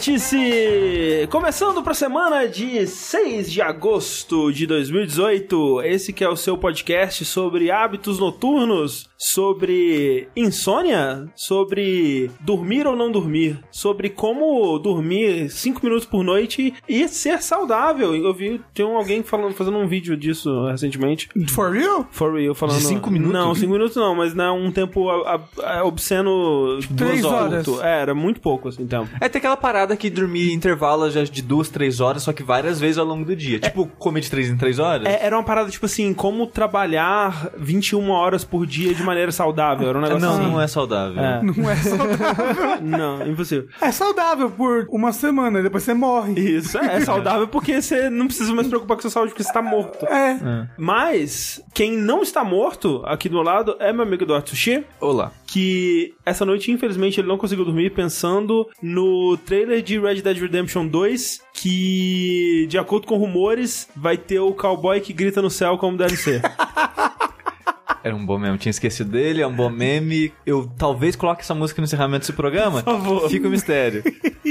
Vértice! Começando para a semana de 6 de agosto de 2018. Esse que é o seu podcast sobre hábitos noturnos, sobre insônia, sobre dormir ou não dormir, sobre como dormir 5 minutos por noite e ser saudável. Eu vi, tem alguém falando, fazendo um vídeo disso recentemente. For real? For real, falando. De cinco minutos? Não, 5 minutos não, mas não, um tempo a- a- obsceno. três duas horas. É, era muito pouco assim, tempo. É ter aquela parada que dormir em intervalos já de duas, três horas, só que várias vezes ao longo do dia. Tipo, comer de três em três horas. É, era uma parada tipo assim, como trabalhar 21 horas por dia de maneira saudável. Era um negócio não, assim. não é saudável. É. Não é saudável. Não, impossível. é saudável por uma semana e depois você morre. Isso, é, é saudável porque você não precisa mais se preocupar com a sua saúde porque você tá morto. É. Mas, quem não está morto aqui do meu lado é meu amigo Eduardo Sushi, Olá. Que essa noite, infelizmente, ele não conseguiu dormir pensando no trailer de Red Dead Redemption 2, que, de acordo com rumores, vai ter o cowboy que grita no céu como deve ser. Era um bom meme, tinha esquecido dele, é um bom meme. Eu talvez coloque essa música no encerramento desse programa. Por favor. Fica o mistério.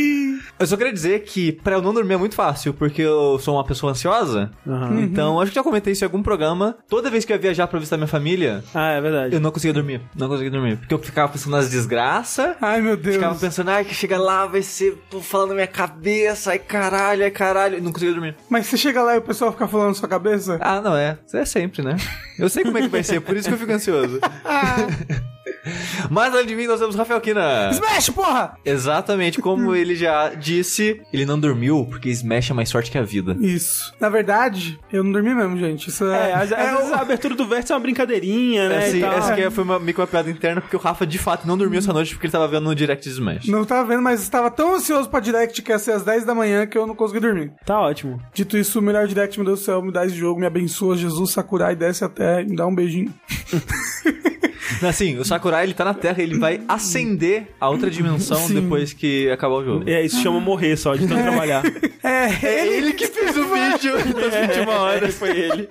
eu só queria dizer que pra eu não dormir é muito fácil, porque eu sou uma pessoa ansiosa. Aham. Então, acho que já comentei isso em algum programa. Toda vez que eu ia viajar pra visitar minha família, Ah, é verdade. eu não conseguia dormir. Não conseguia dormir. Porque eu ficava pensando nas desgraças. Ai, meu Deus. Ficava pensando, ai, que chega lá, vai ser pô, falando na minha cabeça, ai caralho, ai caralho. Não conseguia dormir. Mas você chega lá e o pessoal fica falando na sua cabeça? Ah, não é. É sempre, né? Eu sei como é que vai ser, por isso que eu fico ansioso. Mas além de mim, nós temos Rafael Kina. Smash, porra! Exatamente como ele já disse, ele não dormiu porque Smash é mais sorte que a vida. Isso. Na verdade, eu não dormi mesmo, gente. Isso é. É, às, às é vezes o- a abertura do vértice é uma brincadeirinha, né? Essa, e tal. essa aqui foi uma, meio que uma piada interna, porque o Rafa de fato não dormiu essa noite porque ele tava vendo no Direct de Smash. Não tava vendo, mas estava tão ansioso pra direct que ia ser às 10 da manhã que eu não consegui dormir. Tá ótimo. Dito isso, o melhor direct, meu Deus do céu, me dá esse jogo, me abençoa, Jesus, Sakurai, desce até, me dá um beijinho. Assim, o Sakurai ele tá na Terra, ele vai ascender a outra dimensão Sim. depois que acabar o jogo. É, isso chama morrer só, de tanto trabalhar. É, É ele que fez o vídeo das 21 horas. Foi ele.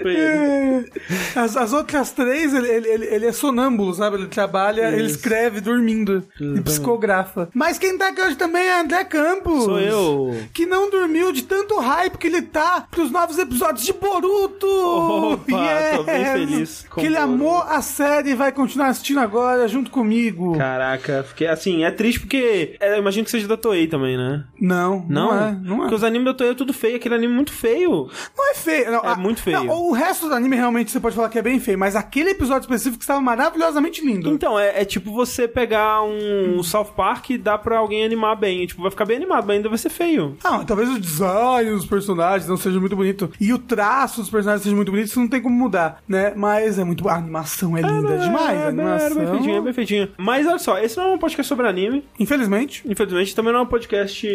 Foi ele. É. As, as outras três, ele, ele, ele, ele é sonâmbulo, sabe? Ele trabalha, ele Isso. escreve dormindo e psicografa. Mas quem tá aqui hoje também é André Campos. Sou eu. Que não dormiu de tanto hype que ele tá pros novos episódios de Boruto. Opa, tô bem feliz Que ele amou a série e vai continuar assistindo agora junto comigo. Caraca, fiquei assim, é triste porque é, eu imagino que seja da Toei também, né? Não, não, Não? é. Não é. Porque os animes da Toei é tudo feio, aquele anime muito feio. Não é feio. Não, É muito feio. não, o resto do anime realmente você pode falar que é bem feio, mas aquele episódio específico estava maravilhosamente lindo. Então, é, é tipo você pegar um South Park e dar pra alguém animar bem. Tipo, vai ficar bem animado, mas ainda vai ser feio. Não, talvez o design dos personagens não seja muito bonito e o traço dos personagens seja muito bonito, isso não tem como mudar, né? Mas é muito. A animação é linda demais. É, a é, animação. bem feitinho, é bem feitinho. Mas olha só, esse não é um podcast sobre anime. Infelizmente. Infelizmente, também não é um podcast,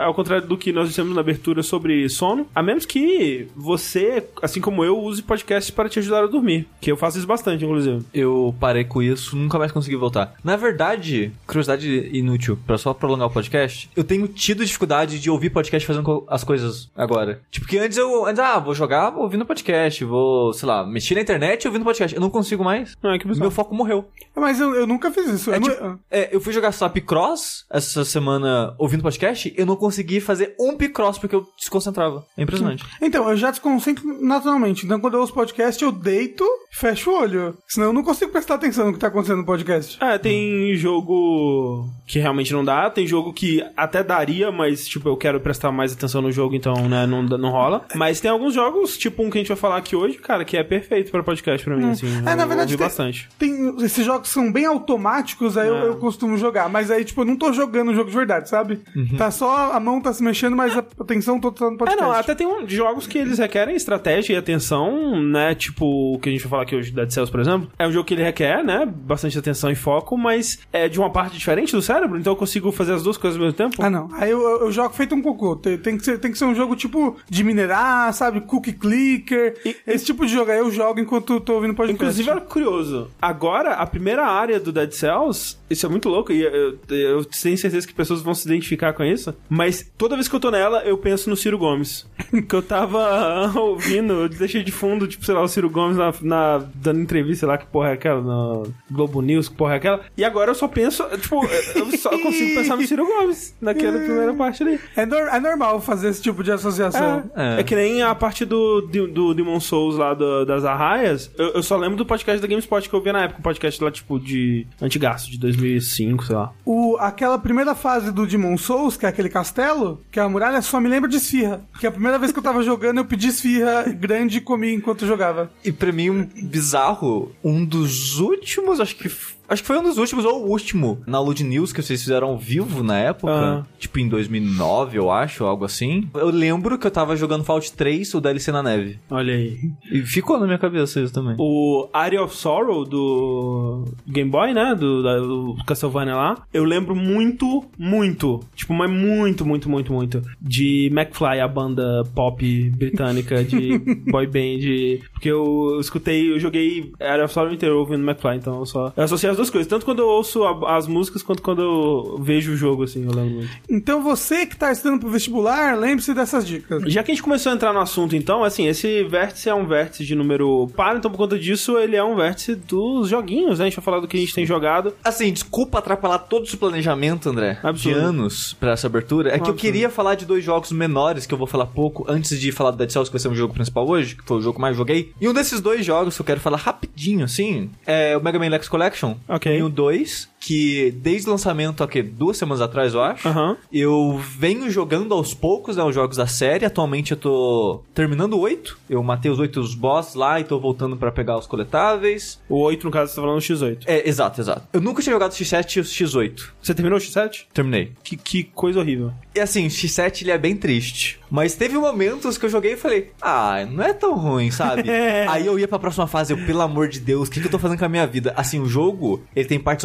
ao contrário do que nós dissemos na abertura sobre sono. A menos que você, assim como eu, use podcasts para te ajudar a dormir. Que eu faço isso bastante, inclusive. Eu parei com isso, nunca mais consegui voltar. Na verdade, curiosidade inútil, pra só prolongar o podcast, eu tenho tido dificuldade de ouvir podcast fazendo as coisas agora. Tipo, que antes eu, antes, ah, vou jogar ouvindo podcast, vou, sei lá, mexer na internet ouvindo podcast. Eu não consigo mais. Ah, que bizarro. Meu foco morreu. Mas eu, eu nunca fiz isso. É, eu não- tipo, é, eu fui jogar só Picross essa semana ouvindo podcast, eu não consegui fazer um Picross porque eu desconcentrava. É impressionante. Então, eu já desconcentro naturalmente. Então, quando eu ouço podcast, eu deito e fecho o olho. Senão eu não consigo prestar atenção no que tá acontecendo no podcast. É, tem jogo que realmente não dá, tem jogo que até daria, mas, tipo, eu quero prestar mais atenção no jogo, então, né, não, não rola. Mas tem alguns jogos, tipo um que a gente vai falar aqui hoje, cara, que é perfeito pra podcast pra mim, assim. É, na eu verdade, ouvi tem- bastante. Tem, esses jogos são bem automáticos, aí eu, É. eu costumo jogar. Mas aí, tipo, eu não tô jogando o jogo de verdade, sabe? Tá só a mão tá se mexendo, mas a atenção toda tá no É, podcast. não, até tem um, jogos que eles requerem estratégia e atenção, né? Tipo, o que a gente vai falar aqui hoje, Dead Cells, por exemplo. É um jogo que ele requer, né? Bastante atenção e foco, mas é de uma parte diferente do cérebro, então eu consigo fazer as duas coisas ao mesmo tempo. Ah, não. Aí eu, eu- eu jogo feito um cocô. Tem, tem que ser, tem que ser um jogo tipo de minerar, sabe? Cookie clicker. Esse tipo de jogo. Aí eu jogo enquanto tô ouvindo podcast. Inclusive, que curioso. Agora, a primeira área do Dead Cells, isso é muito louco, e eu, eu tenho certeza que pessoas vão se identificar com isso, mas toda vez que eu tô nela, eu penso no Ciro Gomes. que eu tava ouvindo, eu deixei de fundo, tipo, sei lá, o Ciro Gomes na, na- dando entrevista, sei lá, que porra é aquela, no Globo News, que porra é aquela. E agora eu só penso, tipo, eu só consigo pensar no Ciro Gomes, naquela primeira parte ali. É, nor- é normal fazer esse tipo de associação. É, É. é que nem a parte do, do, do Demon Souls lá do- das arraias. Eu, eu só lembro do podcast da GameSpot que eu vi na época, um podcast lá, tipo, de antigaço, de 2005, sei lá. O, aquela primeira fase do Demon Souls, que é aquele castelo, que é a muralha, só me lembra de esfirra. Que a primeira vez que eu tava jogando, eu pedi esfirra grande e comi enquanto eu jogava. E pra mim, um bizarro, um dos últimos, acho que. f- Acho que foi um dos últimos, ou o último, na Lud News que vocês fizeram ao vivo na época. Ah. Tipo em 2009, eu acho, algo assim. Eu lembro que eu tava jogando Fallout 3, o DLC na neve. Olha aí. E ficou na minha cabeça isso também. O Area of Sorrow do Game Boy, né? Do, da- do Castlevania lá. Eu lembro muito, muito, tipo, mas muito, muito, muito, muito de McFly, a banda pop britânica de boy band. Porque eu, eu escutei, eu joguei Area of Sorrow inteiro ouvindo McFly, então eu só. Eu associei as duas coisas, tanto quando eu ouço a- as músicas quanto quando eu vejo o jogo, assim, eu lembro muito. Então você que tá estudando pro vestibular, lembre-se dessas dicas. Já que a gente começou a entrar no assunto, então, assim, esse vértice é um vértice de número par, então por conta disso ele é um vértice dos joguinhos, né? A gente vai falar do que a gente tem jogado. Assim, desculpa atrapalhar todo esse planejamento, André, Absurdo. de anos pra essa abertura. É que eu Absurdo. queria falar de dois jogos menores que eu vou falar pouco antes de falar do Dead Cells, que vai ser o jogo principal hoje, que foi o jogo que mais joguei. E um desses dois jogos que eu quero falar rapidinho, assim, é o Mega Man Lex Collection. Ok. E o 2, que desde o lançamento, aqui, duas semanas atrás, eu acho, Aham. eu venho jogando aos poucos, né, os jogos da série. Atualmente eu tô terminando oito. Eu matei os oito boss lá e tô voltando pra pegar os coletáveis. O 8, no caso, você tá falando do X8. É, exato, exato. Eu nunca tinha jogado X7 e o X8. Você terminou o X7? Terminei. Que, que coisa horrível. E assim, o X7 ele é bem triste. Mas teve momentos que eu joguei e falei, ah, não é tão ruim, sabe? É. Aí eu ia pra próxima fase, eu, pelo amor de Deus, o que, que eu tô fazendo com a minha vida? Assim, o jogo, ele tem partes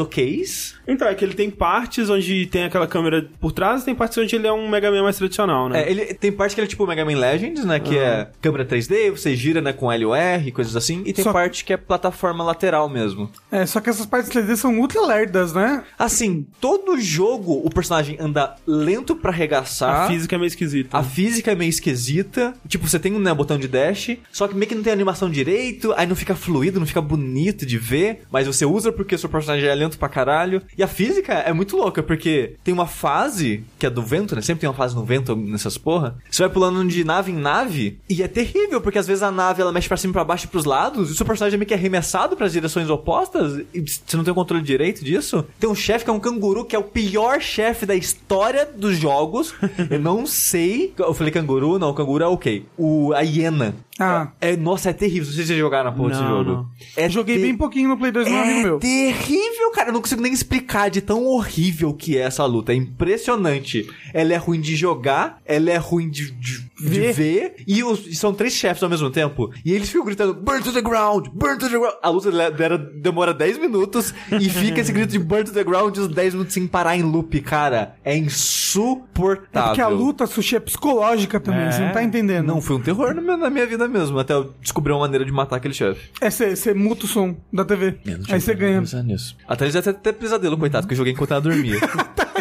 Então, é que ele tem partes onde tem aquela câmera por trás e tem partes onde ele é um Mega Man mais tradicional, né? É, ele tem parte que ele é tipo o Mega Man Legends, né? Que é câmera 3D, você gira, né, com L ou R, coisas assim. E tem Só- parte que é plataforma lateral mesmo. É, só que essas partes 3D são ultra lerdas, né? Assim, todo jogo o personagem anda lento pra arregaçar. A física é meio esquisita. A física é meio esquisita. Tipo, você tem um né, botão de dash, só que meio que não tem animação direito, aí não fica fluido, não fica bonito de ver, mas você usa porque seu personagem é lento pra caralho. E a física é muito louca, porque tem uma fase, que é do vento, né? Sempre tem uma fase no vento nessas porra. Você vai pulando de nave em nave, e é terrível, porque às vezes a nave ela mexe pra cima pra baixo e pros lados, e o seu personagem é meio que arremessado pras direções opostas, e você não tem o controle direito disso. Tem um chefe que é um canguru, que é o pior chefe da história dos jogos. Eu não sei. Eu falei canguru, não, canguru é ok. O, a hiena. Ah. É, nossa, é terrível. Não sei se vocês jogaram na porra desse jogo. não. É Joguei te- bem pouquinho no Play 2 com um amigo é meu. terrível, cara. Eu não consigo nem explicar de tão horrível que é essa luta. É impressionante. Ela é ruim de jogar, ela é ruim de, de, de Ver. ver. E, os- e são três chefes ao mesmo tempo. E eles ficam gritando: Burn to the ground! Burn to the ground! A luta dela- demora 10 minutos e fica esse grito de Burn to the ground os 10 minutos sem parar em loop, cara. É insuportável. Porque a luta, Sushi, é psicológica também, É. você não tá entendendo. Não, foi um terror na minha, na minha vida mesmo, até eu descobrir uma maneira de matar aquele chefe. É, você muta o som da TV. Aí você ganha. nisso. Até eles até ter pesadelo, coitado, que eu joguei enquanto ela dormia.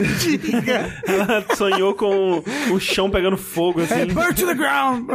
Ela sonhou com o chão pegando fogo, assim. É, burn to the ground!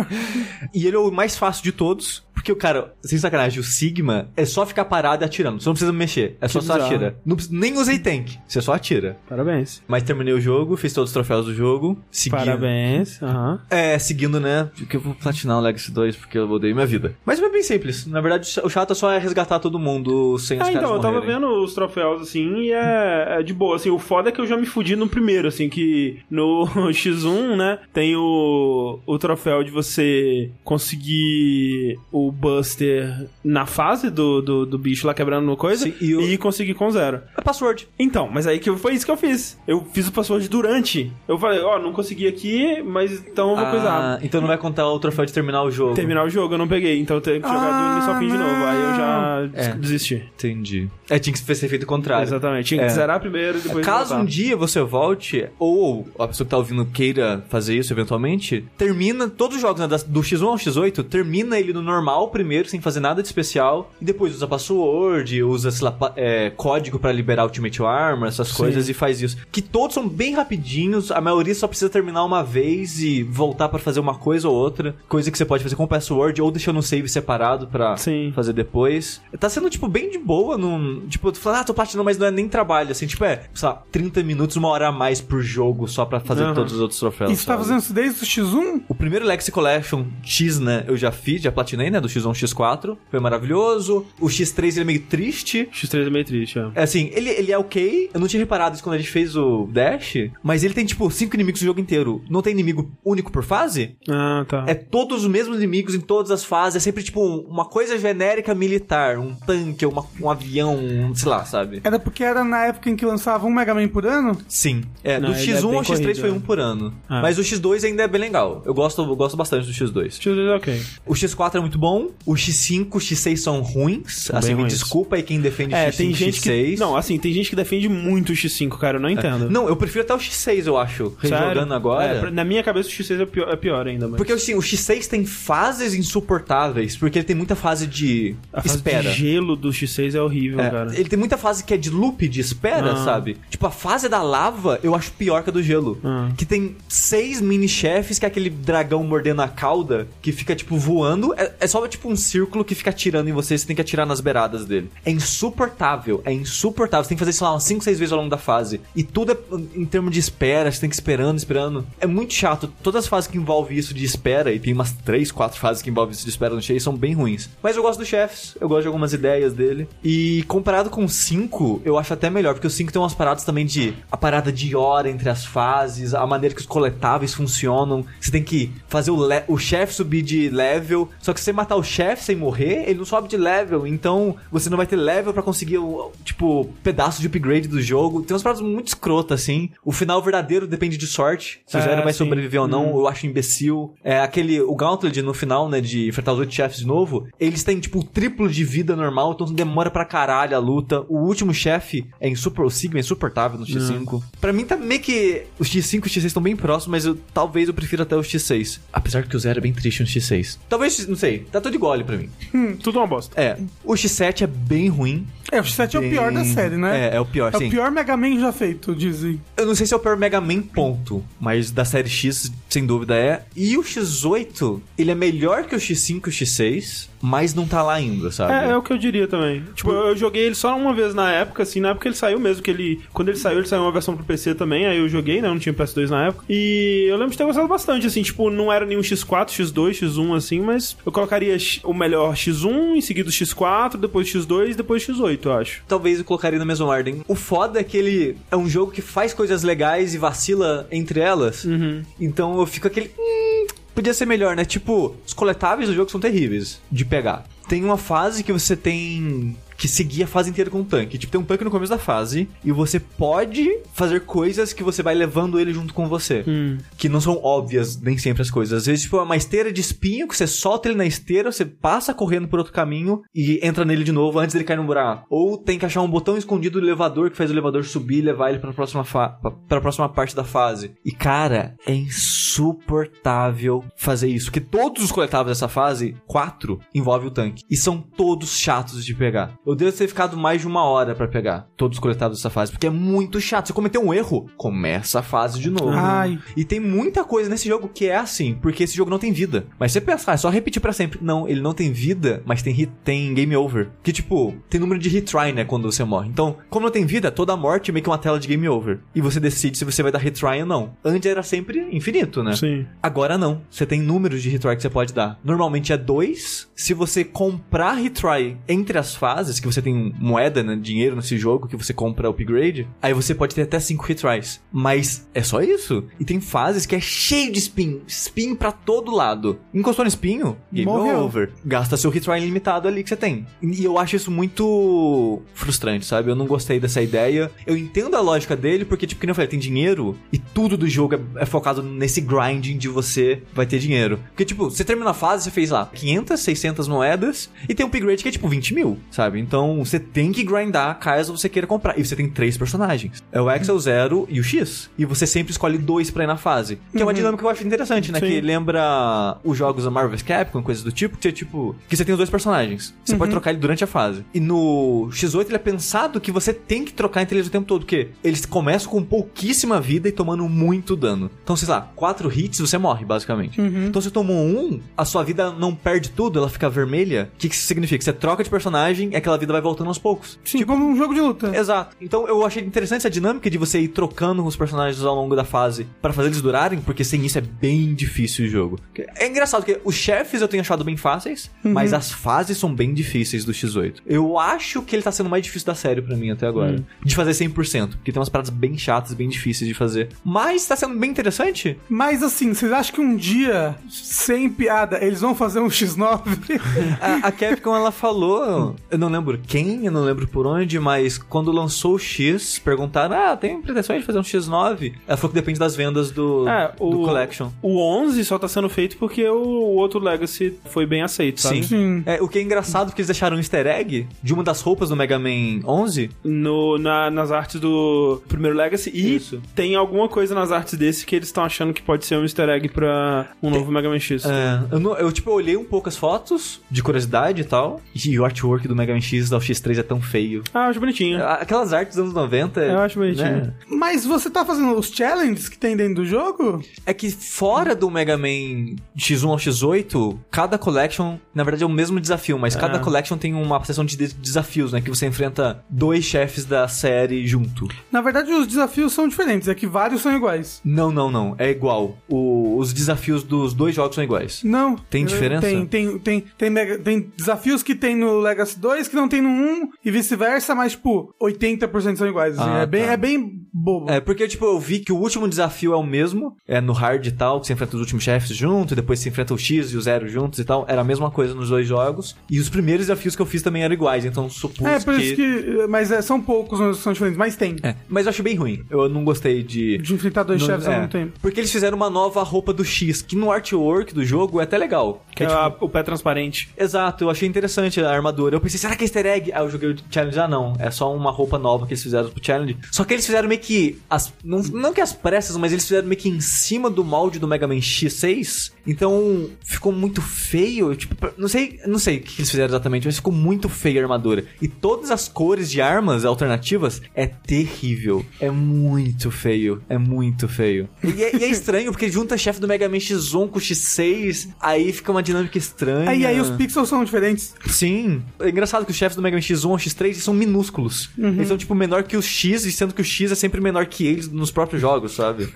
e ele é o mais fácil de todos, porque o cara, sem sacanagem, o Sigma é só ficar parado e atirando. Você não precisa mexer, é só Que só bizarro. atira. Não precisa- nem usei tank, você só atira. Parabéns. Mas terminei o jogo, fiz todos os troféus do jogo. Seguindo, Parabéns. Aham. É, seguindo, né? Porque eu vou platinar o Legacy 2 porque eu odeio minha vida. Mas é bem simples. Na verdade, o chato é só é resgatar todo mundo sem os Ah, caras então, eu tava morrerem. vendo os troféus, assim, e é, é de boa, assim, o foda é que eu já me fudi no primeiro, assim, que no X1, né, tem o, o troféu de você conseguir o Buster na fase do, do, do bicho lá quebrando no coisa, Sim, e o- e conseguir com zero. É password. Então, mas aí que foi isso que eu fiz. Eu fiz o password durante. Eu falei, ó, não consegui aqui, mas então eu vou coisar. Ah, então não vai contar o troféu de terminar o jogo. Terminar o jogo, eu não peguei, então eu tenho que jogar do início ao fim de novo. Aí eu já des- É. desisti. Entendi. É, tinha que ser feito o contrário. Exatamente. Tinha que É. zerar primeiro e depois Caso voltar. um dia você volte, ou a pessoa que tá ouvindo queira fazer isso eventualmente, termina todos os jogos né, do X1 ao X8, termina ele no normal o primeiro sem fazer nada de especial, e depois usa password, usa, lá, é, código pra liberar Ultimate Armor, essas coisas, e faz isso. Que todos são bem rapidinhos, a maioria só precisa terminar uma vez e voltar pra fazer uma coisa ou outra, coisa que você pode fazer com password ou deixando um save separado pra Sim. fazer depois. Tá sendo, tipo, bem de boa, num, tipo, tu fala, ah, tô platinando, mas não é nem trabalho, assim, tipo, é, sei lá, 30 minutos, uma hora a mais por jogo só pra fazer Aham. todos os outros troféus. E você tá fazendo isso desde o X1? O primeiro Lexi Collection X, né, eu já fiz, já platinei, né, do X1 ao X4, foi maravilhoso. O X3 ele é meio triste. X3 é meio triste, é. É assim, ele, ele é ok, eu não tinha reparado isso quando a gente fez o Dash, mas ele tem, tipo, cinco inimigos no jogo inteiro. Não tem inimigo único por fase? Ah, tá. É todos os mesmos inimigos em todas as fases, é sempre, tipo, um- uma coisa genérica militar, um tanque, uma, um avião, um, sei lá, sabe? Era porque era na época em que lançava um Mega Man por ano? Sim. É, Não, do ele é X1 bem ao X3 corrido, foi é. um por ano. Ah. Mas o X2 ainda é bem legal. Eu gosto, eu gosto bastante do X2. X2 é ok. O X4 é muito bom, o X5, o X6 são ruins. assim, bem me ruins. desculpa aí quem defende É, X5, tem gente X6. que. Não, assim, tem gente que defende muito o X5, cara. Eu não entendo. Não, eu prefiro até o X6, eu acho. Sério? Rejogando agora. É, na minha cabeça o X6 é pior, é pior ainda, mas. Porque assim, o X6 tem fases insuportáveis, porque ele tem muita fase de a fase espera. de gelo do X6 é horrível, É, cara. ele tem muita fase que é de loop, de espera, Ah. sabe? Tipo, a fase da lava eu acho pior que a do gelo. Ah. Que tem seis mini-chefes, que é aquele dragão mordendo a cauda, que fica, tipo, voando. É, é só, tipo, um círculo que fica atirando em você, você tem que atirar nas beiradas dele. É insuportável, é insuportável. Você tem que fazer, sei lá, umas 5, 6 vezes ao longo da fase. E tudo é em termos de espera, você tem que ir esperando, esperando. É muito chato. Todas as fases que envolvem isso de espera, e tem umas 3, 4 fases que envolvem isso de espera no cheio, são bem ruins. Mas eu gosto dos chefes, eu gosto de algumas ideias dele. E comparado com o 5, eu acho até melhor, porque o 5 tem umas paradas também de a parada de hora entre as fases, a maneira que os coletáveis funcionam. Você tem que fazer o, o chefe subir de level. Só que se você matar o chefe sem morrer, ele não sobe de level. Então você não vai ter level pra conseguir o, tipo, pedaço de upgrade do jogo. Tem umas paradas muito escrotas, assim. O final verdadeiro depende de sorte. Se o É, Zero vai sim. sobreviver ou não, Hum. eu acho imbecil. É aquele, o Gauntlet no final, né, de enfrentar os oito chefes de novo, eles têm, tipo, o triplo de vida normal, então demora pra caralho a luta. O último chefe é insupor, o Sigma é insuportável no X5. Pra mim tá meio que os X5 e os X6 estão bem próximos, mas eu, talvez eu prefira até o X6. Apesar que o Zero é bem triste no X6. Talvez, não sei, tá tudo igual ali pra mim. Hum, tudo uma bosta. É, o X7 é bem ruim. É, o X7 é o pior da série, né? É, é o pior, É sim. o pior Mega Man já feito, dizem. Eu não sei se é o pior Mega Man, ponto. Mas da série X, sem dúvida é. E o X8, ele é melhor que o X5 e o X6, mas não tá lá ainda, sabe? É, é o que eu diria também. Tipo, eu, eu joguei ele só uma vez na época, assim, na época ele saiu mesmo, que ele. Quando ele saiu, ele saiu uma versão pro PC também, aí eu joguei, né? Eu não tinha PS2 na época. E eu lembro de ter gostado bastante, assim, tipo, não era nenhum X4, X2, X1, assim, mas eu colocaria o melhor X1, em seguida o X4, depois X2 depois X8, eu acho. Talvez eu colocaria na mesma ordem. O foda é que ele é um jogo que faz coisas legais e vacila entre elas. Uhum. Então eu fico aquele. Hum, podia ser melhor, né? Tipo, os coletáveis do jogo são terríveis de pegar. Tem uma fase que você tem que seguir a fase inteira com um tanque. Tipo, tem um tanque no começo da fase e você pode fazer coisas que você vai levando ele junto com você. Hum. Que não são óbvias nem sempre as coisas. Às vezes, tipo, é uma esteira de espinho que você solta ele na esteira, você passa correndo por outro caminho e entra nele de novo antes dele cair no buraco. Ou tem que achar um botão escondido do elevador que faz o elevador subir e levar ele pra próxima, fa pra próxima parte da fase. E, cara, é insuportável fazer isso. Porque todos os coletáveis dessa fase, quatro, envolve o tanque. E são todos chatos de pegar. Eu devo ter ficado mais de uma hora pra pegar todos os coletáveis dessa fase. Porque é muito chato. Você cometeu um erro, começa a fase de novo. Ai. E tem muita coisa nesse jogo que é assim, porque esse jogo não tem vida. Mas você pensa, ah, é só repetir pra sempre. Não, ele não tem vida, mas tem, hit, tem game over. Que tipo, tem número de retry, né, quando você morre. Então, como não tem vida, toda morte é meio que uma tela de game over. E você decide se você vai dar retry ou não. Antes era sempre infinito, né? Sim. Agora não. Você tem números de retry que você pode dar. Normalmente é dois. Se você comprar retry entre as fases, que você tem moeda, né, dinheiro nesse jogo, que você compra upgrade, aí você pode ter até cinco retries. Mas é só isso. E tem fases que é cheio de spin. Spin pra todo lado. Encostou no espinho, game Morreu. over. Gasta seu retry ilimitado ali que você tem. E eu acho isso muito frustrante, sabe? Eu não gostei dessa ideia. Eu entendo a lógica dele, porque, tipo, que eu falei, tem dinheiro e tudo do jogo é, é focado nesse grinding de você vai ter dinheiro. Porque, tipo, você termina a fase, você fez lá 500, 600 moedas e tem um upgrade que é tipo 20 mil, sabe? Então você tem que grindar caso você queira comprar. E você tem três personagens: é o X, é o Zero e o X. E você sempre escolhe dois pra ir na fase. Que é uma dinâmica que eu acho interessante, né? Sim. Que lembra os jogos da Marvel vs Capcom, coisas do tipo, que é tipo. Que você tem os dois personagens. Você pode trocar ele durante a fase. E no X8 ele é pensado que você tem que trocar entre eles o tempo todo, porque eles começam com pouquíssima vida e tomando muito dano. Então, sei lá, quatro hits você morre, basicamente. Então, se você tomou um, a sua vida não perde tudo, ela fica vermelha. O que, que isso significa? Você troca de personagem e aquela vida vai voltando aos poucos. Sim, como um jogo de luta. Exato. Então eu achei interessante essa dinâmica de você ir trocando os personagens ao longo da fase para fazer eles durarem, porque sem isso é bem difícil o jogo. É engraçado que os chefes eu tenho achado bem fáceis, mas as fases são bem difíceis do X8. Eu acho que ele tá sendo mais difícil da série pra mim até agora. De fazer 100%, porque tem umas paradas bem chatas, bem difíceis de fazer. Mas tá sendo bem interessante. Mas assim, vocês acham que um dia, sem piada, eles vão fazer um X9? A, a Capcom, ela falou, eu não lembro quem, eu não lembro por onde, mas quando lançou o X, perguntaram, ah, tem pretensões de fazer um X9? Ela falou que depende das vendas do, É, do o, Collection. o 11 só tá sendo feito porque o, outro Legacy foi bem aceito, sabe? Sim. Sim. É, o que é engraçado é que eles deixaram um easter egg de uma das roupas do Mega Man 11. No, na- nas artes do primeiro Legacy. E Isso. tem alguma coisa nas artes desse que eles estão achando que pode ser um easter egg pra um novo Mega Man X. É, eu, não- eu, tipo, eu olhei um pouco as fotos, de curiosidade e tal. E o artwork do Mega Man X ao X3 é tão feio. Ah, eu acho bonitinho. Aquelas artes dos anos 90. Eu acho bonitinho. né? Mas você tá fazendo os challenges que tem dentro do jogo? É que fora do Mega Man X1 ao X8, cada collection, na verdade, é o mesmo desafio, mas cada collection tem uma seção de de- desafios, né? Que você enfrenta dois chefes da série junto. Na verdade, os desafios são diferentes, é que vários são iguais. Não, não, não. É igual. O- os desafios dos dois jogos são iguais. Não. Tem diferença? Tem, tem, tem, tem, mega- tem desafios que tem no Legacy 2 que não tem no 1 e vice-versa, mas, tipo, 80% são iguais. assim. Ah, é, bem, tá. é bem bobo. É, porque, tipo, eu vi que o último desafio é o mesmo, é no hard e tal, que você enfrenta os últimos chefes junto, e depois você enfrenta o X e o Zero juntos e tal. Era a mesma coisa nos dois jogos. E os primeiros desafios que eu fiz também eram iguais, então supus É, por que... isso que. Mas é, são poucos que são diferentes, mas tem. É, mas eu acho bem ruim. Eu não gostei de... De enfrentar dois Não- chefes ao é, mesmo tempo. Porque eles fizeram uma nova roupa do X, que no artwork do jogo é até legal. Que é a- o pé transparente. Exato, eu achei interessante a armadura. Eu pensei, será que é easter egg? Aí eu joguei o challenge, ah não, é só uma roupa nova que eles fizeram pro challenge. Só que eles fizeram meio que, as, não, não que as pressas, mas eles fizeram meio que em cima do molde do Mega Man X6. Então ficou muito feio, tipo, não sei, não sei o que eles fizeram exatamente, mas ficou muito feia a armadura. E todas as cores de armas alternativas é terrível. É muito feio, é muito feio. E é, e é estranho, porque junta chefe do Mega Man X1 com o X6, aí fica uma dinâmica estranha. Aí, aí os pixels são diferentes. Sim. É engraçado que os chefes do Mega Man X1 ou X3 eles são minúsculos. Eles são, tipo, menor que os X, e sendo que o X é sempre menor que eles nos próprios jogos, sabe?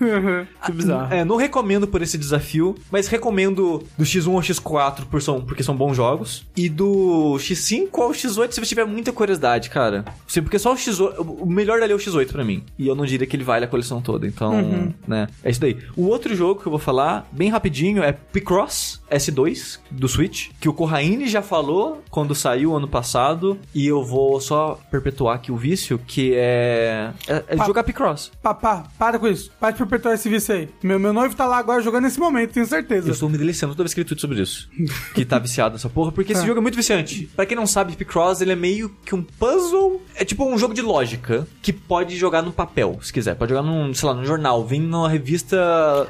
Que bizarro. É, não recomendo por esse desafio, mas recomendo do X1 ao X4 por são, porque são bons jogos. E do X5 ao X8 se você tiver muita curiosidade, cara. Sim, porque só o X8. O melhor dali é o X8 pra mim. E eu não diria que ele vale a coleção toda. Então, né? É isso daí. O outro jogo que eu vou falar, bem rapidinho, é Picross S2 do Switch. Que o Corraine já falou quando saiu ano passado. E eu vou só perpetuar aqui o vício, que é. É, é Pa- jogar Picross. Papá, para com isso. Para de perpetuar esse vício aí. Meu, meu noivo tá lá agora jogando nesse momento, tenho certeza. Eu estou me deliciando toda vez que ele tweet sobre isso. que tá viciado nessa porra, porque esse Ah. jogo é muito viciante. Pra quem não sabe, Picross, ele é meio que um puzzle. É tipo um jogo de lógica que pode jogar no papel, se quiser. Pode jogar num, sei lá, num jornal. Vem numa revista.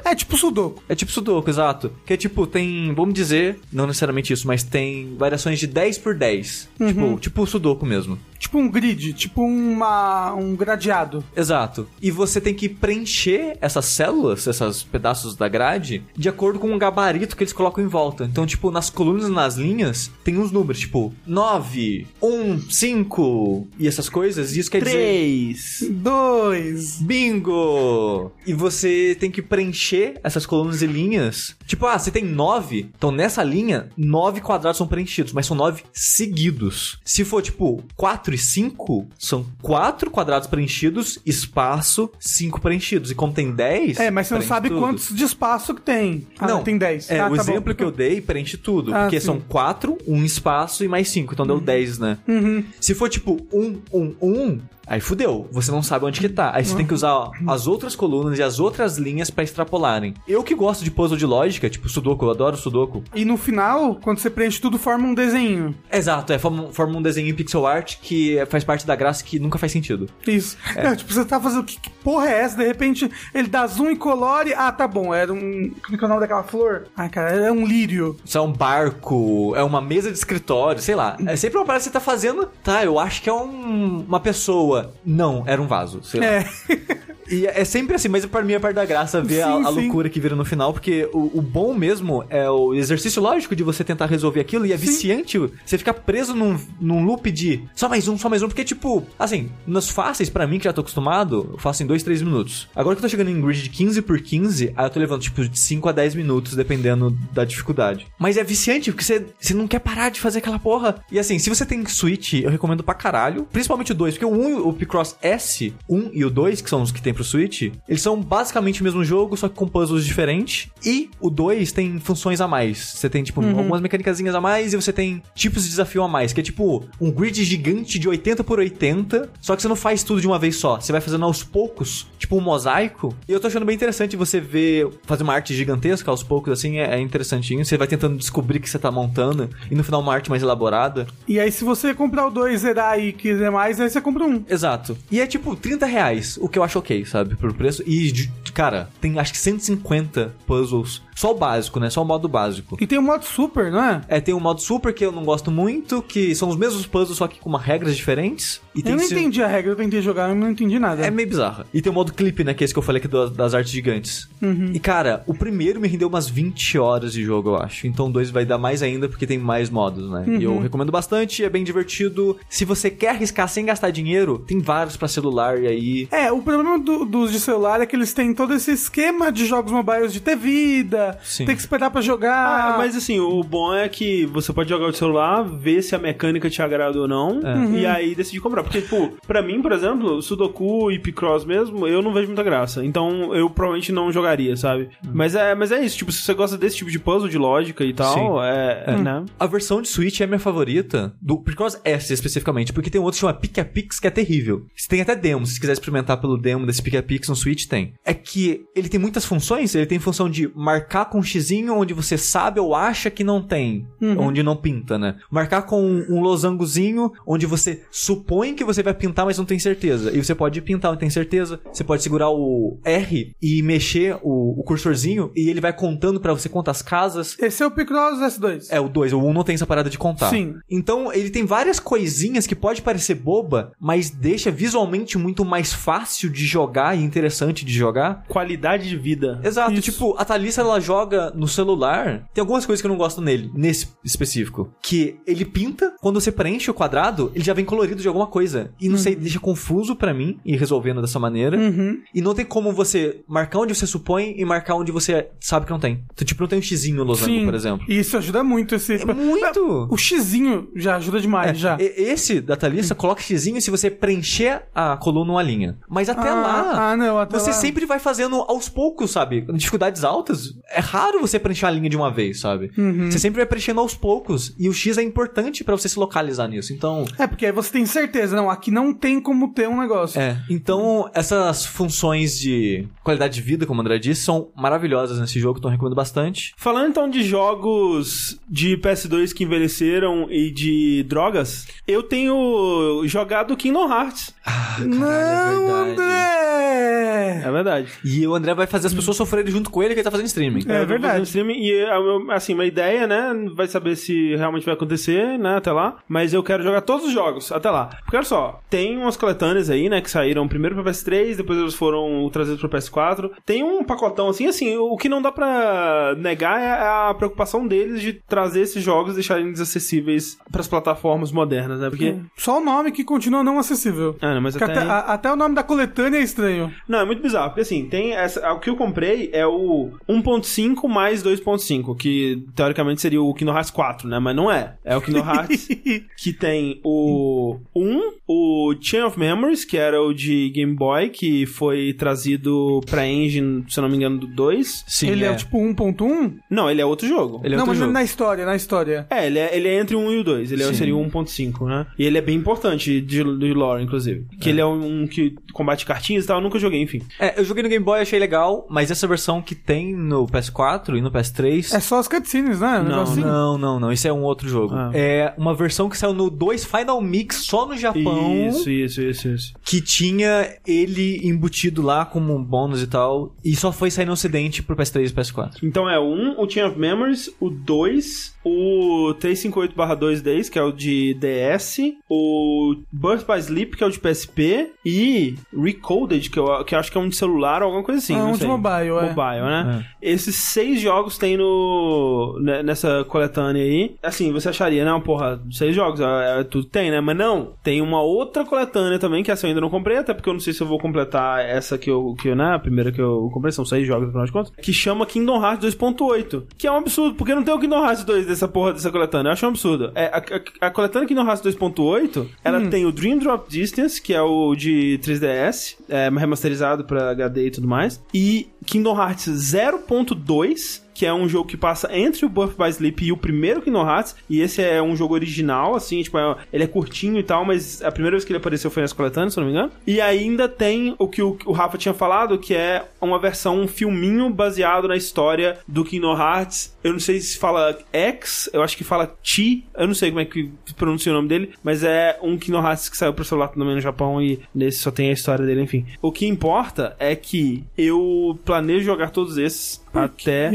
É tipo Sudoku. É tipo Sudoku, exato. Que é tipo, tem, vamos dizer, não necessariamente isso, mas tem variações de 10 por 10. Tipo, tipo Sudoku mesmo. Tipo um grid, tipo uma, um gradeado. Exato. E você tem que preencher essas células, esses pedaços da grade, de acordo com o gabarito que eles colocam em volta. Então, tipo, nas colunas e nas linhas, tem uns números, tipo, 9, 1, 5 e essas coisas. E isso quer dizer. Três. Dois. Bingo! E você tem que preencher essas colunas e linhas. Tipo, ah, você tem nove. Então nessa linha, nove quadrados são preenchidos, mas são nove seguidos. Se for tipo 4 e 5, são quatro quadrados preenchidos, espaço, cinco preenchidos. E como tem 10. É, mas você não sabe tudo. quantos de espaço que tem. Ah, não, tem 10. É, ah, o tá exemplo bom. que eu dei preenche tudo. Ah, porque sim. são quatro, um espaço e mais cinco. Então deu 10, né? Uhum. Se for tipo um, um, um, Aí fudeu, você não sabe onde que tá. Aí você tem que usar as outras colunas e as outras linhas pra extrapolarem. Eu que gosto de puzzle de lógica, tipo Sudoku, eu adoro Sudoku. E no final, quando você preenche tudo, forma um desenho. Exato, é, forma, forma um desenho em pixel art que faz parte da graça que nunca faz sentido. Isso. É. tipo, você tá fazendo. Que, que porra é essa? De repente, ele dá zoom e colore. Ah, tá bom. Era um. Como é que é o nome daquela flor? Ah, cara, é um lírio. Isso é um barco, é uma mesa de escritório, sei lá. É sempre uma parada que você tá fazendo. Tá, eu acho que é um- uma pessoa. Não, era um vaso, sei lá. É. E é sempre assim, mas pra mim é parte da graça ver a, Sim, a sim. loucura que vira no final, porque o, o bom mesmo é o exercício lógico de você tentar resolver aquilo e é viciante você ficar preso num, num loop de só mais um, só mais um, porque tipo, assim, nas fáceis, pra mim que já tô acostumado, eu faço em 2, 3 minutos. Agora que eu tô chegando em grid de 15 por 15, aí eu tô levando tipo de 5 a 10 minutos, dependendo da dificuldade. Mas é viciante, porque você, você não quer parar de fazer aquela porra. E assim, se você tem Switch, eu recomendo pra caralho, principalmente o 2, porque o 1, o Picross S, 1 e o 2, que são os que tem pro Switch, eles são basicamente o mesmo jogo, só que com puzzles diferentes. E o 2 tem funções a mais. Você tem, tipo, algumas mecânicazinhas a mais e você tem tipos de desafio a mais, que é tipo um grid gigante de 80 por 80, só que você não faz tudo de uma vez só. Você vai fazendo aos poucos, tipo um mosaico. E eu tô achando bem interessante você ver, fazer uma arte gigantesca aos poucos, assim, é, é interessantinho. Você vai tentando descobrir o que você tá montando, e no final uma arte mais elaborada. E aí, se você comprar o 2, zerar e quiser mais, aí você compra um. Exato. E é tipo 30 reais, o que eu acho ok, sabe? Por preço. E, cara, tem acho que 150 puzzles. Só o básico, né? Só o modo básico. E tem o modo super, não é? É, tem o modo super que eu não gosto muito, que são os mesmos puzzles, só que com uma regras diferentes. E tem Eu não esse- entendi a regra, eu tentei jogar, eu não entendi nada. É meio bizarro. E tem o modo clipe, né? Que é esse que eu falei aqui do- das artes gigantes. Uhum. E, cara, o primeiro me rendeu umas 20 horas de jogo, eu acho. Então o 2 vai dar mais ainda, porque tem mais modos, né? E Uhum. eu recomendo bastante, é bem divertido. Se você quer arriscar sem gastar dinheiro, tem vários pra celular e aí... É, o problema do- dos de celular é que eles têm todo esse esquema de jogos mobiles de ter vida, Sim. tem que esperar pra jogar. Ah, mas assim, o bom é que você pode jogar o celular, ver se a mecânica te agrada ou não, É. e aí decidir comprar. Porque, tipo, pra mim, por exemplo, Sudoku e Picross mesmo, eu não vejo muita graça. Então, eu provavelmente não jogaria, sabe? Mas, é, mas é isso, tipo, se você gosta desse tipo de puzzle, de lógica e tal, Sim. é, é, né? A versão de Switch é a minha favorita, do Picross S especificamente, porque tem um outro que chama Pick-a-Pix que é terrível. Você tem até demo, se você quiser experimentar pelo demo desse Pick-a-Pix no Switch, tem. É que ele tem muitas funções, ele tem função de marcar com um xizinho onde você sabe ou acha que não tem, onde não pinta, né? Marcar com um losangozinho onde você supõe que você vai pintar, mas não tem certeza. E você pode pintar, não tem certeza. Você pode segurar o R e mexer o, o cursorzinho e ele vai contando pra você quantas casas. Esse é o Picross S2. É, o 2, o 1 um não tem essa parada de contar. Sim. Então, ele tem várias coisinhas que pode parecer boba, mas deixa visualmente muito mais fácil de jogar e interessante de jogar. Qualidade de vida. Exato, Isso. tipo, a Thalissa ela joga no celular. Tem algumas coisas que eu não gosto nele, nesse específico. Que ele pinta, quando você preenche o quadrado, ele já vem colorido de alguma coisa. E não sei, deixa confuso pra mim ir resolvendo dessa maneira. Uhum. E não tem como você marcar onde você supõe e marcar onde você sabe que não tem. Então, tipo, não tem um xizinho no losango, Sim. por exemplo. E isso ajuda muito. Esse... É muito! O xizinho já ajuda demais, já. E- Esse da Thalissa coloca xizinho se você preencher a coluna uma linha. Mas até Ah, lá. ah, não, até você lá. sempre vai fazendo aos poucos, sabe? Dificuldades altas, é raro você preencher a linha de uma vez, sabe? Uhum. Você sempre vai preenchendo aos poucos. E o X é importante pra você se localizar nisso. Então. É, porque aí você tem certeza, não, aqui não tem como ter um negócio. É, então essas funções de qualidade de vida, como o André disse, são maravilhosas nesse jogo, então eu recomendo bastante. Falando então de jogos de PS2 que envelheceram e de drogas, eu tenho jogado Kingdom Hearts. não, André! É verdade. E o André vai fazer as pessoas sofrerem junto com ele que ele tá fazendo streaming. É eu tô verdade. e, assim, uma ideia, né? Vai saber se realmente vai acontecer, né? Até lá. Mas eu quero jogar todos os jogos até lá. Porque olha só, tem umas coletâneas aí, né? Que saíram primeiro pra PS3, depois eles foram trazidos pro PS4. Tem um pacotão assim, assim. O que não dá pra negar é a preocupação deles de trazer esses jogos e deixarem eles acessíveis pras plataformas modernas, né? Porque. Só o nome que continua não acessível. Ah, não, mas até. até, a- até o nome da coletânea é estranho. Não, é muito bizarro, porque assim, tem essa, o que eu comprei é o 1.5 mais 2.5, que teoricamente seria o Kingdom Hearts 4, né? Mas não é. É o Kingdom Hearts que tem o 1, o Chain of Memories, que era o de Game Boy, que foi trazido pra engine, se eu não me engano, do 2. Sim, ele é, tipo 1.1? Não, ele é outro jogo. Ele é Não, outro mas jogo. na história, na história. É, ele é, ele é entre o 1 e o 2. Ele é, Sim. seria o 1.5, né? E ele é bem importante de, de lore, inclusive. Que ele é um, que combate cartinhas e tal. Eu nunca joguei, enfim. É, eu joguei no Game Boy, achei legal, mas essa versão que tem no PS4 e no PS3... É só as cutscenes, né? Um Não, assim. Não, não, não. Isso é um outro jogo. Ah. É uma versão que saiu no 2 Final Mix só no Japão. Isso, isso, isso, isso. Que tinha ele embutido lá como um bônus e tal. E só foi sair no ocidente pro PS3 e PS4. Então é o 1, o Chain of Memories, o 2, o 358/2 Days, que é o de DS, o Birth by Sleep, que é o de PSP, e Recoded, que eu, que eu acho que é um de celular ou alguma coisa assim. É um de sei. mobile, é. Mobile, né? Esses seis jogos tem no ne- nessa coletânea aí. Assim, você acharia, não, porra, seis jogos, é, é, tudo tem, né? Mas não, tem uma outra coletânea também, que essa eu ainda não comprei, até porque eu não sei se eu vou completar essa que eu, que, eu, né, a primeira que eu comprei, são seis jogos, afinal de contas, que chama Kingdom Hearts 2.8, que é um absurdo, porque não tem o Kingdom Hearts 2 dessa porra dessa coletânea, eu acho um absurdo. É, a, a, a coletânea Kingdom Hearts 2.8, ela tem o Dream Drop Distance, que é o de 3DS, é, remasterizado pra HD e tudo mais, e Kingdom Hearts 0.2, que é um jogo que passa entre o Birth by Sleep e o primeiro Kingdom Hearts, e esse é um jogo original, assim, tipo, é- ele é curtinho e tal, mas a primeira vez que ele apareceu foi nessa coletânea, se não me engano. E ainda tem o que o, Rafa tinha falado, que é uma versão, um filminho baseado na história do Kingdom Hearts. Eu não sei se fala X, eu acho que fala Chi, eu não sei como é que pronuncia o nome dele, mas é um Kingdom Hearts que saiu pro celular também no Japão e nesse só tem a história dele, enfim. O que importa é que eu planejo jogar todos esses até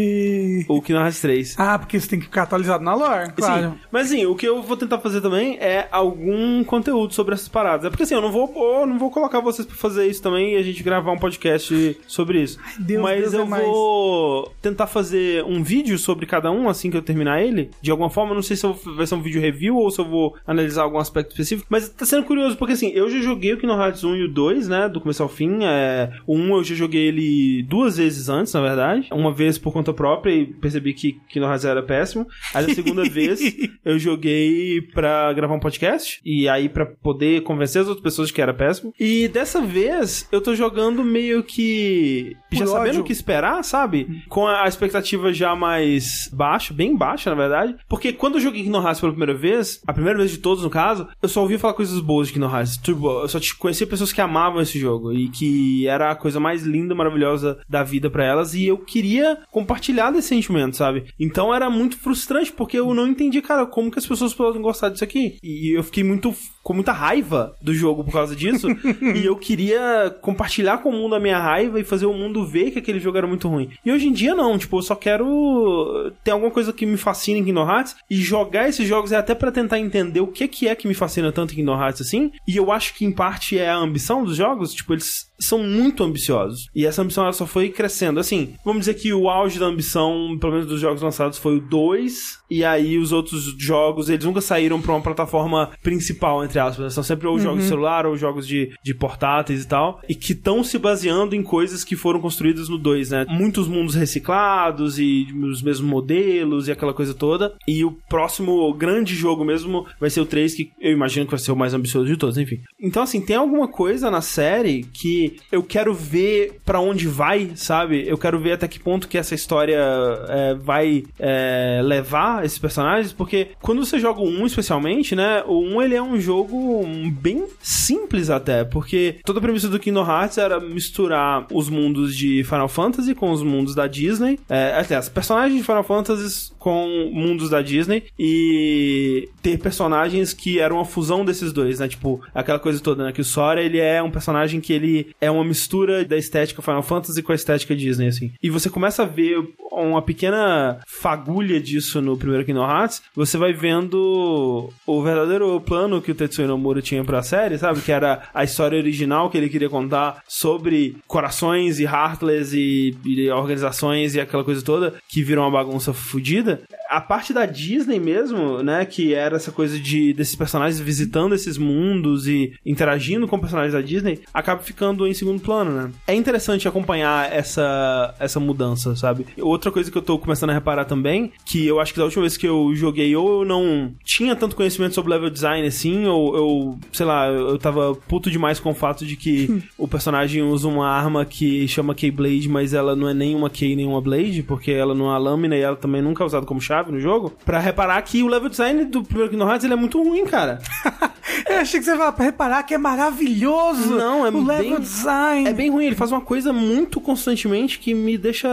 o Kingdom Hearts 3. Ah, porque você tem que ficar atualizado na lore, claro. Sim, mas assim, o que eu vou tentar fazer também é algum conteúdo sobre essas paradas. É porque assim, eu não vou, eu não vou colocar vocês pra fazer isso também e a gente gravar um podcast sobre isso. Deus, mas Deus é eu mais. vou tentar fazer um vídeo sobre cada um assim que eu terminar ele. De alguma forma, não sei se vou- vai ser um vídeo review ou se eu vou analisar algum aspecto específico. Mas tá sendo curioso, porque assim, eu já joguei o Kingdom Hearts 1 e o 2, né? Do começo ao fim. É, o 1 eu já joguei ele duas vezes antes, na verdade. Uma vez por conta própria e percebi que Kingdom Hearts era péssimo. Aí a segunda vez eu joguei pra gravar um podcast. E aí pra poder convencer as outras pessoas de que era péssimo. E dessa vez eu tô jogando meio que. Por já sabendo ódio. o que esperar, sabe? Com a expectativa já mais baixa, bem baixa, na verdade. Porque quando eu joguei Kingdom Hearts pela primeira vez, a primeira vez de todos, no caso, eu só ouvia falar coisas boas de Kingdom Hearts. Tipo, eu só conhecia pessoas que amavam esse jogo e que era a coisa mais linda, maravilhosa da vida pra elas. E eu queria compartilhar desse sentimento, sabe? Então era muito frustrante porque eu não entendi, cara, como que as pessoas podem gostar disso aqui. E eu fiquei muito com muita raiva do jogo por causa disso. e eu queria compartilhar com o mundo a minha raiva e fazer o mundo ver que aquele jogo era muito ruim. E hoje em dia não, tipo, eu só quero ter alguma coisa que me fascine em Kingdom Hearts e jogar esses jogos é até pra tentar entender o que que é que me fascina tanto em Kingdom Hearts assim. E eu acho que em parte é a ambição dos jogos, tipo, eles são muito ambiciosos. E essa ambição ela só foi crescendo. Assim, vamos dizer que o auge da ambição, pelo menos dos jogos lançados, foi o 2. E aí os outros jogos, eles nunca saíram pra uma plataforma principal, entre aspas. São sempre ou jogos de celular ou jogos de, de portáteis e tal. E que estão se baseando em coisas que foram construídas no 2, né? Muitos mundos reciclados e os mesmos modelos e aquela coisa toda. E o próximo grande jogo mesmo vai ser o 3, que eu imagino que vai ser o mais ambicioso de todos, enfim. Então, assim, tem alguma coisa na série que eu quero ver pra onde vai, sabe? Eu quero ver até que ponto que essa história é, vai é, levar esses personagens, porque quando você joga o 1 especialmente, né? O 1 ele é um jogo bem simples até, porque toda a premissa do Kingdom Hearts era misturar os mundos de Final Fantasy com os mundos da Disney. É, aliás, personagens de Final Fantasy com mundos da Disney e ter personagens que eram uma fusão desses dois, né? Tipo, aquela coisa toda, né? Que o Sora, ele é um personagem que ele é uma mistura da estética Final Fantasy com a estética Disney, assim. E você começa a ver uma pequena fagulha disso no primeiro Kingdom Hearts, você vai vendo o verdadeiro plano que o Tetsuya Nomura tinha pra série, sabe? Que era a história original que ele queria contar sobre corações e Heartless e, e organizações e aquela coisa toda que virou uma bagunça fodida. A parte da Disney mesmo, né, que era essa coisa de desses personagens visitando esses mundos e interagindo com personagens da Disney, acaba ficando em segundo plano, né? É interessante acompanhar essa essa mudança, sabe? Outra coisa que eu tô começando a reparar também, que eu acho que da última vez que eu joguei ou eu não tinha tanto conhecimento sobre level design assim, ou eu, sei lá, eu tava puto demais com o fato de que o personagem usa uma arma que chama Keyblade, mas ela não é nem uma Key nem uma Blade, porque ela não é lâmina e ela também nunca é usada como chave no jogo, pra reparar que o level design do primeiro Kingdom Hearts ele é muito ruim, cara. Eu achei que você ia pra reparar que é maravilhoso. Não, é o level bem- design. É bem ruim, ele faz uma coisa muito constantemente que me deixa,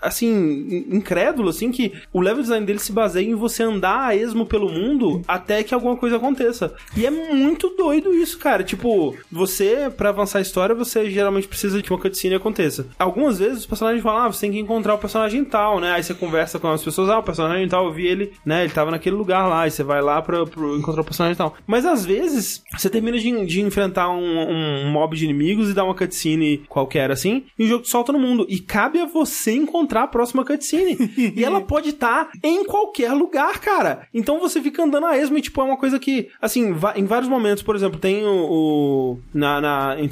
assim, in- incrédulo, assim, que o level design dele se baseia em você andar a esmo pelo mundo até que alguma coisa aconteça. E é muito doido isso, cara. Tipo, você, pra avançar a história, você geralmente precisa de uma cutscene aconteça. Algumas vezes os personagens falam, ah, você tem que encontrar o personagem tal, né? Aí você conversa com as pessoas, ah, o personagem tal, eu vi ele, né? Ele tava naquele lugar lá, e você vai lá pra, pra encontrar o personagem tal. Mas às vezes, você termina de, de enfrentar um, um mob de inimigos e dá uma cutscene qualquer assim, e o jogo te solta no mundo. E cabe a você encontrar a próxima cutscene. e ela pode estar em qualquer lugar, cara. Então você fica andando a esmo e, tipo, é uma coisa que, assim, em vários momentos, por exemplo, tem o. o- na, na em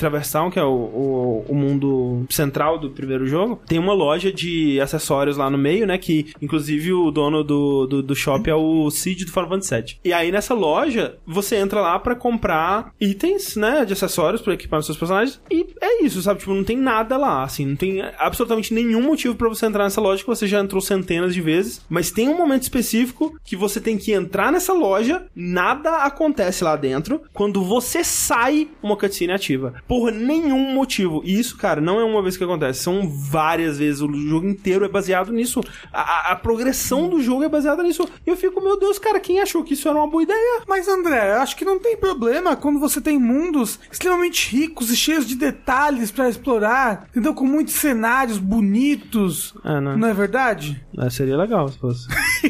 que é o, o, o mundo central do primeiro jogo, tem uma loja de acessórios lá no meio, né? Que, inclusive, o dono do, do, do shopping é o Cid do Final Fantasy VII. E aí, nessa loja, você entra lá pra comprar itens, né? De acessórios pra equipar os seus personagens. E é isso, sabe? Tipo, não tem nada lá, assim. Não tem absolutamente nenhum motivo pra você entrar nessa loja que você já entrou centenas de vezes. Mas tem um momento específico que você tem que entrar nessa loja, nada acontece lá dentro. Quando você sai, uma cutscene ativa. Por nenhum motivo. E isso, cara, não é uma vez que acontece. São várias vezes. O jogo inteiro é baseado nisso. A, a- progressão do jogo é baseada nisso. E eu fico, meu Deus, cara, quem achou que isso era uma boa ideia? Mas André, eu acho que não tem problema quando você tem mundos extremamente ricos e cheios de detalhes pra explorar, entendeu? Com muitos cenários bonitos. É, né? Não é verdade? É, seria legal se fosse.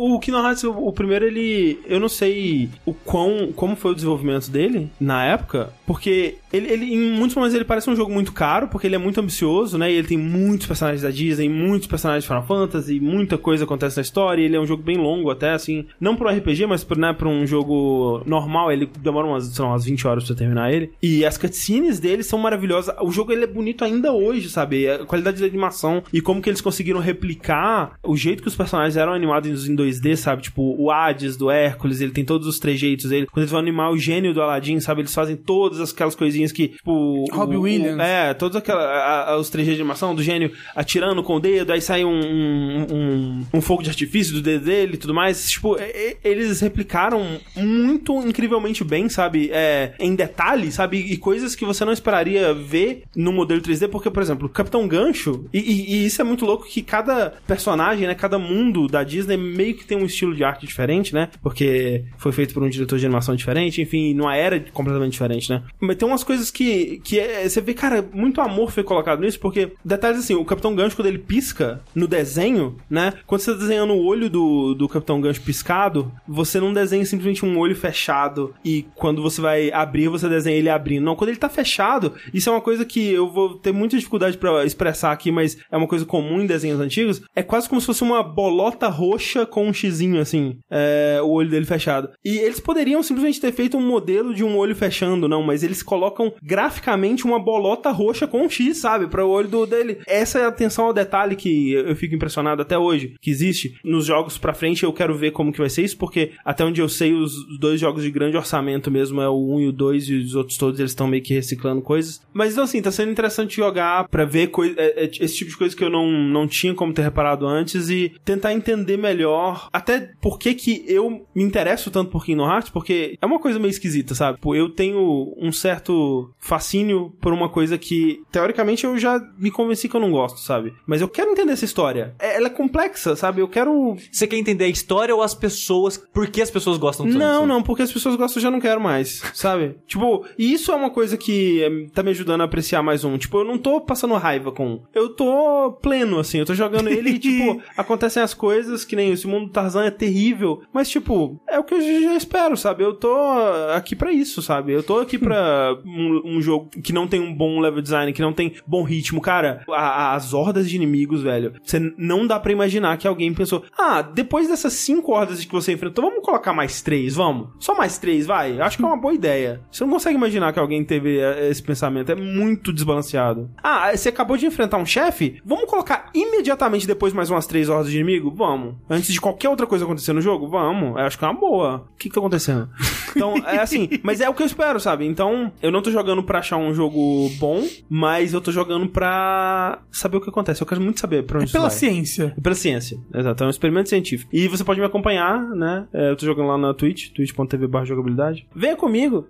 o Kingdom Hearts, o, o primeiro, ele. Eu não sei o quão. como foi o desenvolvimento dele na época, porque ele, ele, em muitos momentos, ele parece um jogo muito caro, porque ele é muito ambicioso, né? E ele tem muitos personagens da Disney, muitos personagens de Final Fantasy, muita coisa acontece na história. Ele é um jogo bem longo, até assim. Não um RPG, mas pra, né, pra um jogo normal, ele demora umas, sei lá, umas 20 horas pra terminar ele. E as cutscenes dele são maravilhosas. O jogo ele é bonito ainda hoje, sabe? A qualidade da animação e como que eles conseguiram replicar o jeito que os personagens eram animados em 2D, sabe? Tipo, o Hades do Hércules, ele tem todos os trejeitos dele. Quando eles vão animar o gênio do Aladdin, sabe? Eles fazem todas aquelas coisinhas que, tipo. Robbie o- o- Williams. É, todos aquela, a- a- os trejeitos de animação do gênio atirando com o dedo, aí sai um, um, um, um fogo de artifício do dedo dele e tudo mais. Tipo, e- eles replicaram muito incrivelmente bem, sabe? É, em detalhe, sabe? E coisas que você não esperaria ver no modelo 3D, porque, por exemplo, o Capitão Gancho, e, e- e isso é muito louco que cada personagem, né? Cada mundo da Disney meio que tem um estilo de arte diferente, né? Porque foi feito por um diretor de animação diferente, enfim, numa era completamente diferente, né? Mas tem umas coisas que, que é- você vê, cara, muito amor foi colocado nisso, porque detalhes assim, o Capitão Gancho, quando ele pisca no desenho, né? Quando você tá desenhando o olho do, do Capitão Gancho piscado, você não desenha simplesmente um olho fechado e quando você vai abrir, você desenha ele abrindo. Não, quando ele tá fechado, isso é uma coisa que eu vou ter muita dificuldade pra expressar aqui, mas é uma coisa comum em desenhos antigos. É quase como se fosse uma bolota roxa com um xizinho, assim, é, o olho dele fechado. E eles poderiam simplesmente ter feito um modelo de um olho fechando, não, mas eles colocam graficamente uma bolota roxa com um X, sabe, para o olho do, dele. Essa é a atenção ao detalhe que eu fico impressionado até hoje, que existe. Nos jogos pra frente eu quero ver como que vai ser isso, porque até onde eu sei, os dois jogos de grande orçamento mesmo é o 1 e o 2, e os outros todos eles estão meio que reciclando coisas. Mas então, assim, tá sendo interessante jogar pra ver é- é esse tipo de coisa que eu não, não tinha como ter reparado antes e tentar entender melhor até por que eu me interesso tanto por Kingdom Hearts, porque é uma coisa meio esquisita, sabe? Pô, eu tenho um certo fascínio por uma coisa que, teoricamente, eu já me convenci que eu não gosto, sabe? Mas eu quero entender essa história. É- Ela é complexa, sabe? Eu quero Você quer entender a história ou as pessoas? Por que as pessoas gostam tanto? não, não, porque as pessoas gostam, eu já não quero mais, sabe? Tipo, e isso é uma coisa que eh, tá me ajudando a apreciar mais um. Tipo, eu não tô passando raiva com. Eu tô pleno, assim, eu tô jogando ele e, tipo, acontecem as coisas que nem esse mundo do Tarzan é terrível. Mas, tipo, é o que eu já espero, sabe? Eu tô aqui pra isso, sabe? Eu tô aqui pra um, um jogo que não tem um bom level design, que não tem bom ritmo. Cara, a- as hordas de inimigos, velho, você não dá pra imaginar que alguém pensou, ah, depois dessas cinco hordas que você enfrentou, vamos colocar mais três, vamos? Só mais três, vai? Acho que é uma boa ideia. Você não consegue imaginar que alguém teve eh, esse pensamento. É muito desbalanceado. Ah, você acabou de enfrentar um chefe? Vamos colocar imediatamente depois mais umas três hordas de inimigo? Vamos. Antes de qualquer outra coisa acontecer no jogo? Vamos. Eu acho que é uma boa. O que que tá acontecendo? Então, é assim, mas é o que eu espero, sabe? Então, eu não tô jogando pra achar um jogo bom, mas eu tô jogando pra saber o que acontece. Eu quero muito saber pra onde isso Pela vai. ciência. Pela ciência, exato. É um experimento científico. E você pode me acompanhar, né? É, Eu tô jogando lá na Twitch, twitch.tv jogabilidade. Venha comigo.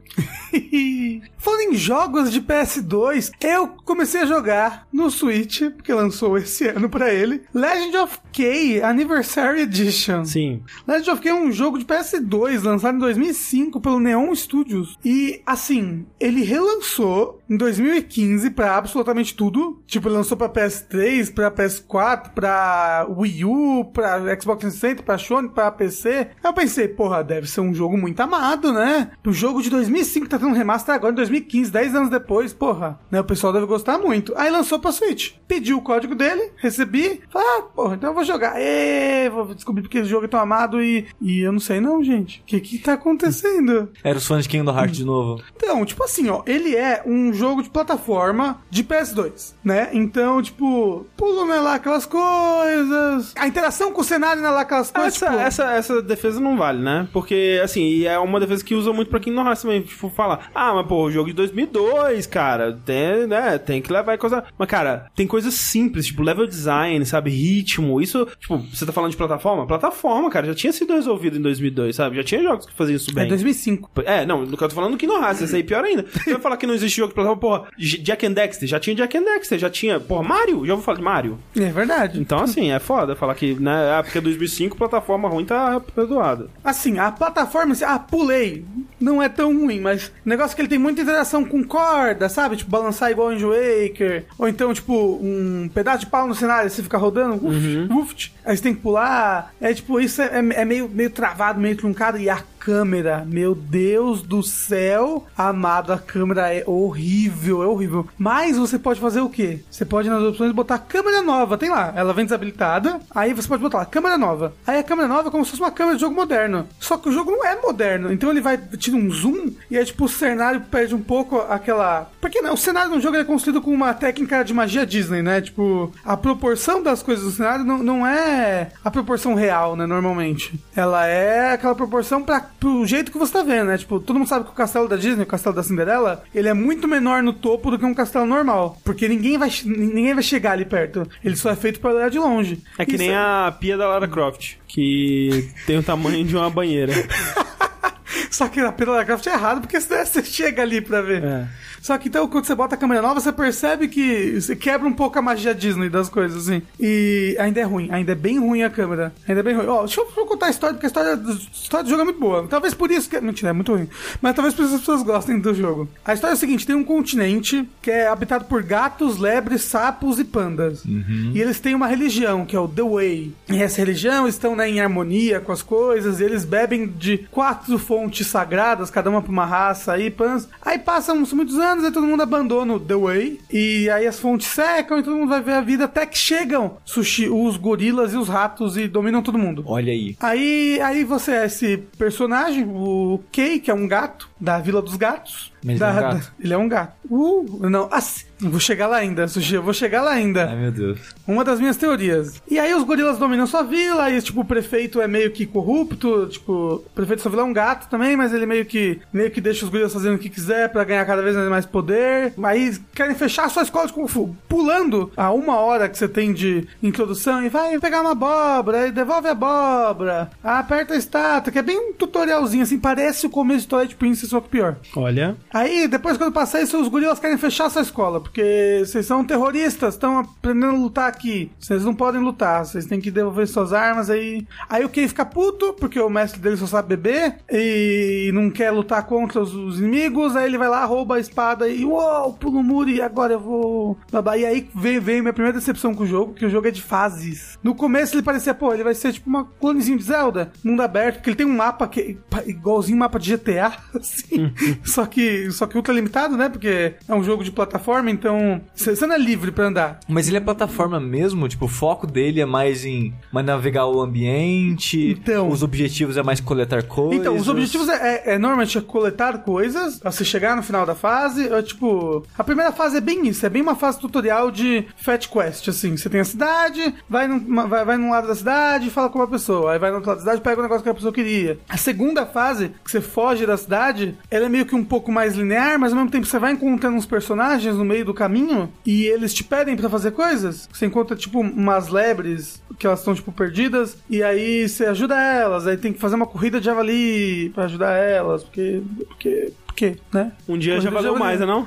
Falando em jogos de PS2, eu comecei a jogar no Switch, porque lançou esse ano pra ele, Legend of K Anniversary Edition. Sim. Legend of K é um jogo de PS2 lançado em 2005 pelo Neon Studios. E, assim, ele relançou em 2015 pra absolutamente tudo. Tipo, ele lançou pra PS3, pra PS4, pra Wii U, pra Xbox 360, pra Sony, pra PC. Eu pensei, porra, deve ser um jogo muito amado, né? O jogo de 2005 tá tendo um remaster agora em 2015, 10 anos depois, porra. Né? O pessoal deve gostar muito. Aí lançou pra Switch. Pedi o código dele, recebi. Falei, ah, porra, então eu vou jogar. Ê, vou descobrir porque esse jogo é tão amado e, e eu não sei não, gente. O que que tá acontecendo? Era os fãs de Kingdom Hearts de novo. Então, tipo assim, ó, ele é um jogo de plataforma de PS2, né? Então, tipo, pula né, lá aquelas coisas. A interação com o cenário, né, lá aquelas coisas. Essa, tipo, essa, essa defesa não vale, né? Porque, assim, é uma defesa que usa muito pra Kingdom Hearts também. Tipo, falar, ah, mas pô, o jogo de 2002, cara, tem, né, tem que levar coisa... Mas, cara, tem coisas simples, tipo, level design, sabe, ritmo, isso, tipo, você tá falando de plataforma? Plataforma, cara, já tinha sido resolvido em 2002, sabe? Já tinha jogos que faziam isso bem. É 2005. É, não, eu tô falando do Kingdom Hearts, esse aí é pior ainda. Você vai falar que não existe jogo de plataforma, porra, J- Jack and Dexter, já tinha Jack and Dexter, já tinha, porra, Mario, já vou falar de Mario. É verdade. Então, assim, é foda falar que, né, porque 2005 plataforma ruim tá perdoada. Assim, a plataforma, assim, ah, pulei. Não é tão ruim, mas o negócio é que ele tem muita interação com corda, sabe? Tipo, balançar igual em Waker. Ou então, tipo, um pedaço de pau no cenário, você fica rodando, uf, uf, aí você tem que pular. É tipo, isso é, é meio, meio travado, meio truncado. E a câmera, meu Deus do céu, amado, a câmera é horrível, é horrível. Mas você pode fazer o quê? Você pode nas opções botar câmera nova, tem lá, ela vem desabilitada, aí você pode botar lá, câmera nova. Aí a câmera nova é como se fosse uma câmera de jogo moderno. Só que o jogo não é moderno, então ele vai tira um zoom e é tipo o cenário perde um pouco aquela. Porque né, o cenário do jogo é construído com uma técnica de magia Disney, né? Tipo, a proporção das coisas do cenário não, não é a proporção real, né? Normalmente. Ela é aquela proporção para pro jeito que você tá vendo, né? Tipo, todo mundo sabe que o castelo da Disney, o castelo da Cinderela, ele é muito menor no topo do que um castelo normal. Porque ninguém vai, ninguém vai chegar ali perto. Ele só é feito para olhar de longe. É que Isso nem a pia da Lara Croft, que tem o tamanho de uma banheira. Só que na Pedra Craft é errado, porque senão você chega ali pra ver. É. Só que então, quando você bota a câmera nova, você percebe que você quebra um pouco a magia Disney das coisas, assim. E ainda é ruim, ainda é bem ruim a câmera. Ainda é bem ruim. Ó, deixa eu, deixa eu contar a história, porque a história, do- a história do jogo é muito boa. Talvez por isso que. Mentira, é muito ruim. Mas talvez por isso as pessoas gostem do jogo. A história é a seguinte: tem um continente que é habitado por gatos, lebres, sapos e pandas. E eles têm uma religião, que é o The Way. E essa religião estão né, em harmonia com as coisas, e eles bebem de quatro fontes sagradas, cada uma pra uma raça aí, pans. Aí passam muitos anos e todo mundo abandona o The Way. E aí as fontes secam e todo mundo vai ver a vida até que chegam sushi, os gorilas e os ratos e dominam todo mundo. Olha aí. Aí, aí você é esse personagem, o Kei, que é um gato, da Vila dos Gatos. Mas ele Da- é um gato? da- ele é um gato. Uh, não, assim, vou chegar lá ainda, Sushi, eu vou chegar lá ainda. Ai, meu Deus. Uma das minhas teorias. E aí os gorilas dominam sua vila, aí tipo, o prefeito é meio que corrupto, tipo, o prefeito da sua vila é um gato também, mas ele meio que meio que deixa os gorilas fazendo o que quiser pra ganhar cada vez mais poder. Aí querem fechar a sua escola de Kung Fu, pulando a uma hora que você tem de introdução e vai pegar uma abóbora, e devolve a abóbora, aperta a estátua, que é bem um tutorialzinho assim, parece o começo de Twilight Princess soco pior. Olha. Aí, depois quando passar isso, os gorilas querem fechar essa escola, porque vocês são terroristas, estão aprendendo a lutar aqui. Vocês não podem lutar, vocês têm que devolver suas armas aí. Aí o Kei fica puto, porque o mestre dele só sabe beber e não quer lutar contra os, os inimigos. Aí ele vai lá, rouba a espada e uou, pula o muro e agora eu vou. babá. E aí veio, veio minha primeira decepção com o jogo, que o jogo é de fases. No começo ele parecia, pô, ele vai ser tipo uma clonezinho de Zelda, mundo aberto, porque ele tem um mapa que igualzinho mapa de GTA, assim. só que só que ultra limitado, né? Porque é um jogo de plataforma, então você não é livre pra andar. Mas ele é plataforma mesmo? Tipo, o foco dele é mais em mais navegar o ambiente, Então. os objetivos é mais coletar coisas. Então, os objetivos é, é, é normalmente é coletar coisas, pra você chegar no final da fase. É, tipo, a primeira fase é bem isso, é bem uma fase tutorial de Fat Quest, assim. Você tem a cidade, vai num, vai, vai num lado da cidade e fala com uma pessoa. Aí vai no outro lado da cidade e pega o negócio que a pessoa queria. A segunda fase, que você foge da cidade, ela é meio que um pouco mais linear, mas ao mesmo tempo você vai encontrando uns personagens no meio do caminho e eles te pedem pra fazer coisas. Você encontra, tipo, umas lebres que elas estão, tipo, perdidas, e aí você ajuda elas, aí tem que fazer uma corrida de javali pra ajudar elas, porque. Porque. Porque, né? Um dia já valeu mais, né não?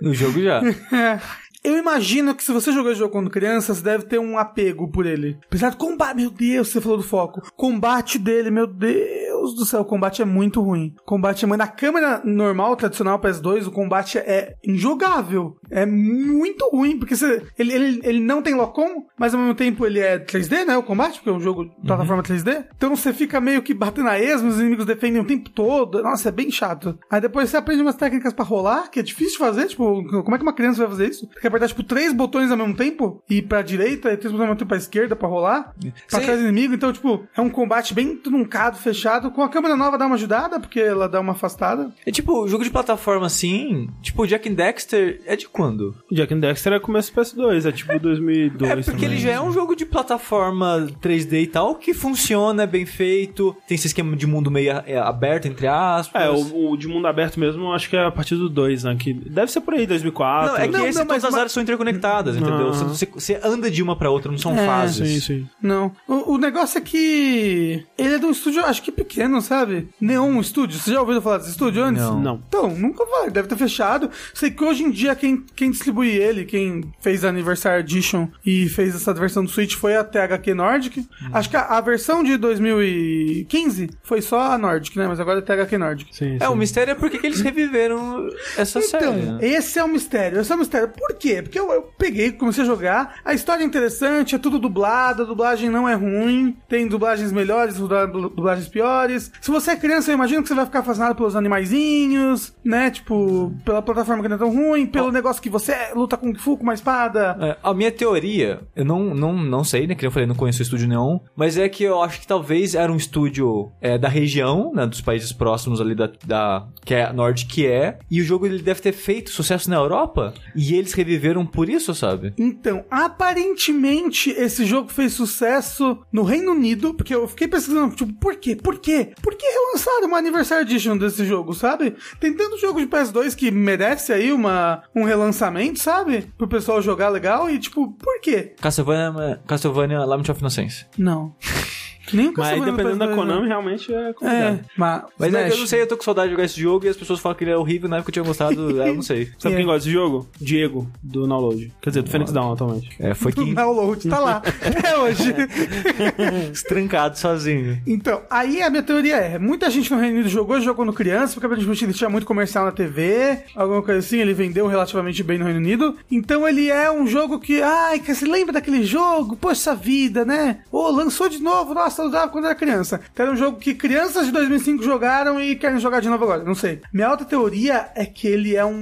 No jogo já. Eu imagino que se você jogou esse jogo quando criança, você deve ter um apego por ele. Apesar do combate, meu Deus, você falou do foco. Combate dele, meu Deus do céu, o combate é muito ruim. O combate é muito. Na câmera normal, tradicional PS2, o combate é injogável. É muito ruim, porque você, ele, ele, ele não tem lock-on, mas ao mesmo tempo ele é 3D, né? O combate, porque é um jogo de plataforma 3D. Então você fica meio que batendo a esmo, os inimigos defendem o tempo todo. Nossa, é bem chato. Aí depois você aprende umas técnicas pra rolar, que é difícil de fazer. Tipo, como é que uma criança vai fazer isso? Tem que apertar, tipo, três botões ao mesmo tempo, e ir pra direita, e três botões ao mesmo tempo pra esquerda pra rolar, pra Sim. trás do inimigo. Então, tipo, é um combate bem truncado, fechado. Com a câmera nova dá uma ajudada, porque ela dá uma afastada. É tipo, jogo de plataforma assim, tipo, Jack and Dexter é de quando? Jack and Dexter é começo do PS2, é tipo 2002 É porque também. ele já é um jogo de plataforma 3D e tal, que funciona, é bem feito, tem esse esquema de mundo meio é, aberto, entre aspas. É, o, o de mundo aberto mesmo, acho que é a partir do 2, né? Que deve ser por aí, 2004. Não, é que Não, esse, não, mas todas as uma- áreas são interconectadas, entendeu? Você, você anda de uma pra outra, não são É, fases. Sim, sim. Não. O, o negócio é que ele é de um estúdio, acho que pequeno, sabe? Neon Studio. Você já ouviu falar desse estúdio antes? Não. Não. Então, nunca vai, deve ter fechado. Sei que hoje em dia quem, quem distribui ele, quem fez a Anniversary Edition e fez essa versão do Switch foi a THQ Nordic. Acho que a, a versão de 2015 foi só a Nordic, né? Mas agora é THQ Nordic. sim, É, sim. o mistério é por que que eles reviveram essa série. Então, né? esse é o mistério. Esse é o mistério. Por quê? Porque eu, eu peguei, comecei a jogar. A história é interessante, é tudo dublado, a dublagem não é ruim. Tem dublagens melhores, dubla- dublagens piores. Se você é criança, eu imagino que você vai ficar fascinado pelos animaizinhos, né? Tipo, pela plataforma que não é tão ruim, pelo negócio que você luta com Kung Fu com uma espada. É, a minha teoria, eu não, não, não sei, né? Que eu falei, não conheço o estúdio Neon, mas é que eu acho que talvez era um estúdio é, da região, né? Dos países próximos ali da, da que é Norte que é, e o jogo ele deve ter feito sucesso na Europa, e eles reviveram por isso, sabe? Então, aparentemente esse jogo fez sucesso no Reino Unido, porque eu fiquei pesquisando, tipo, por quê? Por quê? Por que relançaram uma Anniversary Edition desse jogo, sabe? Tem tanto jogo de PS2 que merece aí uma, um relançamento, sabe? Pro pessoal jogar legal e, tipo, por quê? Castlevania, Castlevania Lament of Innocence. Não. Nem o Mas dependendo da PS2, Konami, não. realmente é É, complicado. mas, Mas é, eu não sei, eu tô com saudade de jogar esse jogo e as pessoas falam que ele é horrível, na época eu tinha gostado, eu não sei. Sabe É. quem gosta desse jogo? Diego, do Download. Quer dizer, do Phoenix Down atualmente. É, foi O que download tá lá, até hoje. estrancado sozinho. Então, aí a minha teoria é: muita gente no Reino Unido jogou, jogou quando criança, porque aparentemente ele tinha muito comercial na TV, alguma coisa assim, ele vendeu relativamente bem no Reino Unido. Então ele é um jogo que, ai, que você lembra daquele jogo? Poxa vida, né? Ô, lançou de novo, nossa, eu usava quando era criança. Então era um jogo que crianças de 2005 jogaram e querem jogar de novo agora, não sei. Minha outra teoria é que ele é um,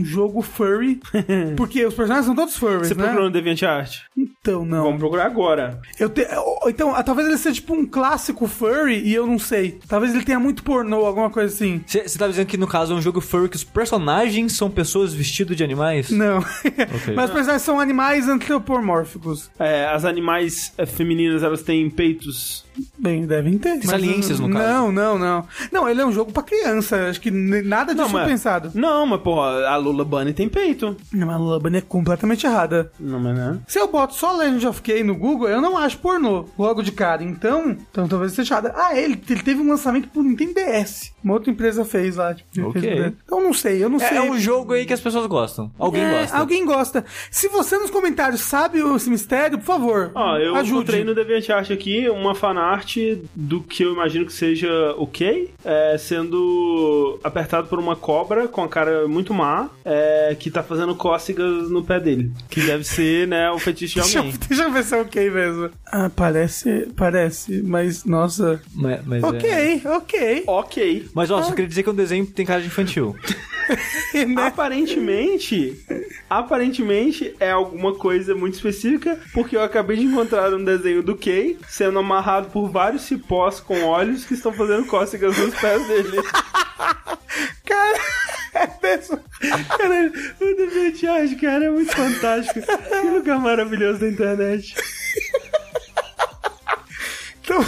um jogo furry, porque os personagens são todos furries, Você né? procurou no DeviantArt? Então, não. Vamos procurar agora. Eu te... Então, talvez ele seja tipo um clássico furry e eu não sei. Talvez ele tenha muito pornô, alguma coisa assim. Você tá dizendo que no caso é um jogo furry que os personagens são pessoas vestidas de animais? Não. Mas os personagens são animais antropomórficos. É, as animais é, femininas, elas têm peitos Peace. Bem, devem ter. mas Saliências, no não, caso. Não, não, não. Não, ele é um jogo pra criança. Acho que nada disso Não, foi mas- pensado. Não, mas porra, a Lula Bunny tem peito. Não, Mas a Lula Bunny é completamente errada. Não, mas né? Se eu boto só Legend of K no Google, eu não acho pornô logo de cara. Então, então talvez seja errada. Ah, ele, ele teve um lançamento pro Nintendo DS. Uma outra empresa fez lá. Tipo, Ok. fez- então não sei, eu não É, sei. é um jogo aí que as pessoas gostam. Alguém É, gosta. Alguém gosta. Se você nos comentários sabe esse mistério, por favor, Ó, eu ajude. encontrei no DeviantArt aqui uma fanart do que eu imagino que seja o Kay, é, sendo apertado por uma cobra com a cara muito má, é, que tá fazendo cócegas no pé dele. Que deve ser, né, o fetiche de Deixa, alguém. eu- deixa eu ver se é ok mesmo. Ah, parece, parece, mas nossa. Mas, mas Ok, é- ok. Ok. Mas ó, só queria dizer que o desenho tem cara de infantil. Né? Aparentemente, aparentemente é alguma coisa muito específica, porque eu acabei de encontrar um desenho do Kay sendo amarrado por vários cipós com olhos que estão fazendo cócegas nos pés dele. Cara, é mesmo. Cara, o DeviantArt, cara, é muito fantástico. Que lugar maravilhoso da internet. Então,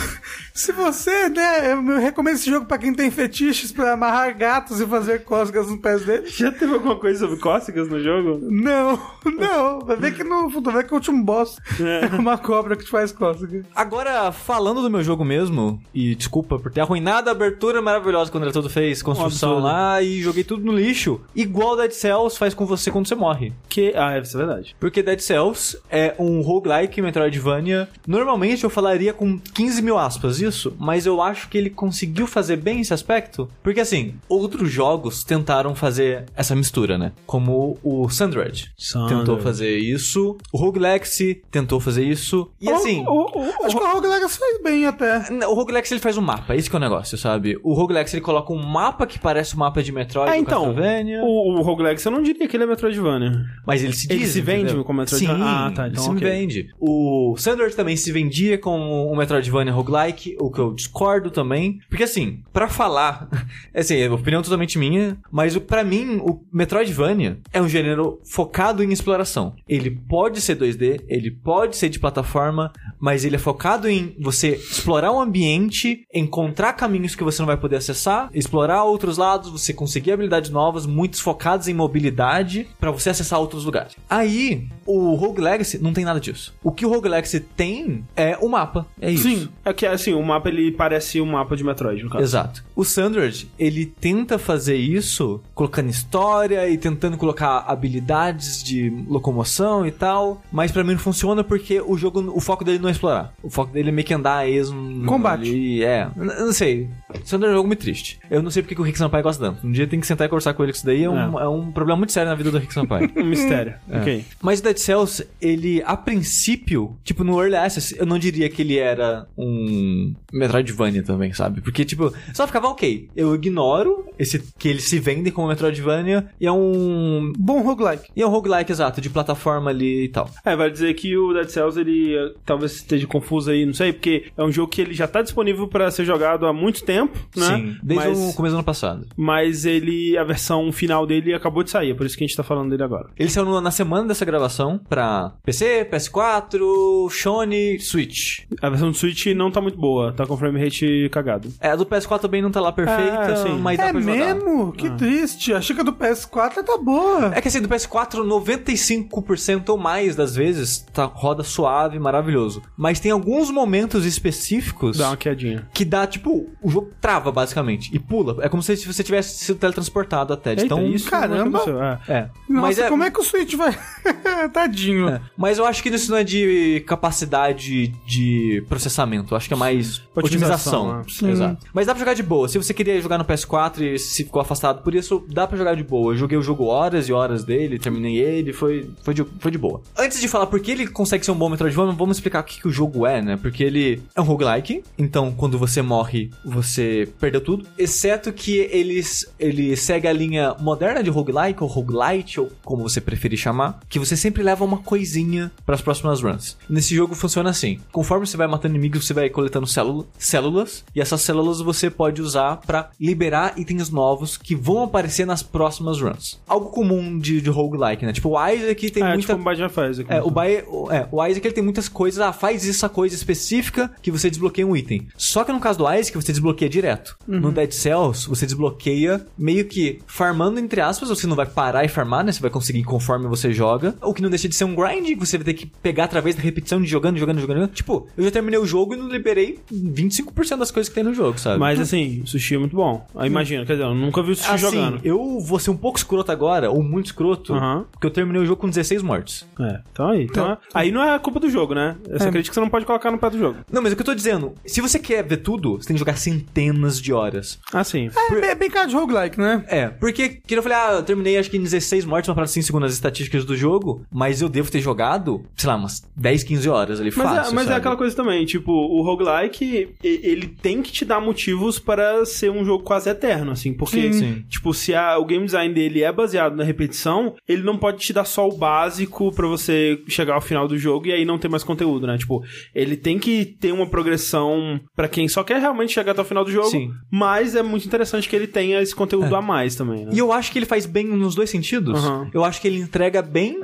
se você, né, eu recomendo esse jogo pra quem tem fetiches pra amarrar gatos e fazer cócegas nos pés deles. Já teve alguma coisa sobre cócegas no jogo? Não, não. Vai ver que no vai ver que o último boss é uma cobra que te faz cócega. Agora, falando do meu jogo mesmo, e desculpa por ter arruinado a abertura maravilhosa que o André todo fez, construção absurdo. lá, e joguei tudo no lixo, igual Dead Cells faz com você quando você morre. Que... Ah, isso é verdade. Porque Dead Cells é um roguelike Metroidvania. Normalmente eu falaria com 15 mil aspas isso, mas eu acho que ele conseguiu fazer bem esse aspecto. Porque assim, outros jogos tentaram fazer essa mistura, né? Como o Sandred Sandred. tentou fazer isso, o Rogue Legacy tentou fazer isso. E assim. O, o, o, Acho que o Rogue Legacy fez bem até. O Rogue Legacy ele faz um mapa, esse que é o negócio, sabe? O Rogue Legacy ele coloca um mapa que parece o mapa de Metroid do então, Castlevania, o, o Roguelike, eu não diria que ele é Metroidvania. mas ele se diz, Ele se vende entendeu? como Metroidvania? Sim, Ah, tá, então ele se ok. vende. O Sandwich também se vendia como um Metroidvania roguelike, o que eu discordo também. Porque assim, pra falar, assim, é uma opinião totalmente minha, mas pra mim, o Metroidvania é um gênero focado em exploração. Ele pode ser 2D, ele pode ser de plataforma, mas ele é focado em você explorar um ambiente, encontrar caminhos que você não vai poder acessar, explorar outros lados, você conseguir habilidades novas, muitos focados em mobilidade, pra você acessar outros lugares. Aí, o Rogue Legacy não tem nada disso. O que o Rogue Legacy tem é o mapa. É isso. Sim. É que, assim, o mapa, ele parece um mapa de Metroid, no caso. Exato. O Sandred, ele tenta fazer isso colocando história e tentando colocar habilidades de locomoção e tal, mas pra mim não funciona porque o jogo, o foco dele não é explorar. O foco dele é meio que andar a esmo. Combate. ali, é, N- não sei. Sandred é um jogo muito triste. Eu não sei porque que o Rick Sampaio gosta tanto. Um dia tem que sentar e conversar com ele que isso daí é um, é um problema muito sério na vida do Rick Sampaio. Um mistério. É. Ok. Mas o Dead Cells, ele, a princípio, tipo, no Early Access, eu não diria que ele era um Metroidvania também, sabe? Porque, tipo, só ficava ok. Eu ignoro esse que eles se vendem como Metroidvania e é um. Bom roguelike. E é um roguelike, exato, de plataforma ali e tal. É, vai dizer que o Dead Cells, ele eh, talvez esteja confuso aí, não sei, porque é um jogo que ele já tá disponível pra ser jogado há muito tempo, né? Sim, desde mas, o começo do ano passado. mas ele, a versão final dele acabou de sair, é por isso que a gente tá falando dele agora. Ele saiu na semana dessa gravação pra PC, PS4, Sony, Switch. A versão do Switch não tá muito boa, tá com frame rate cagado. É, a do PS4 também não tá lá perfeita, É, sim. mas dá É pra jogar. mesmo? Que triste. Achei que a do PS4 tá boa. É que assim, do PS4, 95% ou mais das vezes tá, roda suave, maravilhoso. Mas tem alguns momentos específicos Dá uma quedinha. que dá, tipo, o jogo trava basicamente e pula. É como se você tivesse sido teletransportado até. Eita, tão... isso caramba. não aconteceu, é. É. Nossa, mas é, como é que o Switch vai... Tadinho. é. Mas eu acho que isso não é de capacidade de processamento. Eu acho que é mais Otimização, otimização. né? Sim. Exato. Mas dá pra jogar de boa. Se você queria jogar no PS4 e se ficou afastado por isso, dá pra jogar de boa. Eu joguei o jogo horas e horas dele, terminei ele, foi, foi, de, foi de boa. Antes de falar por que ele consegue ser um bom Metroidvania, vamos explicar o que, que o jogo é, né? Porque ele é um roguelike, então quando você morre, você perdeu tudo. Exceto que eles, ele segue a linha moderna de roguelike, ou roguelite, ou como você preferir chamar, que você sempre leva uma coisinha pras próximas runs. Nesse jogo funciona assim: conforme você vai matando inimigos, você vai coletando célula- células, e essas células você pode usar pra liberar itens novos que vão aparecer nas próximas runs. Algo comum de, de roguelike, né? Tipo, o Isaac tem é, muita. tipo o of Isaac. É, o, Bae, é, o Isaac ele tem muitas coisas, ah, faz essa coisa específica que você desbloqueia um item. Só que no caso do Isaac, você desbloqueia direto. No Dead Cells, você desbloqueia meio que farmando, entre aspas, você não vai parar e farmar, né? Você vai conseguir conforme você joga. O que não deixa de ser um grind, você vai ter que pegar através da repetição de jogando, jogando, jogando. Tipo, eu já terminei o jogo e não liberei 25% das coisas que tem no jogo, sabe? Mas assim, o sushi é muito bom. Aí imagina, quer dizer, eu nunca vi o sushi assim, jogando. eu vou ser um pouco escroto agora, ou muito escroto, porque eu terminei o jogo com 16 mortes. É, então aí. Então, é- aí não é culpa do jogo, né? Essa É. crítica você não pode colocar no pé do jogo. Não, mas o que eu tô dizendo, se você quer ver tudo, você tem que jogar centenas de horas. Ah, sim. É bem, bem cara de roguelike, né? É, porque, que eu falei, ah, eu terminei acho que em 16 mortes, uma parada assim, segundo as estatísticas do jogo, mas eu devo ter jogado, sei lá, umas 10, 15 horas ali, Mas, fácil, é, mas é sabe? aquela coisa também, tipo, o roguelike, e- ele tem que te dar motivos para ser um jogo quase eterno, assim, porque, Sim, sim. tipo, se a- o game design dele é baseado na repetição, ele não pode te dar só o básico pra você chegar ao final do jogo e aí não ter mais conteúdo, né? Tipo, ele tem que ter uma progressão pra quem só quer realmente chegar até o final do jogo, Sim. mas é muito interessante que ele tenha esse conteúdo a mais também, né? E eu acho que ele faz bem nos dois sentidos. Aham. Eu acho que ele entrega bem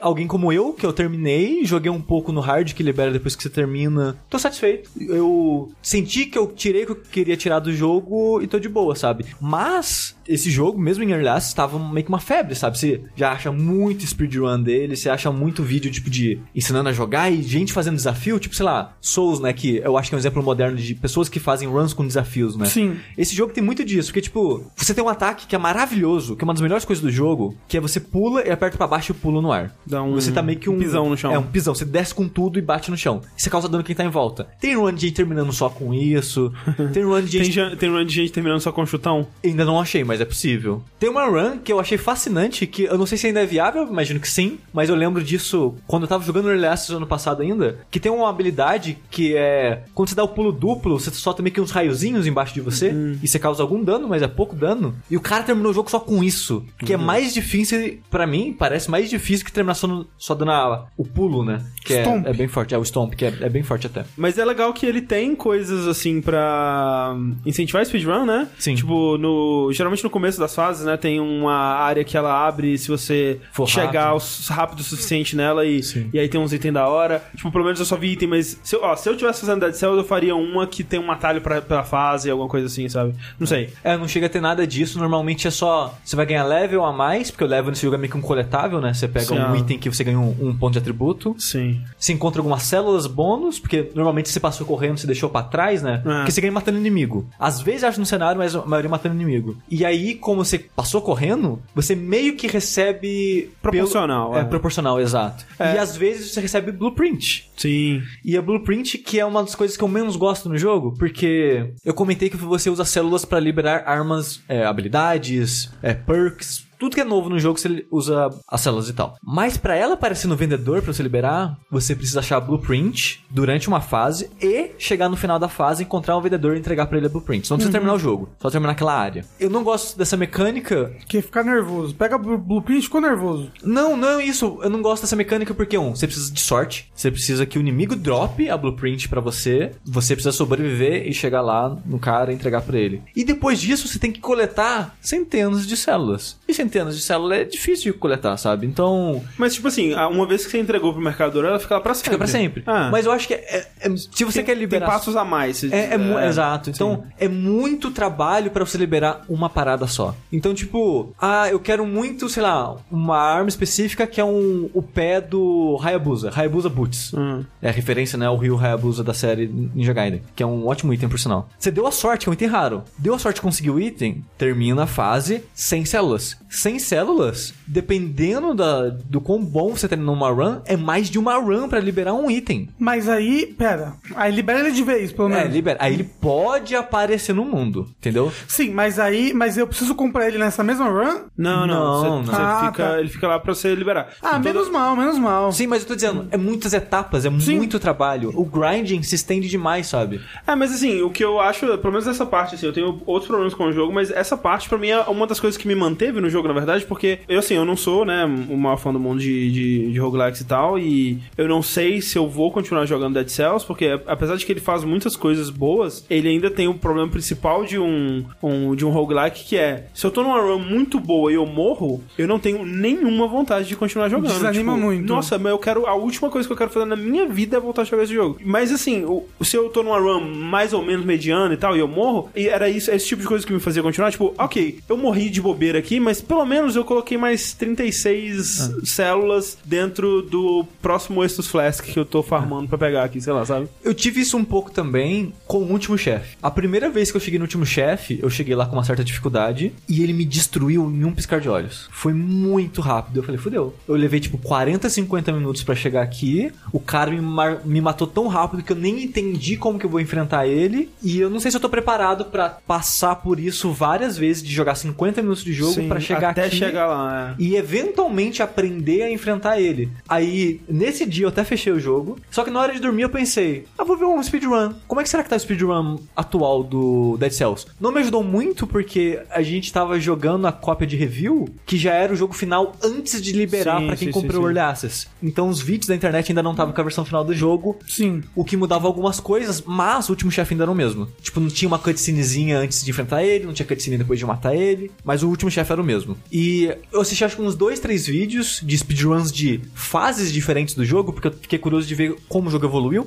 alguém como eu, que eu terminei, joguei um pouco no hard, que libera depois que você termina. Tô satisfeito. Eu senti que eu tirei o que eu queria tirar do jogo e tô de boa, sabe? Mas, esse jogo, mesmo em Early Access, tava meio que uma febre, sabe? Você já acha muito speedrun dele, você acha muito vídeo, tipo, de ensinando a jogar e gente fazendo desafio, tipo, sei lá, Souls, né? Que eu acho que é um exemplo moderno de pessoas que fazem runs com desafios, né? Sim. Esse jogo tem muito disso, porque, tipo, você tem um ataque que é maravilhoso, que é uma das melhores coisas do jogo, que é você pula e aperta pra baixo e pula no ar. Dá um- você tá meio que um... um pisão no chão. É, um pisão. Você desce com tudo e bate no chão. Você causa dano quem tá em volta. Tem run de terminando só com isso. tem run de Tem, gente... ja- tem run de gente terminando só com chutão? Ainda não achei, mas é possível. Tem uma run que eu achei fascinante, que eu não sei se ainda é viável, imagino que sim, mas eu lembro disso quando eu tava jogando Early Access ano passado ainda, que tem uma habilidade que é... Quando você dá o pulo duplo, você solta meio que uns raiozinhos embaixo de você, e você causa algum dano, mas é pouco dano. E o cara terminou o jogo só com isso, que é mais difícil, pra mim, parece mais difícil que terminar só, no- só dando a- o pulo, né? Que é, é bem forte, é o Stomp, que é, é bem forte até. Mas é legal que ele tem coisas assim pra incentivar speedrun, né? Sim. Tipo, no, geralmente no começo das fases, né, tem uma área que ela abre se você For chegar rápido. o- rápido o suficiente nela e, Sim. e aí tem uns itens da hora. Tipo, pelo menos eu só vi item, mas se eu, ó, se eu tivesse fazendo Dead Cells, eu faria uma que tem um atalho pra, pra fase, alguma coisa assim, sabe? Não sei. É, não chega a ter nada disso. Normalmente é só. Você vai ganhar level a mais, porque o level nesse jogo é meio que um coletável, né? Você pega Sim, um ah. item que você ganha um, um ponto de atributo. Sim. Você encontra algumas células bônus, porque normalmente você passou correndo, você deixou pra trás, né? É. Porque você ganha matando inimigo. Às vezes acha no cenário, mas a maioria matando inimigo. E aí, como você passou correndo, você meio que recebe. Proporcional, pelo- é. É, proporcional, exato. É. E às vezes você recebe blueprint. Sim. E a Blueprint, que é uma das coisas que eu menos gosto no jogo, porque eu comentei que você usa células pra liberar armas, é, habilidades, é, perks, tudo que é novo no jogo você usa as células e tal. Mas pra ela aparecer no vendedor pra você liberar, você precisa achar a Blueprint durante uma fase e chegar no final da fase, encontrar um vendedor e entregar pra ele a Blueprint. Você não precisa terminar o jogo, só terminar aquela área. Eu não gosto dessa mecânica Que ficar nervoso. Pega blu- blueprint e ficou nervoso. não, não é isso. Eu não gosto dessa mecânica porque, um, você precisa de sorte. Você precisa que o inimigo drope a blueprint pra você. Você precisa sobreviver e chegar lá no cara e entregar pra ele. E depois disso, você tem que coletar centenas de células. E centenas de células é difícil de coletar, sabe? Então, Mas, tipo assim, uma vez que você entregou pro mercador, ela fica lá pra sempre. fica pra sempre. Ah. Mas eu acho que é- é- se você tem, quer liberar. Tem passos a mais. É, é É, exato. Então, sim. é muito trabalho pra você liberar uma parada só. Então, tipo, ah, eu quero muito, sei lá, uma arma específica que é um, o pé do Hayabusa, Hayabusa Boots. Hum. É a referência, né, ao Ryu Hayabusa da série Ninja Gaiden, que é um ótimo item, por sinal. Você deu a sorte, que é um item raro. Deu a sorte de conseguir o item, termina a fase sem células. Sem células, dependendo da, do quão bom você tem numa run, é mais de uma run pra liberar um item. Mas aí, pera. Aí libera ele de vez, pelo É, menos. libera. Aí ele pode aparecer no mundo, entendeu? Sim, mas aí. Mas eu preciso comprar ele nessa mesma run? Não, não. Não, você- não. você Ah, fica, tá. Ele fica lá pra você liberar. Ah, Então, menos mal, menos mal. Sim, mas eu tô dizendo, é muitas etapas, é Sim. muito trabalho. O grinding se estende demais, sabe? É, mas assim, o que eu acho, pelo menos essa parte, assim, eu tenho outros problemas com o jogo, mas essa parte pra mim é uma das coisas que me manteve no jogo jogo, na verdade, porque eu, assim, eu não sou, né, o maior fã do mundo de, de, de roguelikes e tal, e eu não sei se eu vou continuar jogando Dead Cells, porque apesar de que ele faz muitas coisas boas, ele ainda tem o problema principal de um, um, de um roguelike, que é, se eu tô numa run muito boa e eu morro, eu não tenho nenhuma vontade de continuar jogando. Desanima Tipo, muito. Nossa, mas eu quero, a última coisa que eu quero fazer na minha vida é voltar a jogar esse jogo. Mas assim, o- se eu tô numa run mais ou menos mediana e tal, e eu morro, e era isso, esse tipo de coisa que me fazia continuar, tipo, ok, eu morri de bobeira aqui, mas pelo menos eu coloquei mais 36 células dentro do próximo Estus Flask que eu tô farmando pra pegar aqui, sei lá, sabe? Eu tive isso um pouco também com o último chefe. A primeira vez que eu cheguei no último chefe, eu cheguei lá com uma certa dificuldade e ele me destruiu em um piscar de olhos. Foi muito rápido. Eu falei, fudeu. Eu levei tipo 40, 50 minutos pra chegar aqui. O cara me, me matou tão rápido que eu nem entendi como que eu vou enfrentar ele. E eu não sei se eu tô preparado pra passar por isso várias vezes, de jogar 50 minutos de jogo Sim, pra chegar até aqui chegar lá, é. e eventualmente aprender a enfrentar ele. Aí, nesse dia eu até fechei o jogo, só que na hora de dormir eu pensei, ah, vou ver um speedrun. Como é que será que tá o speedrun atual do Dead Cells? Não me ajudou muito porque a gente tava jogando a cópia de review, que já era o jogo final antes de liberar pra quem sim, comprou o. Early Access. Então os vídeos da internet ainda não estavam com a versão final do jogo, Sim. o que mudava algumas coisas, mas o último chefe ainda era o mesmo. Tipo, não tinha uma cutscenezinha antes de enfrentar ele, não tinha cutscene depois de matar ele, mas o último chefe era o mesmo. E eu assisti acho que uns dois, três vídeos de speedruns de fases diferentes do jogo, porque eu fiquei curioso de ver como o jogo evoluiu.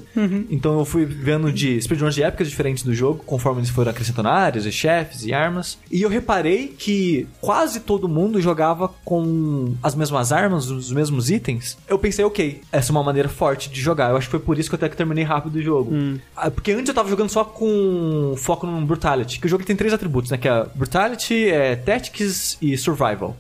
Então eu fui vendo de speedruns de épocas diferentes do jogo, conforme eles foram acrescentando áreas e chefes e armas. E eu reparei que quase todo mundo jogava com as mesmas armas, os mesmos itens. Eu pensei, ok, essa é uma maneira forte de jogar. Eu acho que foi por isso que eu até que terminei rápido o jogo. Ah, Porque antes eu tava jogando só com foco no Brutality, que o jogo tem três atributos, né? Que é Brutality, é Tactics e Survival.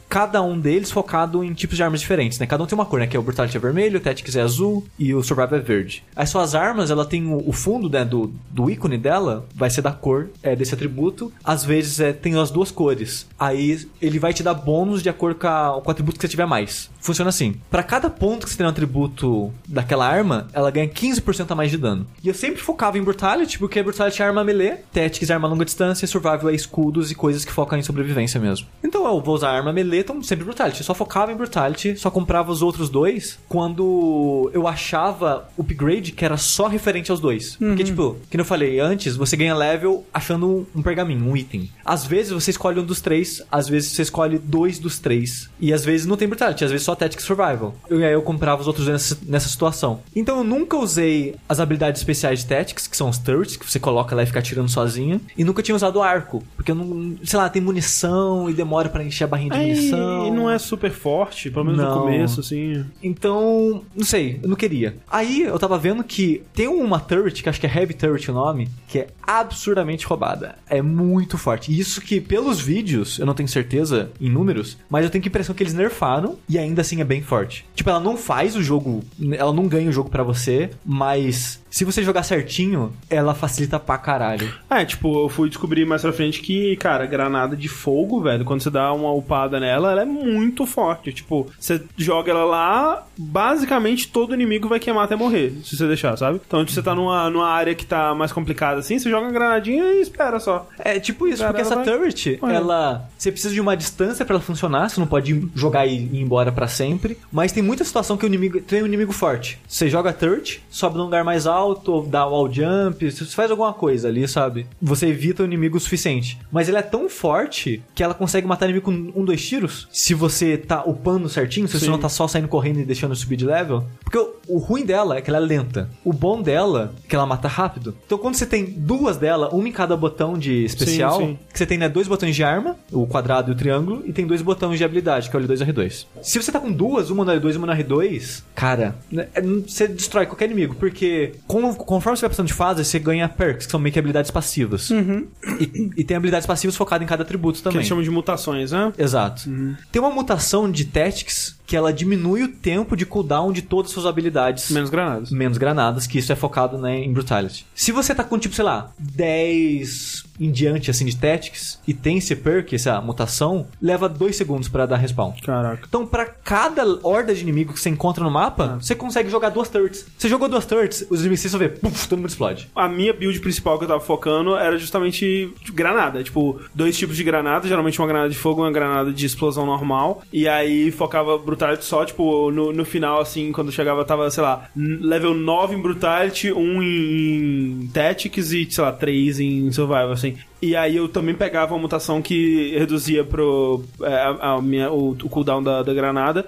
Cada um deles focado em tipos de armas diferentes, né? Cada um tem uma cor, né? Que é o Brutality é vermelho, o Tactics é azul e o Survival é verde. As suas armas, ela tem o, fundo, né? Do, do ícone dela, vai ser da cor é, desse atributo. Às vezes é, tem as duas cores. Aí ele vai te dar bônus de acordo com, a- com o atributo que você tiver mais. Funciona assim. Pra cada ponto que você tem no atributo daquela arma, ela ganha 15% a mais de dano. E eu sempre focava em Brutality, porque Brutality é arma melee, Tactics é arma longa distância, Survival é escudos e coisas que focam em sobrevivência mesmo. Então eu vou usar arma melee, então sempre Brutality. Eu só focava em Brutality, só comprava os outros dois quando eu achava o upgrade que era só referente aos dois. Porque, tipo, que eu falei antes, você ganha level achando um, pergaminho, um item. Às vezes você escolhe um dos três, às vezes você escolhe dois dos três. E às vezes não tem Brutality, às vezes só Tactics Survival. E aí eu comprava os outros nessa, nessa situação. Então eu nunca usei as habilidades especiais de Tactics, que são os turrets, que você coloca lá e fica atirando sozinho. E nunca tinha usado arco, porque eu não, sei lá, tem munição e demora pra encher a barrinha de munição. e não é super forte, pelo menos no Não. começo, assim. Então, não sei, eu não queria. Aí eu tava vendo que tem uma turret, que acho que é Heavy Turret o nome, que é absurdamente roubada. É muito forte. Isso que, pelos vídeos, eu não tenho certeza em números, mas eu tenho a impressão que eles nerfaram e ainda assim é bem forte. Tipo, ela não faz o jogo, ela não ganha o jogo pra você, mas se você jogar certinho, ela facilita pra caralho. É, tipo, eu fui descobrir mais pra frente que, cara, granada de fogo, velho, quando você dá uma upada nela, ela é muito forte. Tipo, você joga ela lá, basicamente todo inimigo vai queimar até morrer, se você deixar, sabe? Então, se você tá numa, numa área que tá mais complicada assim, você joga uma granadinha e espera só. É tipo isso, Cara, porque essa vai- turret, ela. Você precisa de uma distância pra ela funcionar, você não pode jogar e ir embora pra sempre. Mas tem muita situação que o inimigo tem um inimigo forte. Você joga a turret, sobe num lugar mais alto, ou dá wall jump, você faz alguma coisa ali, sabe? Você evita o inimigo o suficiente. Mas ele é tão forte que ela consegue matar o inimigo com um, dois tiros. Se você tá upando certinho, se você Sim. não tá só saindo correndo e deixando subir de level. Porque o, o ruim dela é que ela é lenta. O bom dela é que ela mata rápido. Então quando você tem duas dela, uma em cada botão de especial, Sim, sim. que você tem né, dois botões de arma, o quadrado e o triângulo, e tem dois botões de habilidade, que é o L2 e o R2. Se você tá com duas, uma no L2 e uma no R2, cara, né, é, você destrói qualquer inimigo, porque com- conforme você vai passando de fase, você ganha perks, que são meio que habilidades passivas. E, e tem habilidades passivas focadas em cada atributo Que também. eles chamam de mutações, né? Exato. Tem uma mutação de Tactics que ela diminui o tempo de cooldown de todas as suas habilidades. Menos granadas. Menos granadas, que isso é focado né, em Brutality. Se você tá com, tipo, sei lá, 10 em diante, assim, de Tactics, e tem esse perk, essa mutação, leva 2 segundos pra dar respawn. Caraca. Então, pra cada horda de inimigo que você encontra no mapa, você consegue jogar duas turrets. Você jogou duas turrets, os inimigos só vê, puf, todo mundo explode. A minha build principal que eu tava focando era justamente granada. Tipo, dois tipos de granada. Geralmente uma granada de fogo e uma granada de explosão normal. E aí focava Brutality só, tipo, no, no final, assim, quando chegava, tava, sei lá, level 9 em Brutality, 1 em, em Tactics e, sei lá, 3 em Survival, assim. E aí eu também pegava uma mutação que reduzia pro, é, a, a minha, o, o cooldown da, da granada.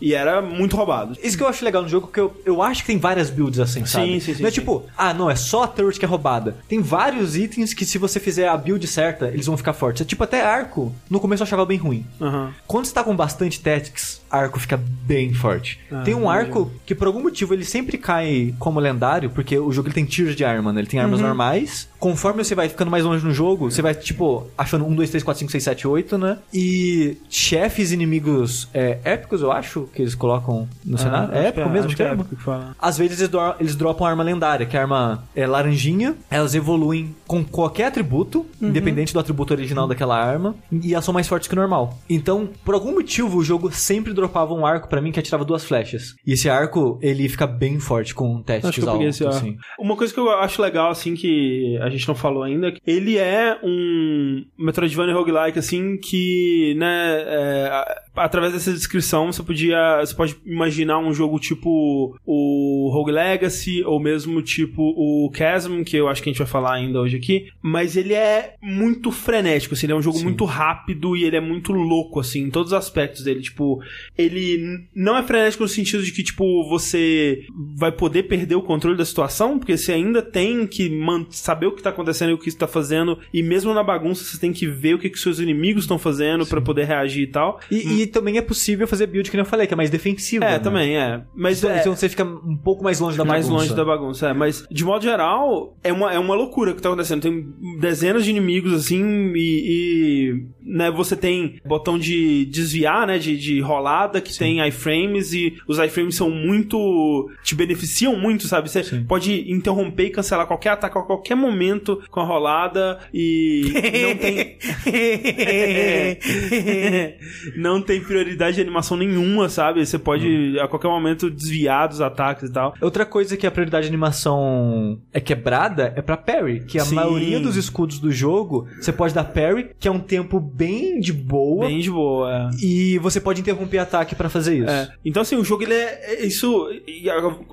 E era muito roubado. Isso que eu acho legal no jogo, que eu, eu acho que tem várias builds assim, sabe? sim, sim, Não é sim. tipo, ah, não, é só a turret que é roubada. Tem vários itens que se você fizer a build certa, eles vão ficar fortes. É tipo, até arco, no começo eu achava bem ruim. Aham. Quando você tá com bastante tactics, arco fica bem forte. Ah, tem um arco que por algum motivo ele sempre cai como lendário, porque o jogo ele tem tiers de arma, né? Ele tem armas normais. Conforme você vai ficando mais longe no jogo, você vai, tipo, achando 1, 2, 3, 4, 5, 6, 7, 8, né? E chefes inimigos é, épicos, eu acho, que eles colocam no cenário. É épico que mesmo, acho que é termo? épico que fala. Às vezes eles, eles dropam arma lendária, que é a arma é, laranjinha. Elas evoluem com qualquer atributo, independente do atributo original daquela arma. E elas são mais fortes que o normal. Então, por algum motivo, o jogo sempre dropava um arco pra mim que atirava duas flechas. E esse arco, ele fica bem forte com testes altos, assim. Uma coisa que eu acho legal, assim, que a gente não falou ainda, ele é um Metroidvania roguelike, assim, que, né, é, através dessa descrição você podia, você pode imaginar um jogo tipo o Rogue Legacy, ou mesmo tipo o Chasm, que eu acho que a gente vai falar ainda hoje aqui, mas ele é muito frenético, assim, ele é um jogo Sim. muito rápido e ele é muito louco, assim, em todos os aspectos dele, tipo, ele não é frenético no sentido de que, tipo, você vai poder perder o controle da situação, porque você ainda tem que saber o que tá acontecendo e o que você tá fazendo, e mesmo na bagunça você tem que ver o que, que seus inimigos estão fazendo pra poder reagir e tal. E, e também é possível fazer build, que eu falei, que é mais defensiva. É, né? também, é. Mas Então, é, então você fica um pouco mais longe da mais bagunça. longe da bagunça, é. Mas, de modo geral, é uma, é uma loucura o que tá acontecendo. Tem dezenas de inimigos, assim, e, e, né, você tem botão de desviar, né, de, de rolada, que tem iframes, e os iframes são muito... te beneficiam muito, sabe? Você Sim. pode interromper e cancelar qualquer ataque a qualquer momento com a rolada, e não tem... não tem prioridade de animação nenhuma, sabe? Você pode, a qualquer momento, desviar dos ataques e tal. Outra coisa que a prioridade de animação é quebrada é pra parry, que a Sim. maioria dos escudos do jogo você pode dar parry, que é um tempo bem de boa, Bem de boa, é. e você pode interromper ataque pra fazer isso. É. Então, assim, o jogo ele é. é Isso,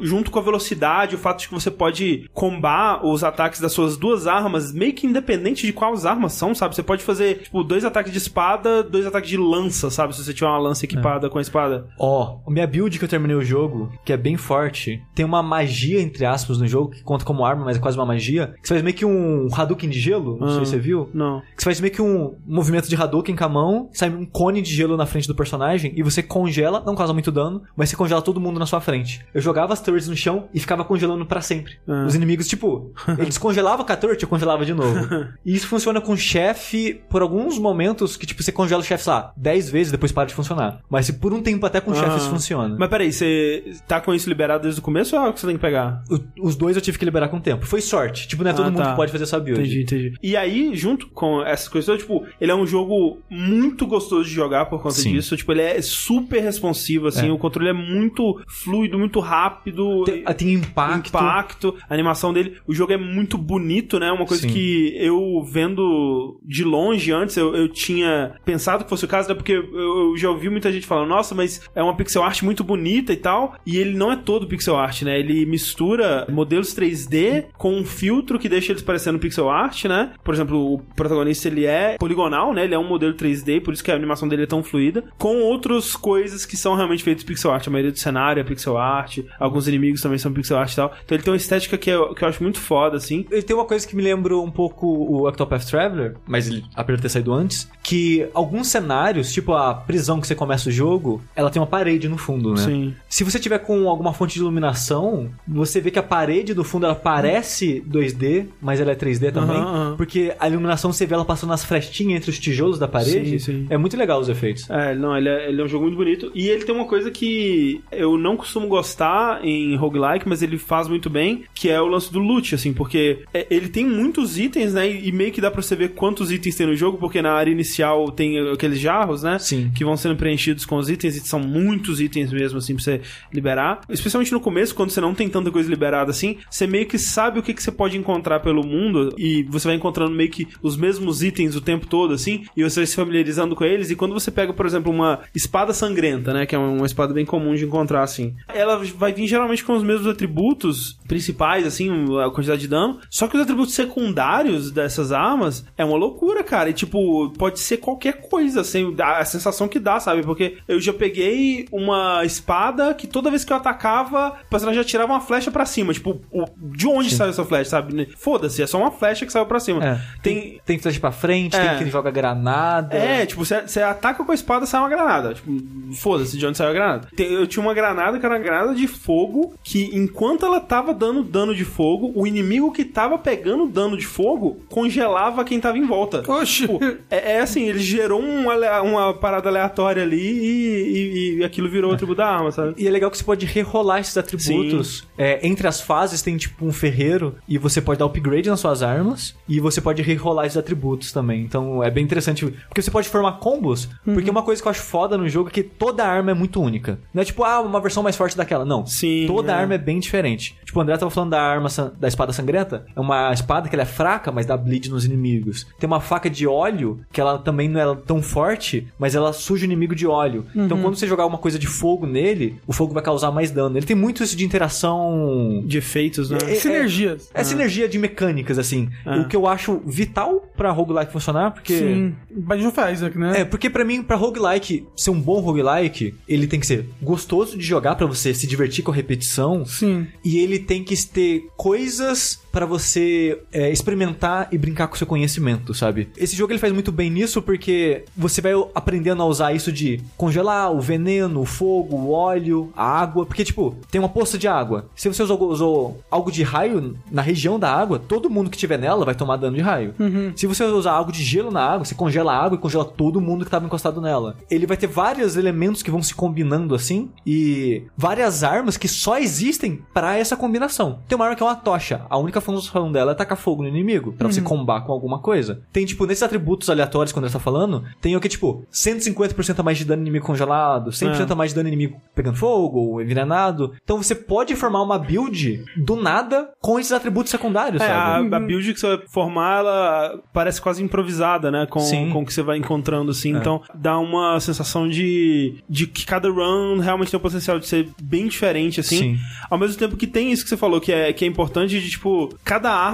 junto com a velocidade, o fato de que você pode combar os ataques das suas duas armas, meio que independente de quais armas são, sabe? Você pode fazer, tipo, dois ataques de espada, dois ataques de lança, sabe? Se você tiver uma lança equipada é. com a espada. Ó, oh, minha build que eu terminei o jogo, que é bem forte, tem uma magia, entre aspas, no jogo, que conta como arma, mas é quase uma magia, que você faz meio que um Hadouken de gelo, não sei se ah, você viu. Não. Que você faz meio que um movimento de Hadouken com a mão, sai um cone de gelo na frente do personagem, e você congela, não causa muito dano, mas você congela todo mundo na sua frente. Eu jogava as turrets no chão e ficava congelando para sempre. Ah. Os inimigos, tipo, eles congelavam, cara 14, eu congelava de novo. e isso funciona com chefe por alguns momentos que, tipo, você congela o chefe, sei lá, 10 vezes depois para de funcionar. Mas se por um tempo até com ah. chefe isso funciona. Mas peraí, você tá com isso liberado desde o começo ou é o que você tem que pegar? O, os dois eu tive que liberar com o tempo. Foi sorte. Tipo, não é todo ah, mundo tá. que pode fazer essa build. Entendi, entendi. E aí, junto com essas coisas, tipo, ele é um jogo muito gostoso de jogar por conta Sim. disso. Tipo, ele é super responsivo, assim. É. O controle é muito fluido, muito rápido. Tem, ah, tem impacto. Impacto. A animação dele. O jogo é muito bonito né? Uma coisa Sim. que eu vendo de longe antes, eu, eu tinha pensado que fosse o caso, né? Porque eu, eu já ouvi muita gente falando, nossa, mas é uma pixel art muito bonita e tal. E ele não é todo pixel art, né? Ele mistura modelos 3D com um filtro que deixa eles parecendo pixel art, né? Por exemplo, o protagonista ele é poligonal, né? Ele é um modelo 3D, por isso que a animação dele é tão fluida. Com outras coisas que são realmente feitas pixel art. A maioria do cenário é pixel art, alguns inimigos também são pixel art e tal. Então ele tem uma estética que eu, que eu acho muito foda, assim. Ele tem uma coisa que me lembra um pouco o Octopath Traveler, mas ele apesar de ter saído antes, que alguns cenários, tipo a prisão que você começa o jogo, ela tem uma parede no fundo, né? Sim. Se você tiver com alguma fonte de iluminação, você vê que a parede do fundo ela parece 2D, mas ela é 3D também, Aham, aham. porque a iluminação você vê ela passando nas frestinhas entre os tijolos da parede. Sim, sim. É muito legal os efeitos. É, não, ele é, ele é um jogo muito bonito. E ele tem uma coisa que eu não costumo gostar em roguelike, mas ele faz muito bem, que é o lance do loot, assim, porque é, ele tem muitos itens, né? E meio que dá pra você ver quantos itens tem no jogo, porque na área inicial tem aqueles jarros, né? Sim. Que vão sendo preenchidos com os itens, e são muitos itens mesmo, assim, pra você liberar. Especialmente no começo, quando você não tem tanta coisa liberada assim, você meio que sabe o que, que você pode encontrar pelo mundo, e você vai encontrando meio que os mesmos itens o tempo todo, assim, e você vai se familiarizando com eles, e quando você pega, por exemplo, uma espada sangrenta, né? Que é uma espada bem comum de encontrar, assim. Ela vai vir geralmente com os mesmos atributos principais, assim, a quantidade de dano. Só que os atributos secundários dessas armas é uma loucura, cara. E, tipo, pode ser qualquer coisa, assim, a sensação que dá, sabe? Porque eu já peguei uma espada que toda vez que eu atacava, o personagem já tirava uma flecha pra cima. Tipo, o- de onde saiu essa flecha, sabe? Foda-se, é só uma flecha que saiu pra cima. É. Tem, Tem flash pra frente, É. tem que joga granada. é, tipo, você, você ataca com a espada, sai uma granada. Tipo, foda-se de onde saiu a granada. Tem- eu tinha uma granada que era uma granada de fogo, que enquanto ela tava dando dano de fogo, o inimigo que tava pegando dano de fogo congelava quem tava em volta. Oxi. Tipo, é, é assim, ele gerou um ale- uma parada aleatória ali e, e- e aquilo virou o atributo da arma, sabe? E é legal que você pode rerolar esses atributos. É, entre as fases tem tipo um ferreiro e você pode dar upgrade nas suas armas e você pode rerolar esses atributos também. Então é bem interessante. Porque você pode formar combos. Uhum. Porque uma coisa que eu acho foda no jogo é que toda arma é muito única. Não é tipo, ah, uma versão mais forte daquela. Não. Sim, Toda é. arma é bem diferente. Tipo, o André tava falando da arma da espada sangrenta. É uma espada que ela é fraca, mas dá bleed nos inimigos. Tem uma faca de óleo que ela também não é tão forte, mas ela suja o inimigo de óleo. Então quando você jogar uma coisa de fogo nele, o fogo vai causar mais dano. Ele tem muito isso de interação De efeitos, né? É- Sinergias. é sinergia de mecânicas, assim. Ah. O que eu acho vital pra roguelike funcionar, porque. Sim. Bind of Isaac, né? É, porque pra mim, pra roguelike ser um bom roguelike, ele tem que ser gostoso de jogar pra você se divertir com a repetição. Sim. E ele tem que ter coisas pra você é, experimentar e brincar com o seu conhecimento, sabe? Esse jogo ele faz muito bem nisso porque você vai aprendendo a usar isso de congelar o veneno, o fogo, o óleo, a água. Porque, tipo, tem uma poça de água. Se você usou, usou algo de raio na região da água, todo mundo que tiver nela vai tomar dano de raio. Se você usar algo de gelo na água, você congela a água e congela todo mundo que tava encostado nela. Ele vai ter vários elementos que vão se combinando assim e várias armas que só existem pra essa combinação. Tem uma arma que é uma tocha. A única função dela é tacar fogo no inimigo, pra você combar com alguma coisa. Tem, tipo, nesses atributos aleatórios quando ele tá falando, tem o que, tipo, 150% a mais de dano inimigo congelado, 100% a mais de dano inimigo pegando fogo ou envenenado. Então você pode formar uma build do nada com esses atributos secundários, É, a, sabe? a build que você vai formar, ela parece quase improvisada, né? Com, Sim. com o que você vai encontrando, assim. Então, dá uma sensação de, de que cada run realmente tem o potencial de ser bem diferente, assim. Sim. Ao mesmo tempo que tem isso que você falou, que é, que é importante de, tipo, cada arma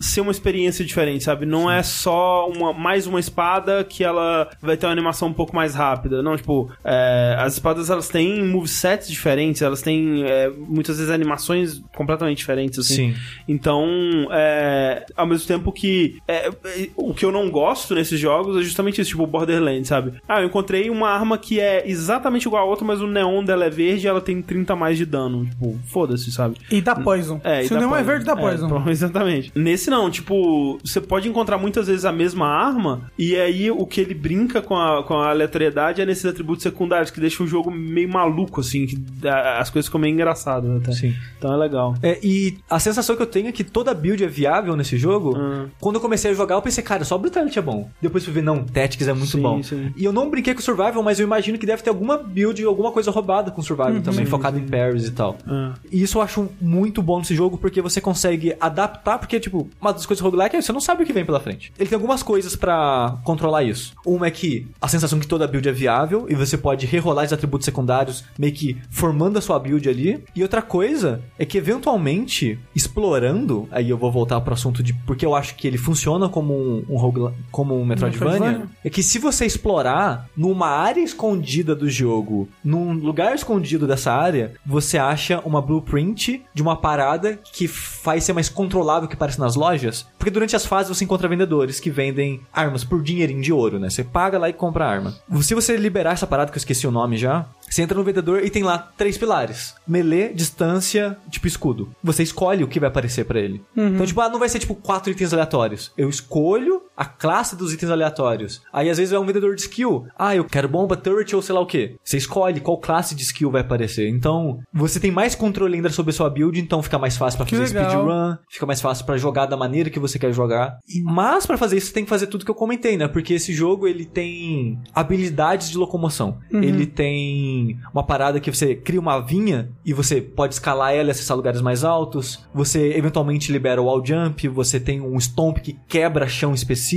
ser uma experiência diferente, sabe? Não é só uma, mais uma espada que ela vai ter uma animação um pouco mais rápida. Não, tipo, é, as espadas, elas têm movesets diferentes, elas têm, é, muitas vezes, animações completamente diferentes, assim. Sim. Então, é, ao mesmo tempo que é, é, o que eu não gosto nesses jogos é justamente isso, tipo Borderlands, sabe? Ah, eu encontrei uma arma que é exatamente igual a outra, mas o neon dela é verde e ela tem 30 mais de dano. Tipo, foda-se, sabe? E dá poison. É, Se o neon é poison. verde, dá poison. pro- exatamente. Nesse não, tipo, você pode encontrar muitas vezes a mesma arma, e aí o que ele brinca com a, com a aleatoriedade é nesses atributos secundários, que deixa o jogo meio maluco, assim, que as coisas ficam meio engraçadas até. Sim. Então é legal. É, e a sensação que eu tenho é que toda build é viável nesse jogo. Ah. Quando eu comecei a jogar, eu pensei, cara, só Brutality é bom. Depois fui ver, não, Tactics é muito Sim, bom. sim. E eu não brinquei com Survival, mas eu imagino que deve ter alguma build, alguma coisa roubada com Survival também, focado em parries e tal. Ah. E isso eu acho muito bom nesse jogo, porque você consegue adaptar, porque, tipo, uma das coisas roguelike é você não sabe o que vem pela frente. Ele tem algumas coisas pra controlar isso. Uma é que a sensação que toda build é viável, e você pode rerolar os atributos secundários, meio que formando a sua build ali. E outra coisa é que eventualmente, explorando, aí eu vou voltar pro assunto de porque eu acho que ele funciona como um, um roguela- como um Metroidvania, Metroidvania. é que se você explorar numa área escondida do jogo, num lugar escondido dessa área, você acha uma blueprint de uma parada que faz ser mais controlável que parece nas lojas. Porque durante as fases você encontra vendedores que vendem armas por dinheirinho de ouro, né? Você paga lá e compra a arma. Se você liberar essa parada, que eu esqueci o nome já, você entra no vendedor e tem lá três pilares: melee, distância, tipo escudo. Você escolhe o que vai aparecer pra ele. Então, tipo, ah, não vai ser tipo quatro itens aleatórios. Eu escolho a classe dos itens aleatórios. Aí às vezes é um vendedor de skill. Ah, eu quero bomba, turret ou sei lá o que. Você escolhe qual classe de skill vai aparecer. Então, você tem mais controle ainda sobre a sua build, então fica mais fácil pra Que fazer legal. speedrun, fica mais fácil pra jogar da maneira que você quer jogar. Mas pra fazer isso você tem que fazer tudo que eu comentei, né? Porque esse jogo ele tem habilidades de locomoção. Ele tem uma parada que você cria uma vinha e você pode escalar ela e acessar lugares mais altos. Você eventualmente libera o wall jump, você tem um stomp que quebra chão específico.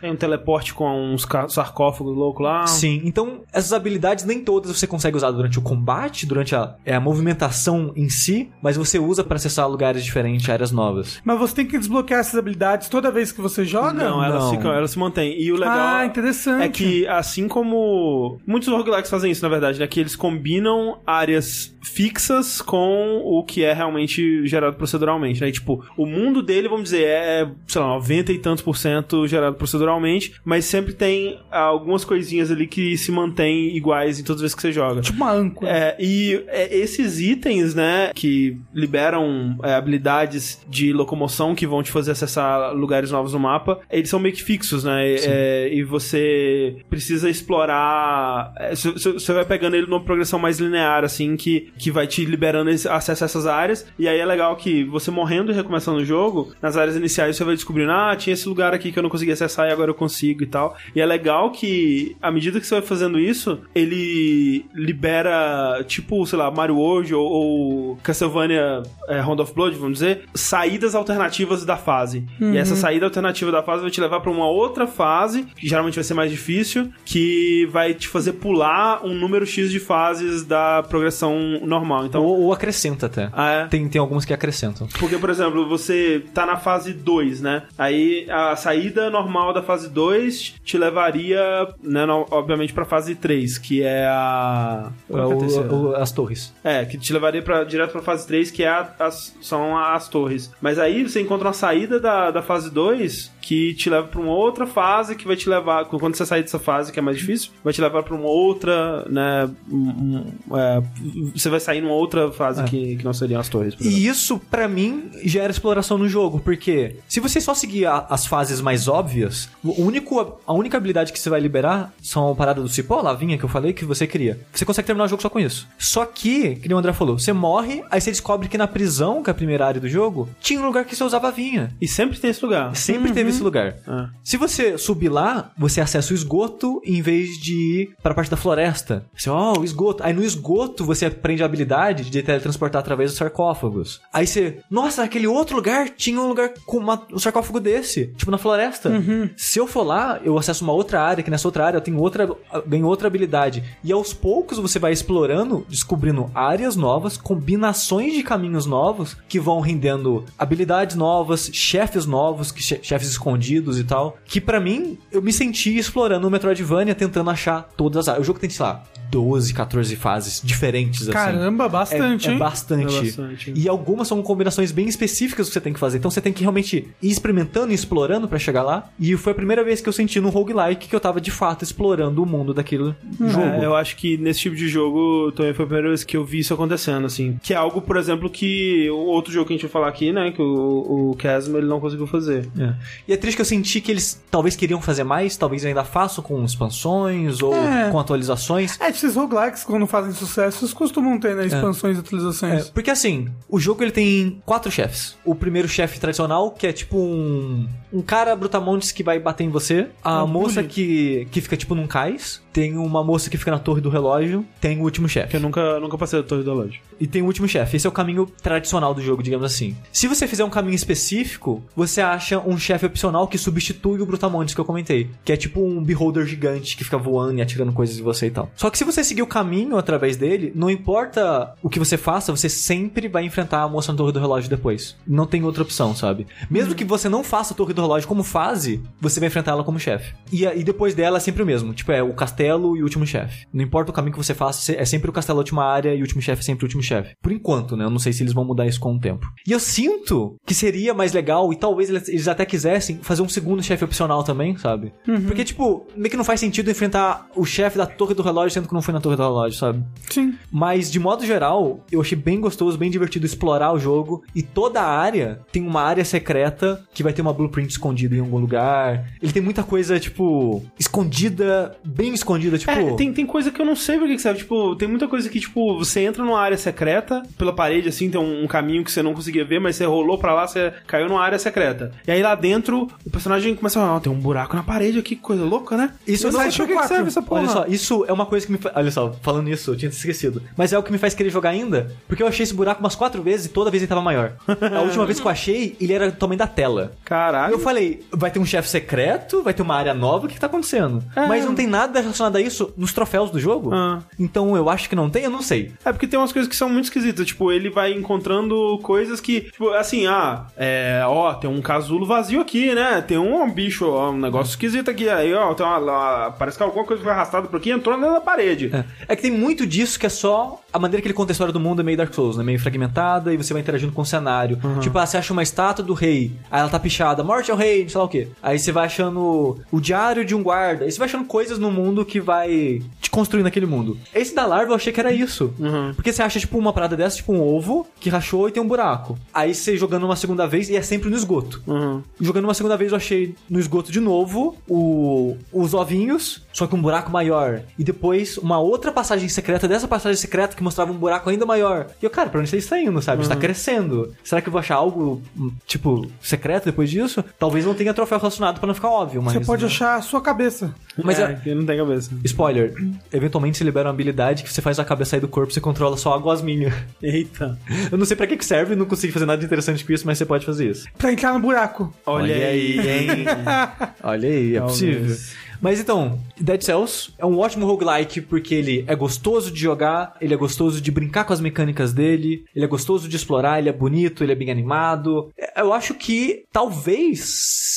Tem um teleporte com uns sarcófagos louco lá. Sim, então essas habilidades nem todas você consegue usar durante o combate, durante a, é, a movimentação em si, mas você usa pra acessar lugares diferentes, áreas novas. Mas você tem que desbloquear essas habilidades toda vez que você joga? Não, elas, Não. ficam, elas se mantêm. E o legal Ah, interessante. é que, assim como muitos roguelikes fazem isso, na verdade, né? Que eles combinam áreas fixas com o que é realmente gerado proceduralmente, né? E, tipo, o mundo dele, vamos dizer, é, sei lá, 90 e tantos por cento gerado proceduralmente, mas sempre tem algumas coisinhas ali que se mantêm iguais em todas as vezes que você joga. Tipo uma âncora. É, e é, esses itens, né, que liberam é, habilidades de locomoção que vão te fazer acessar lugares novos no mapa, eles são meio que fixos, né? É, e você precisa explorar. é, Você vai pegando ele numa progressão mais linear, assim, que, que vai te liberando esse acesso a essas áreas. E aí é legal que você morrendo e recomeçando o jogo, nas áreas iniciais você vai descobrindo, ah, tinha esse lugar aqui que eu não conseguia acessar e agora eu consigo e tal. E é legal que, à medida que você vai fazendo isso, ele libera, tipo, sei lá, Mario World ou, ou Castlevania é, Round of Blood, vamos dizer, saídas alternativas da fase. E essa saída alternativa da fase vai te levar pra uma outra fase, que geralmente vai ser mais difícil, que vai te fazer pular um número X de fases da progressão normal. Então, Ou, ou acrescenta até. ah, é? Tem, tem alguns que acrescentam. Porque, por exemplo, você tá na fase 2, né? Aí a saída normal da fase 2 te levaria, né, no- obviamente, pra fase 3, que é a. Qual que é a O- o- as torres. É, que te levaria pra, direto pra fase 3, que é a- as, são as torres. Mas aí você encontra uma saída da, da fase 2 que te leva pra uma outra fase que vai te levar. Quando você sair dessa fase, que é mais difícil, vai te levar pra uma outra, né? um- um, é, você vai sair numa outra fase que, que não seriam as torres. E isso, pra mim, gera exploração no jogo, porque se você só seguir a- as fases mais óbvias, o único, a única habilidade que você vai liberar são a parada do cipó, a lavinha que eu falei, que você cria. Você consegue terminar o jogo só com isso. Só que, que o André falou, você morre, aí você descobre que na prisão, que é a primeira área do jogo, tinha um lugar que você usava a vinha. E sempre tem esse lugar. Sempre teve esse lugar. Ah. Se você subir lá, você acessa o esgoto em vez de ir pra parte da floresta. Você, ó, o esgoto. Aí no esgoto você aprende a habilidade de teletransportar através dos sarcófagos. Aí você, nossa, naquele outro lugar tinha um lugar com uma- um sarcófago desse, tipo na floresta. Se eu for lá, eu acesso uma outra área, que nessa outra área eu tenho outra, ganho outra habilidade. E aos poucos você vai explorando, descobrindo áreas novas, combinações de caminhos novos que vão rendendo habilidades novas, chefes novos, que che- chefes escondidos e tal. Que pra mim, eu me senti explorando o Metroidvania, tentando achar todas as áreas. O jogo tem, sei lá, 12, 14 fases diferentes, assim. Caramba, É, bastante, é hein? bastante. É bastante. E algumas são combinações bem específicas que você tem que fazer. Então você tem que realmente ir experimentando e explorando pra chegar lá. E foi a primeira vez que eu senti no roguelike que eu tava de fato explorando o mundo daquele jogo. É, eu acho que nesse tipo de jogo também foi a primeira vez que eu vi isso acontecendo, assim. Que é algo, por exemplo, que o outro jogo que a gente vai falar aqui, né? Que o, o Chasm ele não conseguiu fazer. É. E é triste que eu senti que eles talvez queriam fazer mais, talvez ainda façam com expansões ou É. com atualizações. É, esses roguelikes, quando fazem sucesso, eles costumam ter, né, expansões e É, atualizações. porque assim, o jogo ele tem quatro chefes. O primeiro chefe tradicional, que é tipo um, um cara brutamontes que vai bater em você. A Um moça que, que fica tipo num cais. Tem uma moça que fica na torre do relógio, tem o último chefe. Eu nunca, nunca passei da torre da loja. E tem o último chefe. Esse é o caminho tradicional do jogo, digamos assim. Se você fizer um caminho específico, você acha um chefe opcional que substitui o Brutamontes que eu comentei. Que é tipo um beholder gigante que fica voando e atirando coisas em você e tal. Só que se você seguir o caminho através dele, não importa o que você faça, você sempre vai enfrentar a moça na torre do relógio depois. Não tem outra opção, sabe? Mesmo que você não faça a torre do relógio como fase, você vai enfrentar ela como chefe. E, e depois dela é sempre o mesmo. Tipo, é o castelo e o último chefe. Não importa o caminho que você faça, é sempre o castelo última área e o último chefe é sempre o úlimo chefe. Por enquanto, né? Eu não sei se eles vão mudar isso com o tempo. E eu sinto que seria mais legal, e talvez eles, até quisessem, fazer um segundo chefe opcional também, sabe? Porque, tipo, meio que não faz sentido enfrentar o chefe da torre do relógio sendo que não foi na torre do relógio, sabe? Sim. Mas, de modo geral, eu achei bem gostoso, bem divertido explorar o jogo. E toda a área tem uma área secreta que vai ter uma blueprint escondida em algum lugar. Ele tem muita coisa, tipo, escondida, bem escondida, tipo. É, tem, tem coisa que eu não sei pra que que serve. Tipo, tem muita coisa que, tipo, você entra numa área secreta, pela parede, assim, tem um, um caminho que você não conseguia ver, mas você rolou pra lá, você caiu numa área secreta. E aí lá dentro, o personagem começa a falar, ó, tem um buraco na parede aqui, que coisa louca, né? Isso eu não sei é pra que que serve essa porra. Olha só, isso é uma coisa que me faz. Olha só, falando nisso, eu tinha esquecido. Mas é o que me faz querer jogar ainda, porque eu achei esse buraco umas quatro vezes e toda vez ele tava maior. A última vez que eu achei, ele era do tamanho da tela. Caralho. Eu falei, vai ter um chefe secreto, vai ter uma área nova, o que, que tá acontecendo? É. Mas não tem nada relacionado a isso nos troféus do jogo? Ah. Então eu acho que não tem, eu não sei. É porque tem umas coisas que são muito esquisitas. Tipo, ele vai encontrando coisas que, tipo, assim, ah, é, ó, tem um casulo vazio aqui, né? Tem um bicho, ó, um negócio esquisito aqui. Aí, ó, tem uma, lá, parece que alguma coisa foi arrastada por aqui e entrou da parede. É. É que tem muito disso que é só a maneira que ele conta a história do mundo é meio Dark Souls, né? Meio fragmentada e você vai interagindo com o cenário. Tipo, ah, você acha uma estátua do rei, aí ela tá pichada, morte ao rei, sei lá o quê. Aí você vai achando o diário de um guarda, aí você vai achando coisas no mundo que vai te construir naquele mundo. Esse da larva eu achei que era isso. Uhum. Porque você acha, tipo, uma parada dessa, tipo um ovo que rachou e tem um buraco. Aí você jogando uma segunda vez e é sempre no esgoto. Uhum. Jogando uma segunda vez, eu achei no esgoto de novo o, os ovinhos, só que um buraco maior. E depois uma outra passagem secreta dessa passagem secreta que mostrava um buraco ainda maior. E eu, cara, pra onde você está indo, sabe? Está crescendo. Será que eu vou achar algo, tipo, secreto depois disso? Talvez não tenha troféu relacionado pra não ficar óbvio, mas. Você pode né? achar a sua cabeça. Mas é, é- não tem cabeça. Spoiler, eventualmente se libera uma habilidade que você faz a cabeça sair do corpo e você controla só a gosminha. Eita. Eu não sei pra que que serve, não consigo fazer nada de interessante com isso, mas você pode fazer isso. Pra entrar no buraco. Olha, aí, hein? Olha aí, é Talvez. possível. Mas então, Dead Cells é um ótimo roguelike porque ele é gostoso de jogar, ele é gostoso de brincar com as mecânicas dele, ele é gostoso de explorar, ele é bonito, ele é bem animado. É, Eu acho que talvez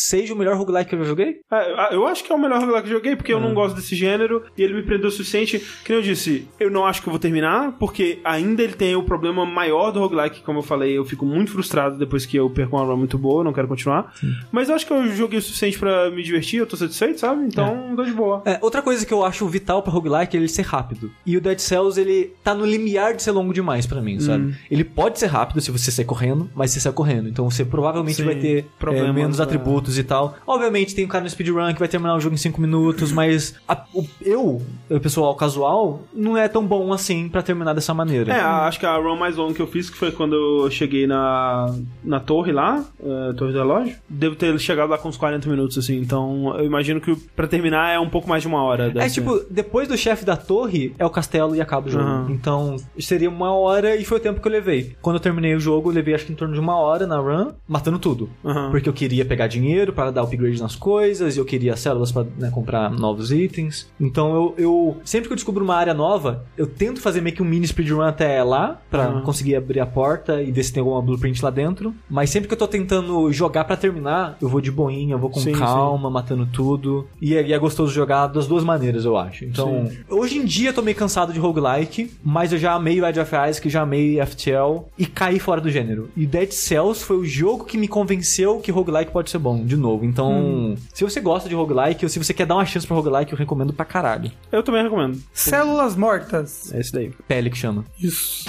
seja o melhor roguelike que eu já joguei. É, eu acho que é o melhor roguelike que eu joguei, porque eu não gosto desse gênero e ele me prendeu o suficiente. Que eu disse, eu não acho que eu vou terminar, porque ainda ele tem o problema maior do roguelike, como eu falei, eu fico muito frustrado depois que eu perco uma run muito boa, eu não quero continuar. Mas eu acho que eu joguei o suficiente pra me divertir, eu tô satisfeito, sabe? Então, tô de boa. É, outra coisa que eu acho vital pra roguelike é ele ser rápido. E o Dead Cells, ele tá no limiar de ser longo demais pra mim, sabe? Ele pode ser rápido se você sair correndo, mas você sai correndo. Então você provavelmente Sim, vai ter é, menos é. atributos e tal. Obviamente tem um cara no speedrun que vai terminar o jogo em 5 minutos, mas a- o- eu, o pessoal casual, não é tão bom assim pra terminar dessa maneira. É, a- acho que a run mais longa que eu fiz, que foi quando eu cheguei na, na torre lá, eh, torre do relógio, devo ter chegado lá com uns 40 minutos, assim, então eu imagino que pra terminar é um pouco mais de uma hora. É tipo, depois do chefe da torre é o castelo e acaba o jogo. Aham. Então, seria uma hora e foi o tempo que eu levei. Quando eu terminei o jogo, eu levei acho que em torno de uma hora na run, matando tudo. Aham. Porque eu queria pegar dinheiro para dar upgrade nas coisas, e eu queria células para comprar novos itens. Então eu, eu- sempre que eu descubro uma área nova, eu tento fazer meio que um mini speedrun até lá, pra Aham. conseguir abrir a porta e ver se tem alguma blueprint lá dentro. Mas sempre que eu tô tentando jogar pra terminar, eu vou de boinha, eu vou com Sim, calma, matando tudo. E é, e é gostoso jogar das duas maneiras, eu acho. Então, hoje em dia eu tô meio cansado de roguelike, mas eu já amei o Edge of Isaac, já amei FTL e caí fora do gênero. E Dead Cells foi o jogo que me convenceu que roguelike pode ser bom, de novo. Então, se você gosta de roguelike ou se você quer dar uma chance pra roguelike, eu recomendo pra caralho. Eu também recomendo. Células mortas. É esse daí. Pele que chama. Isso.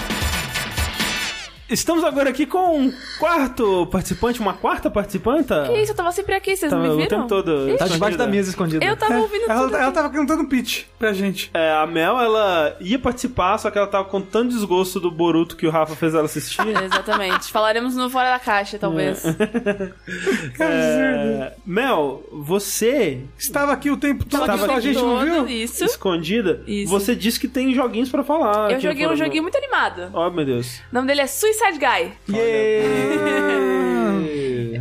Estamos agora aqui com um quarto participante, uma quarta participanta. Que isso, eu tava sempre aqui, vocês Tava não me o viram? tempo todo. Tá debaixo da mesa escondida. Eu tava ouvindo Ela, tudo. ela aqui. tava cantando pitch pra gente. É, a Mel, ela ia participar, só que ela tava com tanto desgosto do Boruto que o Rafa fez ela assistir. Exatamente. Falaremos no Fora da Caixa, talvez. É, Mel, você, Estava aqui o tempo todo, Tava só a aqui gente não todo, viu? Isso. escondida, Isso. você disse que tem joguinhos pra falar. Eu aqui joguei um joguinho muito animado. Oh, meu Deus. O nome dele é Suicide Guy.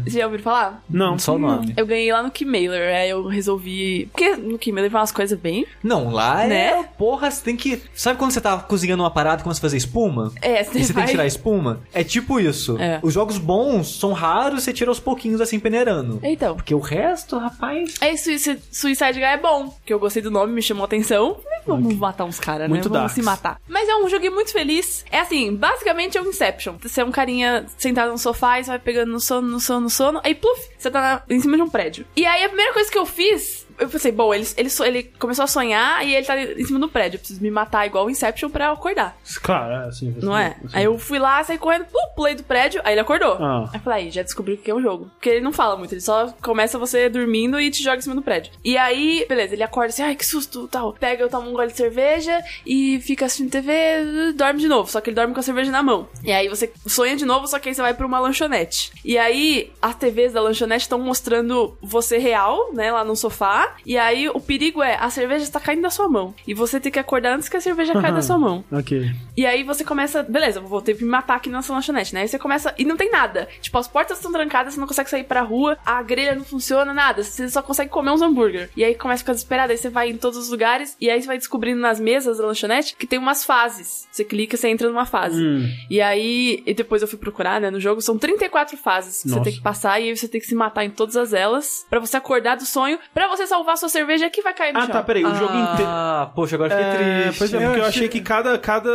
Vocês já ouviram falar? Não. Só o nome. Eu ganhei lá no Keymailer, aí eu resolvi... Porque no Keymailer vai umas coisas bem... Não, lá Né? é. Porra, você tem que. Sabe quando você tá cozinhando uma parada e começa a fazer espuma? É, E você tem vai- que tirar a espuma? É tipo isso. É. Os jogos bons são raros, você tira aos pouquinhos assim, peneirando. Então, Porque o resto, rapaz. é Suicide, Suicide Guy é bom, porque eu gostei do nome, me chamou a atenção. Vamos matar uns caras, né? Muito Vamos darks. se matar. Mas é um joguinho muito feliz. É assim, basicamente é um Inception. Você é um carinha sentado no sofá e você vai pegando no sono, no sono, no sono. Aí, pluf, você tá na- em cima de um prédio. E aí a primeira coisa que eu fiz. Eu pensei, bom, ele, ele, ele começou a sonhar e ele tá em cima do prédio. Eu preciso me matar igual o Inception pra eu acordar. Claro, é assim. Não é? assim. Aí eu fui lá, saí correndo, plum, pulei do prédio, aí ele acordou. Ah. Aí eu falei, aí, já descobri o que é um jogo. Porque ele não fala muito, ele só começa você dormindo e te joga em cima do prédio. E aí, beleza, ele acorda assim, ai, que susto, tal. Pega, eu tomo um gole de cerveja e fica assistindo TV, dorme de novo. Só que ele dorme com a cerveja na mão. E aí você sonha de novo, só que aí você vai pra uma lanchonete. E aí, as TVs da lanchonete estão mostrando você real, né, lá no sofá. E aí, o perigo é, a cerveja está caindo da sua mão. E você tem que acordar antes que a cerveja caia da sua mão. Ok. E aí você começa, beleza, vou ter que me matar aqui nessa lanchonete, né? Aí você começa e não tem nada. Tipo, as portas estão trancadas, você não consegue sair pra rua, a grelha não funciona, nada. Você só consegue comer uns hambúrguer. E aí começa a ficar desesperado, aí você vai em todos os lugares e aí você vai descobrindo nas mesas da lanchonete que tem umas fases. Você clica, você entra numa fase. Hum. E aí, e depois eu fui procurar, né, no jogo, são 34 fases que Nossa. você tem que passar e aí você tem que se matar em todas as elas pra você acordar do sonho, pra você salvar sua cerveja que vai cair no Ah, chão. tá, peraí. O jogo inteiro. Ah, poxa, agora fiquei É, triste. pois é, porque eu Eu achei que cada, cada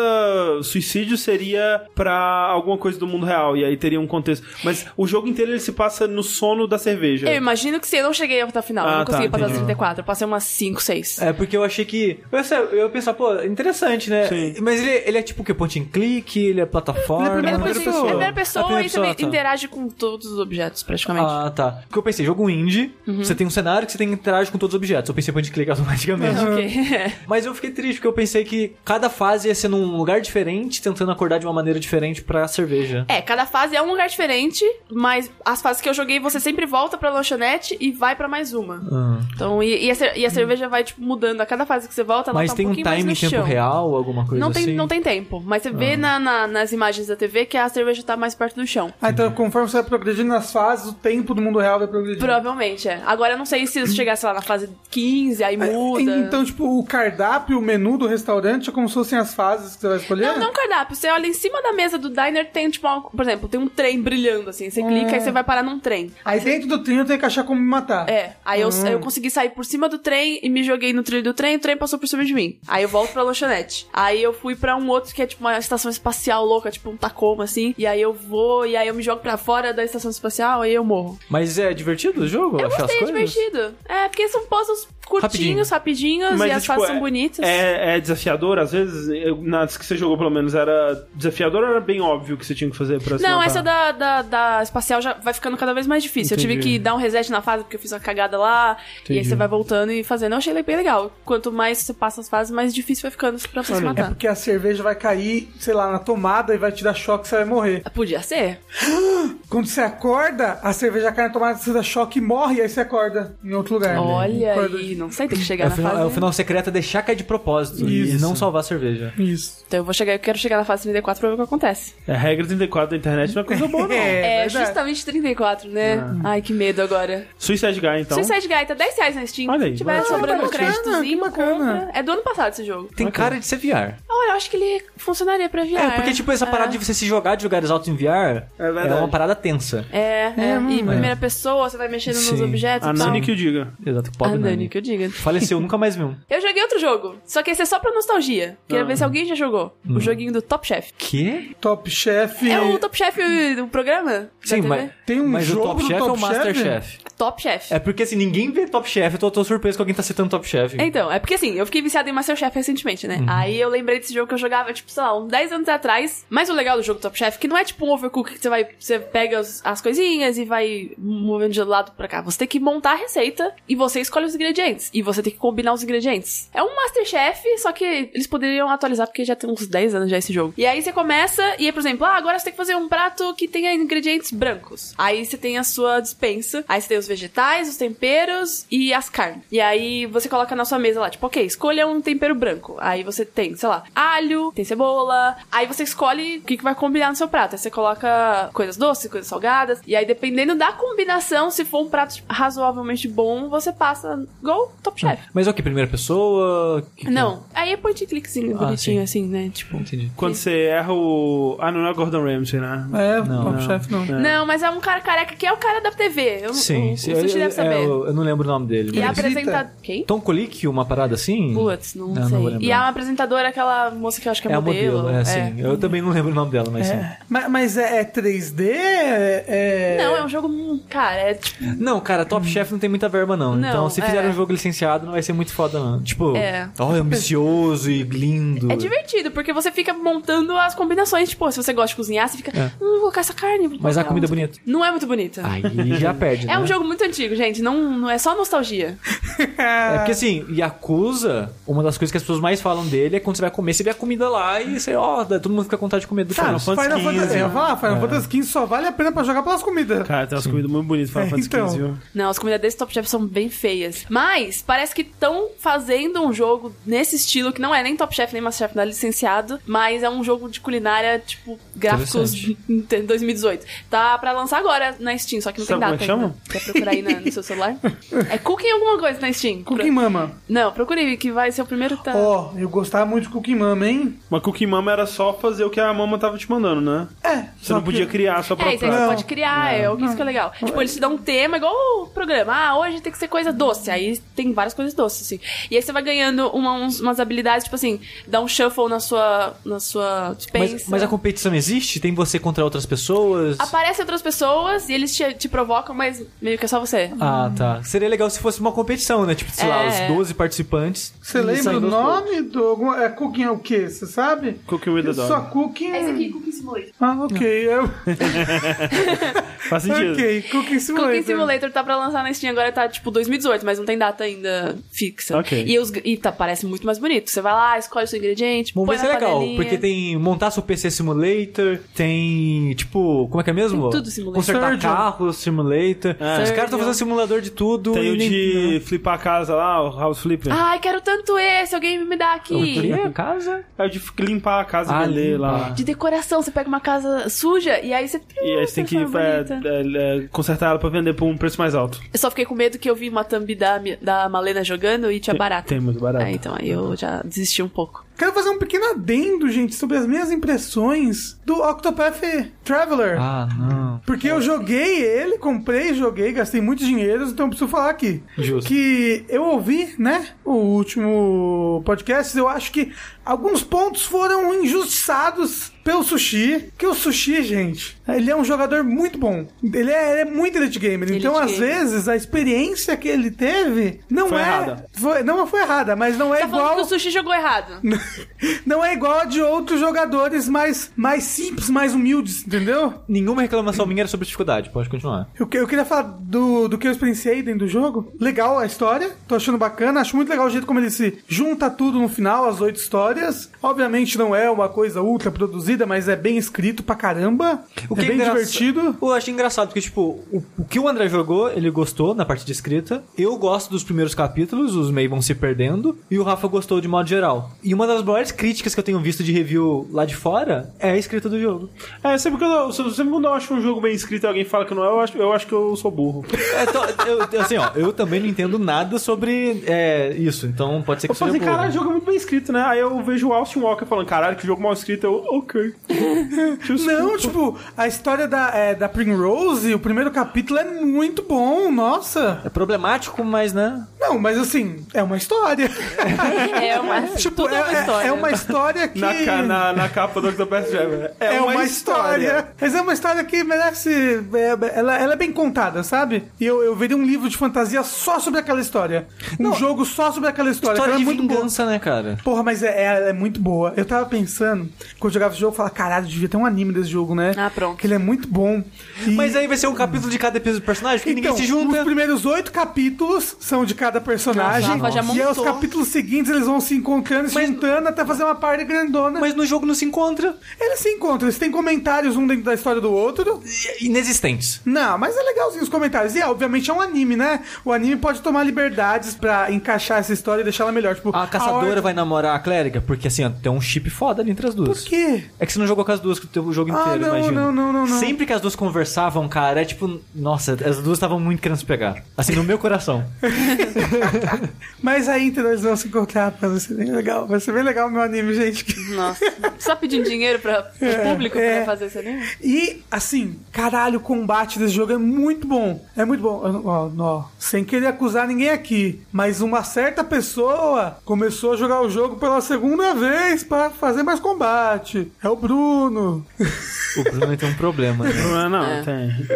suicídio seria pra alguma coisa do mundo real, e aí teria um contexto. Mas o jogo inteiro ele se passa no sono da cerveja. Eu imagino que se eu não cheguei até o final, eu Ah, não tá, consegui passar as entendi. 34, eu passei umas 5, 6. É, porque eu achei que. Eu ia, eu ia pensar, pô, interessante, né? Sim. Mas ele, ele é tipo o que? Point and click? Ele é plataforma? Ele é É, primeira depois, pessoa. é primeira É pessoa primeira e também pessoa, tá. interage com todos os objetos, praticamente. Ah, tá. Porque eu pensei, jogo indie, Uhum. você tem um cenário que você tem que interagir com todos os objetos. Eu pensei point and click automaticamente. ok. Mas eu fiquei triste, porque eu pensei que cada fase ia ser num lugar diferente, tentando acordar de uma maneira diferente pra cerveja. é, cada fase é um lugar diferente, mas as fases que eu joguei, você sempre volta pra lanchonete e vai pra mais uma. Ah. Então, e, e a, e a cerveja vai, tipo, mudando. A cada fase que você volta, ela Mas tá tem um um pouquinho mais time no em tempo chão. real, alguma coisa Não tem, assim? não tem tempo, mas você vê na- na- nas imagens da TV que a cerveja tá mais perto do chão. Ah, então conforme você vai progredindo nas fases, o tempo do mundo real vai progredindo. Provavelmente, é. Agora eu não sei se eu chegasse lá na fase 15, aí É, muda. Então, tipo, o cardápio, o menu do restaurante é como se fossem as fases que você vai escolher? Não, não cardápio. Você olha em cima da mesa do diner, tem, tipo, algo- por exemplo, tem um trem brilhando, assim. Você clica e você vai parar num trem. Aí dentro do trilho tem que achar como me matar. É, aí eu, eu consegui sair por cima do trem e me joguei no trilho do trem, o trem passou por cima de mim. Aí eu volto pra lanchonete. Aí eu fui pra um outro que é tipo uma estação espacial louca, tipo um Tacoma, assim. E aí eu vou, e aí eu me jogo pra fora da estação espacial, aí eu morro. Mas é divertido o jogo? Eu achar gostei, as coisas? divertido. É, porque são puzzles curtinhos, rapidinhos, Mas, e as tipo, fases é- são bonitas. É, é desafiador, às vezes, eu- nas que você jogou pelo menos, era desafiador ou era bem óbvio que você tinha que fazer pra se Não, essa da, da, da espacial já vai ficando cada vez mais difícil. Eu tive Entendi. que dar um reset na fase porque eu fiz uma cagada lá. E aí Entendi. você vai voltando e fazendo. Eu achei bem legal. Quanto mais você passa as fases, mais difícil vai ficando pra você se É matar. porque a cerveja vai cair, sei lá, na tomada e vai te dar choque e você vai morrer. Podia ser. Quando você acorda, a cerveja cai na tomada, você dá choque e morre, e aí você acorda em outro lugar. né? Olha Acorda- aí, não sei, tem que chegar É o, na final, fase. é o final secreto é deixar cair de propósito e Isso. não salvar a cerveja. Isso. Então eu vou chegar, eu quero chegar na fase 34 pra ver o que acontece. É, a regra 34 da internet não é coisa boa, não. É, verdade. justamente 34, né? Ai, que medo agora. Suicide Guy, então. Suicide Guy tá 10 reais na Steam. Olha aí. Se tiver Ah, sobrando um créditozinho, bacana. compra. É do ano passado esse jogo. Tem cara de ser VR. Olha, eu acho que ele funcionaria pra VR. É, porque tipo, essa É. parada de você se jogar de lugares altos em VR É é, uma parada tensa. É, é. É, e em é. primeira pessoa, você vai mexendo nos objetos A e. Nani que o diga. Exato, A pobre Nani, Nani. que eu diga. Faleceu, nunca mais vi um. Eu joguei outro jogo, só que esse é só pra nostalgia. Queria Ah. ver se alguém já jogou. O joguinho do Top Chef. Que? Top Chef. É o Top Chef do programa? Sim, mas? Tem um mas jogo o Top Chef Top é o Master Chef? Chef. Top Chef. É porque assim, ninguém vê Top Chef, eu tô, tô surpreso que alguém tá citando Top Chef. Então, é porque assim, eu fiquei viciada em Masterchef recentemente, né? Aí eu lembrei desse jogo que eu jogava, tipo, sei lá, uns 10 anos atrás. Mas o legal do jogo Top Chef é que não é tipo um overcook que você vai, você pega as, as coisinhas e vai movendo de lado pra cá. Você tem que montar a receita e você escolhe os ingredientes. E você tem que combinar os ingredientes. É um Masterchef, só que eles poderiam atualizar porque já tem uns 10 anos já esse jogo. E aí você começa e, aí, por exemplo, ah, agora você tem que fazer um prato que tenha ingredientes brancos. Aí você tem a sua dispensa. Aí você tem os vegetais, os temperos e as carnes. E aí você coloca na sua mesa lá, tipo, ok, escolha um tempero branco. Aí você tem, sei lá, alho, tem cebola. Aí você escolhe o que, que vai combinar no seu prato. Aí você coloca coisas doces, coisas salgadas. E aí, dependendo da combinação, se for um prato razoavelmente bom, você passa igual Top Chef. Mas é o que? Primeira pessoa? Que que Não, aí é point clickzinho Ah, bonitinho, sim. assim, né? Tipo. Entendi. Quando você erra o. Ah, não é Gordon Ramsay, né? É, Não, Top não. Chef não. É. Não, mas é um cara careca que é o cara da TV. Eu, Sim, o, sim. O Sushi eu, deve saber. é, eu, eu não lembro o nome dele. E a mas- apresentadora. Quem? Tom Colicchio, uma parada assim? Putz, não, Não, não sei. lembrar. e a apresentadora, aquela moça que eu acho que é, É a modelo. modelo, é, sim. Eu também não lembro o nome dela, mas sim. Mas, mas é, é 3D? É, é- Não, é um jogo. hum, Cara, é tipo. Não, cara, Top Chef não tem muita verba, não. Não, então, se é. fizer um jogo licenciado, não vai ser muito foda, não. Tipo, É. ó, é ambicioso e lindo. É divertido, porque você fica montando as combinações. Tipo, se você gosta de cozinhar, você fica. É. Hum, vou colocar essa carne. vou Mas a comida é outra." bonita. Não é muito bonita. Aí já perde, né? É um jogo muito antigo, gente. Não, não é só nostalgia. É porque assim, Yakuza, uma das coisas que as pessoas mais falam dele é quando você vai comer, você vê a comida lá e você, ó, todo mundo fica com vontade de comer do Tá, Final Fantasy Final Fantasy, 15, eu ia falar, Final É. Fantasy XV só vale a pena pra jogar pelas comidas. Cara, tem umas comidas muito bonitas Final É, Fantasy então. XV, viu? Não, as comidas desse Top Chef são bem feias. Mas parece que estão fazendo um jogo nesse estilo, que não é nem Top Chef nem Masterchef, não é licenciado, mas é um jogo de culinária, tipo, gráficos Interessante. em 2018. Tá pra lançar agora na Steam, só que não Sabe tem como data é que ainda. Procurar aí na- no seu celular? É Cooking alguma coisa na Steam. Cookie Pro- Mama. Não, procure que vai ser o primeiro tá... Ó, eu gostava muito de Cookie Mama, hein? Mas Cookie Mama era só fazer o que a mama tava te mandando, né? É. Você só não que- podia criar a sua É, própria isso aí você Não. pode criar, é, isso que é legal. Tipo, eles te dão um tema, igual o programa. Ah, hoje tem que ser coisa doce. Aí tem várias coisas doces, assim. E aí você vai ganhando uma- uns- umas habilidades, tipo assim, dá um shuffle na sua, na sua. Mas, mas a competição existe? Tem você contra outras pessoas? Aparecem outras pessoas e eles te, te provocam, mas meio que é só você. Ah, tá. Seria legal se fosse uma competição, né? Tipo, sei lá, É. os 12 participantes. Você lembra o nome do. algum- É Cooking é o quê? Você sabe? Cooking with the Dog. Só Cooking. Cooking Simulator. Ah, ok. Eu... Faz sentido. ok, Cooking Simulator. Cooking Simulator tá pra lançar na Steam agora, tá tipo 2018, mas não tem data ainda fixa. Ok. E, os, e tá, parece muito mais bonito. Você vai lá, escolhe o seu ingrediente, Vamos põe ver se na é legal, panelinha. porque tem montar seu PC Simulator, tem, tipo, como é que é mesmo? Tem tudo simulator. Consertar Surgeon. carro, Simulator. É. Os caras estão fazendo simulador de tudo. Tem e o nem- de flipar a casa lá, o House Flipper. Ai, quero tanto esse, alguém me dá aqui. casa? É o de limpar a casa Ah, e vender limpar. lá. De decoração, você pega uma casa suja e aí você. E aí você tem que transforma é, é, é, consertar ela pra vender por um preço mais alto. Eu só fiquei com medo que eu vi uma thumb da, da Malena jogando e tinha barata. Tem muito barato. É, então aí eu já desisti um pouco. Quero fazer um pequeno adendo, gente, sobre as minhas impressões do Octopath Traveler. Ah, não. Porque eu joguei ele, comprei, joguei, gastei muitos dinheiros, então eu preciso falar aqui. Justo. Que eu ouvi, né, o último podcast, eu acho que alguns pontos foram injustiçados pelo Sushi. Que o Sushi, gente, ele é um jogador muito bom. Ele é, ele é muito elite gamer. Elite então, às gamer. vezes, a experiência que ele teve não Foi é. errada. Foi, não foi errada, mas não é Tá igual. que o sushi jogou errado. Não é igual a de outros jogadores mais, mais simples, mais humildes, entendeu? Nenhuma reclamação minha era sobre dificuldade, pode continuar. Eu, que- eu queria falar do, do que eu experienciei dentro do jogo. Legal a história, tô achando bacana. Acho muito legal o jeito como ele se junta tudo no final, as oito histórias. Obviamente não é uma coisa ultra produzida, mas é bem escrito pra caramba. O é bem engraça- divertido. Eu achei engraçado, porque, tipo, o, o que o André jogou, ele gostou na parte de escrita. Eu gosto dos primeiros capítulos, os meio vão se perdendo. E o Rafa gostou de modo geral. E uma das maiores críticas que eu tenho visto de review lá de fora é a escrita do jogo. É, sempre, que eu, sempre quando eu acho um jogo bem escrito e alguém fala que não é, eu acho, eu acho que eu sou burro. É, então, eu- assim, ó, eu também não entendo nada sobre é, isso, então pode ser que Eu falei, seja burro. caralho, o jogo é muito bem escrito, né? Aí eu vejo o Austin Walker falando, caralho, que jogo mal escrito. Eu, ok. Não, tipo, a história da, é, da Primrose, o primeiro capítulo é muito bom, nossa. É problemático, mas, né? Não, mas assim, é uma história. É uma. tipo, tudo é, uma é história. É uma história que. Na, na, na capa do Octopath Traveler. É, uma, história. Mas é uma história que merece. é, ela, ela é bem contada, sabe? E eu, eu veria um livro de fantasia só sobre aquela história. Um jogo só sobre aquela história. História que de é muito boa. vingança, né, cara? Porra, mas é, é, ela é muito boa. Eu tava pensando, quando eu jogava esse jogo, eu falava, caralho, devia ter um anime desse jogo, né? Ah, pronto. Que ele é muito bom. E- Mas aí vai ser um capítulo de cada episódio do personagem, porque então, ninguém se junta. os primeiros oito capítulos são de cada personagem. Nossa, já e aí os capítulos seguintes eles vão se encontrando e se juntando até fazer uma party grandona. Mas no jogo não se encontra. Eles se encontram, eles têm comentários um dentro da história do outro. E- Inexistentes. Não, mas é legalzinho os comentários. E é, obviamente é um anime, né? O anime pode tomar liberdades pra encaixar essa história e deixar ela melhor. Tipo, A caçadora hora- vai namorar a clériga, porque assim, ó, tem um chip foda ali entre as duas. Por quê? É que você não jogou com as duas o jogo Ah, inteiro, não, imagina. não, não, não, não. Sempre que as duas conversavam, cara, é tipo, nossa, as duas estavam muito querendo se pegar. Assim, no meu coração. Mas aí, entendeu? Eles vão se encontrar pra ser bem legal. Vai ser bem legal o meu anime, gente. Nossa. Só pedindo dinheiro pra, pro É, público é. pra fazer esse anime? E, assim, caralho, o combate desse jogo é muito bom. É muito bom. Ó, ó, sem querer acusar ninguém aqui, mas uma certa pessoa começou a jogar o jogo pela segunda vez pra fazer mais combate. É o Bruno. O Bruno tem um problema. né? Não, é, não, É. tem.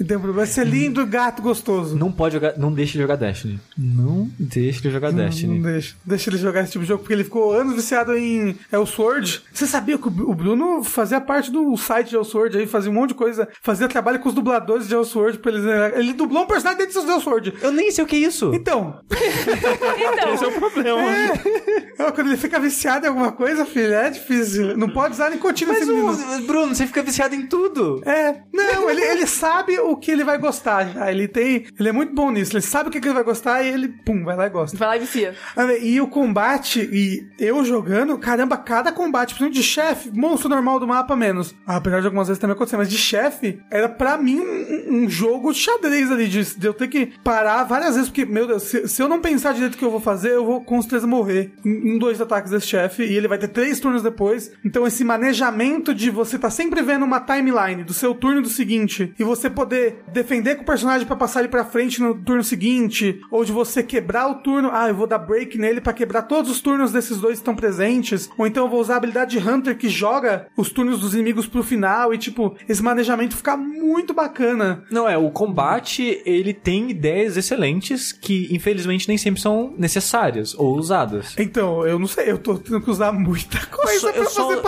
Então, vai ser lindo, gato gostoso. Não pode jogar, não deixe ele jogar Destiny. Não deixe ele jogar Não Destiny. deixa, deixa ele jogar esse tipo de jogo, porque ele ficou anos viciado em Elsword. Você sabia que o Bruno fazia parte do site de Elsword aí, fazia um monte de coisa, fazia trabalho com os dubladores de Elsword pra eles. Ele dublou um personagem dentro dos Elsword. Eu nem sei o que é isso. Então, Então, Esse é o problema. é, quando ele fica viciado em alguma coisa, filho, é difícil. Não pode usar nicotina Mas esse o Bruno, você fica viciado em tudo. É, não, ele, ele sabe o que ele vai gostar. já. Ele tem. Ele é muito bom nisso. Ele sabe o que, que ele vai gostar e ele, pum, vai lá e gosta. vai lá e vicia. E o combate, e eu jogando, caramba, cada combate, principalmente de chefe, monstro normal do mapa menos. Ah, Apesar de algumas vezes também acontecer, mas de chefe, era pra mim um, um jogo de xadrez ali, de, de eu ter que parar várias vezes, porque, meu Deus, se, se eu não pensar direito o que eu vou fazer, eu vou com certeza morrer em, em dois ataques desse chefe, e ele vai ter três turnos depois. Então, esse manejamento de você tá sempre vendo uma timeline do seu turno do seguinte, e você poder defender com o personagem pra passar ele pra frente no turno seguinte, ou de você quebrar o turno, ah, eu vou dar break nele pra quebrar todos os turnos desses dois que estão presentes, ou então eu vou usar a habilidade de Hunter que joga os turnos dos inimigos pro final, e tipo, esse manejamento fica muito bacana. Não, é, o combate, ele tem ideias excelentes que, infelizmente, nem sempre são necessárias ou usadas. Então, eu não sei, eu tô tendo que usar muita coisa só- pra eu só- fazer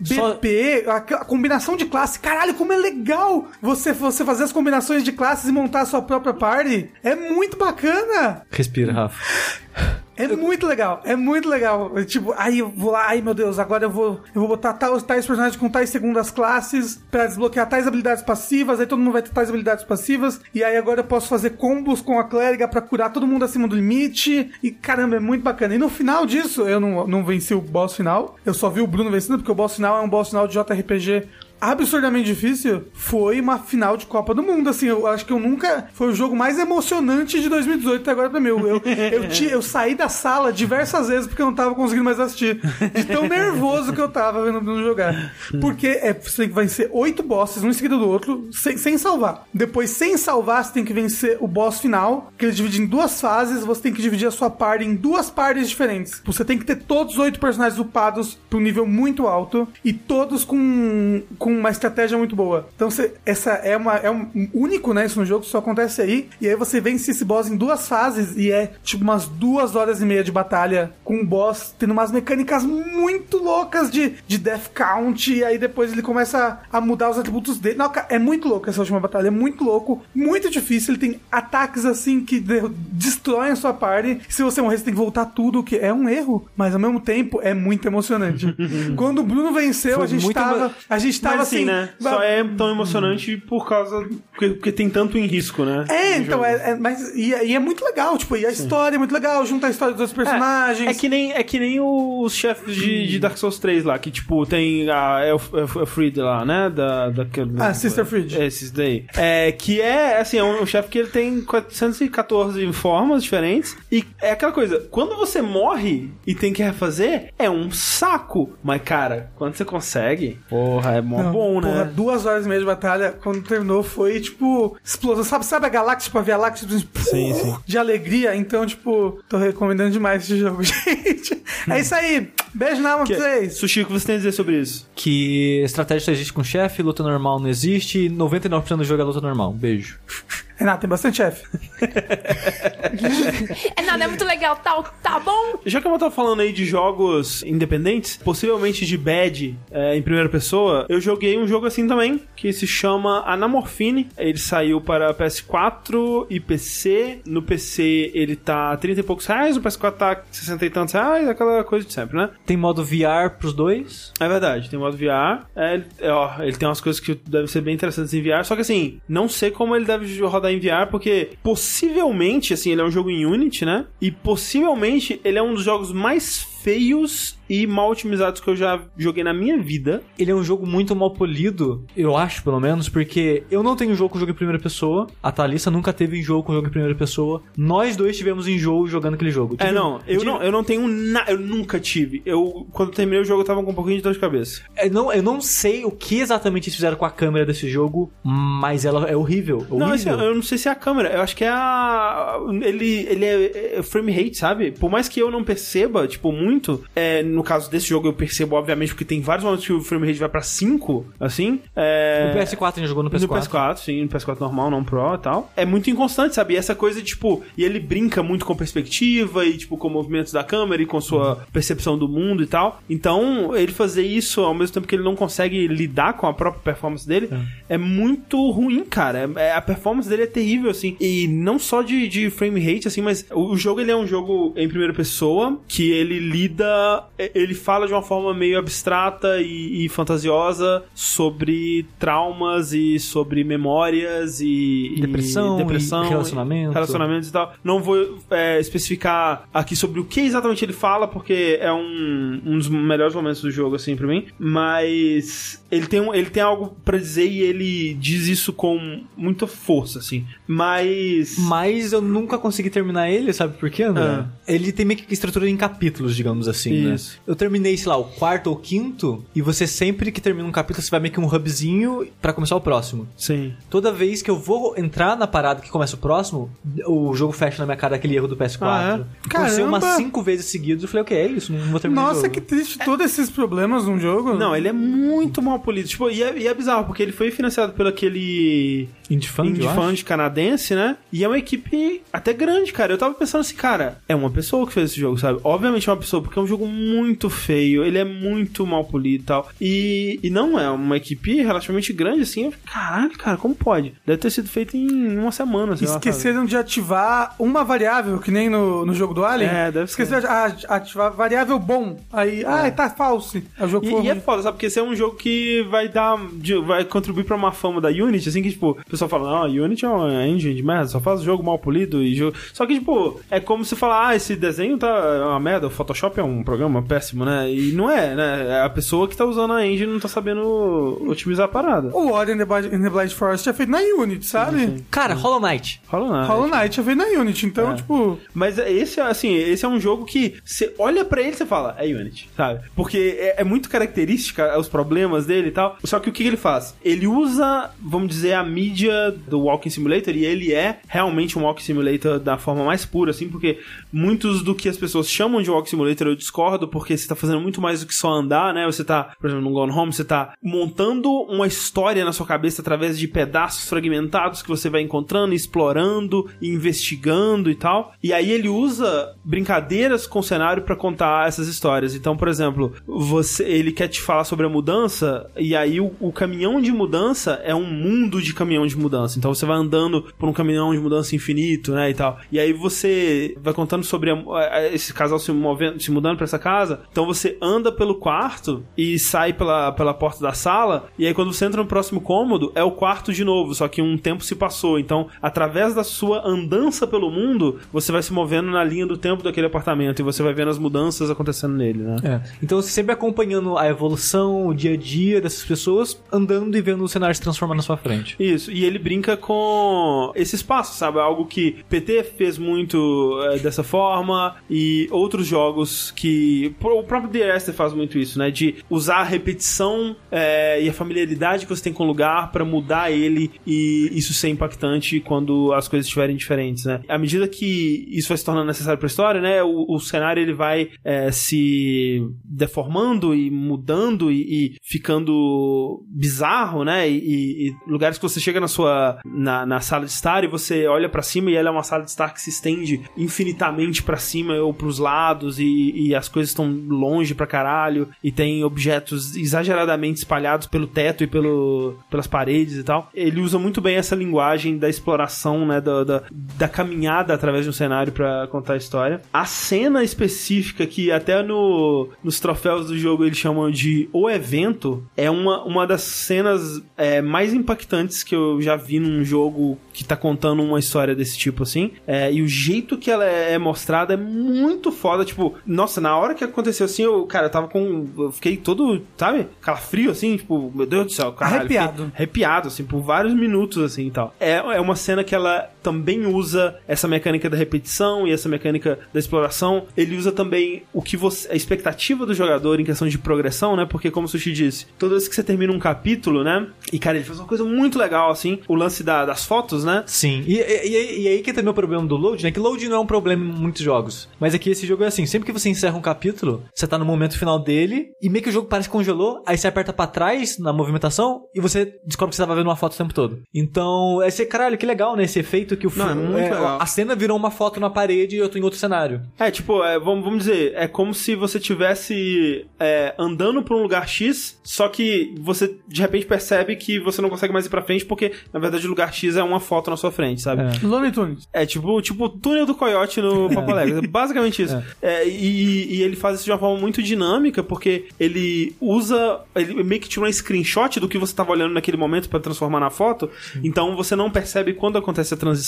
passar. só- BP, a, a combinação de classe, caralho, como é legal você, você fazer as combinações de classes e montar a sua própria party. É muito bacana. Respira, Rafa. É muito legal, é muito legal. Tipo, aí eu vou lá, ai meu Deus, agora eu vou, eu vou botar tais, tais personagens com tais segundas classes pra desbloquear tais habilidades passivas, aí todo mundo vai ter tais habilidades passivas, e aí agora eu posso fazer combos com a clériga pra curar todo mundo acima do limite, e caramba, é muito bacana. E no final disso, eu não, não venci o boss final, eu só vi o Bruno vencendo, porque o boss final é um boss final de JRPG absurdamente difícil, foi uma final de Copa do Mundo, assim, eu acho que eu nunca, foi o jogo mais emocionante de 2018 até agora pra mim, eu, eu, eu, saí da sala diversas vezes porque eu não tava conseguindo mais assistir, de tão nervoso que eu tava vendo o jogar, porque é, você tem que vencer oito bosses, um em seguida do outro, sem, sem salvar, depois sem salvar você tem que vencer o boss final, que ele divide em duas fases, você tem que dividir a sua party em duas partes diferentes, você tem que ter todos os oito personagens upados pra um nível muito alto, e todos com, com uma estratégia muito boa. Então, você, essa é, uma, é um único, né? Isso no jogo só acontece aí. E aí você vence esse boss em duas fases e é tipo umas duas horas e meia de batalha com o boss tendo umas mecânicas muito loucas de, de death count. E aí depois ele começa a, a mudar os atributos dele. Não, é muito louco essa última batalha. É muito louco, muito difícil. Ele tem ataques assim que de- destroem a sua party. Se você morrer, você tem que voltar tudo, o que é um erro, mas ao mesmo tempo é muito emocionante. Quando o Bruno venceu, Foi a gente tava. emo- A gente tava assim, assim. né? Só é tão emocionante por causa. Porque, porque tem tanto em risco, né? É, então, é, é- mas e, e é muito legal, tipo, e a história é muito legal, junta a história dos outros personagens. É que nem, é que nem os chefes de, de Dark Souls 3 lá, que tipo, tem a Elf, Elf, Elfried lá, né? Da, daquele, Ah, Sister Fried. Esses daí. É, que é, assim, é um, um chefe que ele tem 414 formas diferentes. E é aquela coisa, quando você morre e tem que refazer, é um saco. Mas, cara, quando você consegue, porra, é mó Não, bom, porra, né? duas horas e meia de batalha, quando terminou, foi tipo explosão. Sabe, sabe a galáxia, tipo a Via Láctea, tipo, Sim, sim. de alegria? Então, tipo, tô recomendando demais esse jogo, gente. É isso aí. Beijo na alma Que- pra vocês. Sushi, o que você tem a dizer sobre isso? Que estratégia só existe com chefe, luta normal não existe, 99% do jogo é luta normal. Beijo. Renato, tem bastante chefe. É nada, é muito legal, tá, tá bom? Já que eu tava falando aí de jogos independentes, possivelmente de bad é, em primeira pessoa, eu joguei um jogo assim também, que se chama Anamorphine. Ele saiu para PS4 e PC. No PC ele tá 30 e poucos reais, no PS4 tá 60 e tantos reais, aquela coisa de sempre, né? Tem modo VR pros dois. É verdade, tem modo VR. É, ele- é, ó, ele tem umas coisas que devem ser bem interessantes em VR, só que assim, não sei como ele deve rodar em VR, porque possivelmente, assim, ele é um jogo em Unity, né? E possivelmente ele é um dos jogos mais feios e mal otimizados que eu já joguei na minha vida. Ele é um jogo muito mal polido, eu acho, pelo menos, porque eu não tenho jogo com jogo em primeira pessoa. A Thalissa nunca teve em jogo com jogo em primeira pessoa. Nós dois tivemos em jogo jogando aquele jogo. É, Tive- não, eu tive- não, eu não tenho na, eu nunca tive. Eu quando eu terminei o jogo eu tava com um pouquinho de dor de cabeça. É, não, eu não sei o que exatamente eles fizeram com a câmera desse jogo, mas ela é horrível. Não, assim, horrível. eu não sei se é a câmera, eu acho que é a. Ele, ele é, é frame rate, sabe? Por mais que eu não perceba, tipo, muito, é, no caso desse jogo eu percebo, obviamente, porque tem vários momentos que o frame rate vai pra 5, assim. É... No PS4 a gente jogou no PS4. No PS4, sim, no PS4 normal, não Pro e tal. É muito inconstante, sabe? E essa coisa, tipo, e ele brinca muito com perspectiva e, tipo, com movimentos da câmera e com sua percepção do mundo e tal. Então, ele fazer isso ao mesmo tempo que ele não consegue lidar com a própria performance dele é, muito ruim, cara. É- é- a performance dele é terrível, assim. E não só de, de frame rate, assim, mas o, o jogo ele é um jogo em primeira pessoa que ele lida. Ele fala de uma forma meio abstrata e, e fantasiosa sobre traumas e sobre memórias e. e Depressão depressão e relacionamento. relacionamentos e tal. Não vou é, especificar aqui sobre o que exatamente ele fala, porque é um, um dos melhores momentos do jogo, assim, pra mim. Mas ele tem, um, ele tem algo pra dizer e ele diz isso com muita força, assim. Mas. Mas eu nunca consegui terminar ele, sabe por quê, André? Ah. Ele tem meio que estrutura em capítulos, digamos assim, Isso. né? Eu terminei, sei lá, o quarto ou quinto, e você sempre que termina um capítulo, você vai meio que um hubzinho pra começar o próximo. Sim. Toda vez que eu vou entrar na parada que começa o próximo, o jogo fecha na minha cara aquele erro do PS4. Ah, é? Aconteceu umas Caramba! cinco vezes seguidas, eu falei, ok, é isso, não vou terminar o Nossa, jogo. que triste todos esses problemas num jogo. Não, ele é muito mal polido. Tipo, e é, e é bizarro, porque ele foi financiado pelo aquele Indie Fund, indie fund canadense, né? E é uma equipe até grande, cara. Eu tava pensando assim, cara, é uma pessoa que fez esse jogo, sabe? Obviamente é uma pessoa, porque é um jogo muito feio, ele é muito mal polido e tal. E, e não é uma equipe relativamente grande, assim. Eu, Caralho, cara, como pode? Deve ter sido feito em uma semana, sei lá? Esqueceram de ativar uma variável, que nem no, no jogo do Alien. É, deve ser. Esqueceram de a- ativar variável bom. Aí, ah, tá falso. O jogo foi E, e é foda, sabe? Porque esse é um jogo que vai dar. vai contribuir pra uma fama da Unity, assim, que, tipo, o pessoal fala, não, a Unity é uma engine de merda, só faz jogo mal polido e jogo. Só que, tipo, é como se falar, ah, esse desenho tá é uma merda, o Photoshop é um programa péssimo, né? E não é, né? É a pessoa que tá usando a engine não tá sabendo otimizar a parada. O Ori and the Blind, and the Blind Forest é feito na Unity, sabe? Cara, Hollow Knight. Hollow Knight. Hollow Knight é feito na Unity, então, É. tipo... Mas esse, assim, esse é um jogo que você olha pra ele e você fala, é Unity, sabe? Porque é, é muito característica os problemas dele e tal. Só que o que ele faz? Ele usa, vamos dizer, a mídia do Walking Simulator e ele é realmente um Walking Simulator da forma mais pura, assim, porque muitos do que as pessoas chamam de Walking Simulator eu discordo, porque você tá fazendo muito mais do que só andar, né? Você tá, por exemplo, no Gone Home, você tá montando uma história na sua cabeça através de pedaços fragmentados que você vai encontrando, explorando, investigando e tal. E aí ele usa brincadeiras com o cenário pra contar essas histórias. Então, por exemplo, você, ele quer te falar sobre a mudança e aí o, o caminhão de mudança é um mundo de caminhão de mudança. Então você vai andando por um caminhão de mudança infinito, né, e tal. E aí você vai contando sobre a- a- esse casal se movendo, se mudando pra essa casa. Então você anda pelo quarto e sai pela, pela porta da sala. E aí quando você entra no próximo cômodo, é o quarto de novo, só que um tempo se passou. Então, através da sua andança pelo mundo, você vai se movendo na linha do tempo daquele apartamento e você vai vendo as mudanças acontecendo nele, né? É. Então você sempre acompanhando a evolução, o dia a dia dessas pessoas, andando e vendo o cenário se transformar na sua frente. Isso, e ele brinca com esse espaço, sabe? Algo que PT fez muito é, dessa forma e outros jogos jogos que. O próprio The Esther faz muito isso, né? De usar a repetição é, e a familiaridade que você tem com o lugar pra mudar ele e isso ser impactante quando as coisas estiverem diferentes, né? À medida que isso vai se tornando necessário pra história, né? O, o cenário ele vai é, se deformando e mudando e, e ficando bizarro, né? E, e- lugares que você chega na sua na, na sala de estar e você olha pra cima e ela é uma sala de estar que se estende infinitamente pra cima ou pros lados e, e as coisas estão longe pra caralho e tem objetos exageradamente espalhados pelo teto e pelo, pelas paredes e tal. Ele usa muito bem essa linguagem da exploração, né? Da, da, da caminhada através de um cenário pra contar a história. A cena específica que até no, nos troféus do jogo eles chamam de O Evento é uma, uma das cenas é, mais impactantes que eu já vi num jogo que tá contando uma história desse tipo assim. É, e o jeito que ela é mostrada é muito foda. Tipo, nossa, na hora que aconteceu assim, eu, cara, eu tava com. Eu fiquei todo, sabe? Calafrio assim, tipo, meu Deus do céu, caralho. Arrepiado. arrepiado, assim, por vários minutos, assim e tal. É, é uma cena que ela também usa essa mecânica da repetição e essa mecânica da exploração. Ele usa também o que você. a expectativa do jogador em questão de progressão, né? Porque, como o Sushi disse, toda vez que você termina um capítulo, né? E, cara, ele faz uma coisa muito legal, assim, o lance da- das fotos, né? Sim, e, e, e- aí que também é o problema do load, né? Que load não é um problema em muitos jogos. Mas aqui esse jogo é assim: sempre que você encerra um capítulo, você tá no momento final dele, e meio que o jogo parece que congelou, aí você aperta pra trás na movimentação e você descobre que você tava vendo uma foto o tempo todo. Então, esse, caralho, que legal, né? Esse efeito que o Não, é filme- muito legal. A cena virou uma foto na parede e eu tô em outro cenário. É, tipo, é, vamos, vamos dizer, é como se você tivesse é, andando pra um lugar X, só que você de repente percebe que você não consegue mais ir pra frente porque, na verdade, o lugar X é uma foto na sua frente, sabe? É. Looney Tunes. É tipo, tipo o túnel do coiote no Papo Alegre. É basicamente isso. É, e, e ele faz isso de uma forma muito dinâmica, porque ele usa. Ele meio que tira um screenshot do que você estava olhando naquele momento para transformar na foto. Então você não percebe quando acontece a transição.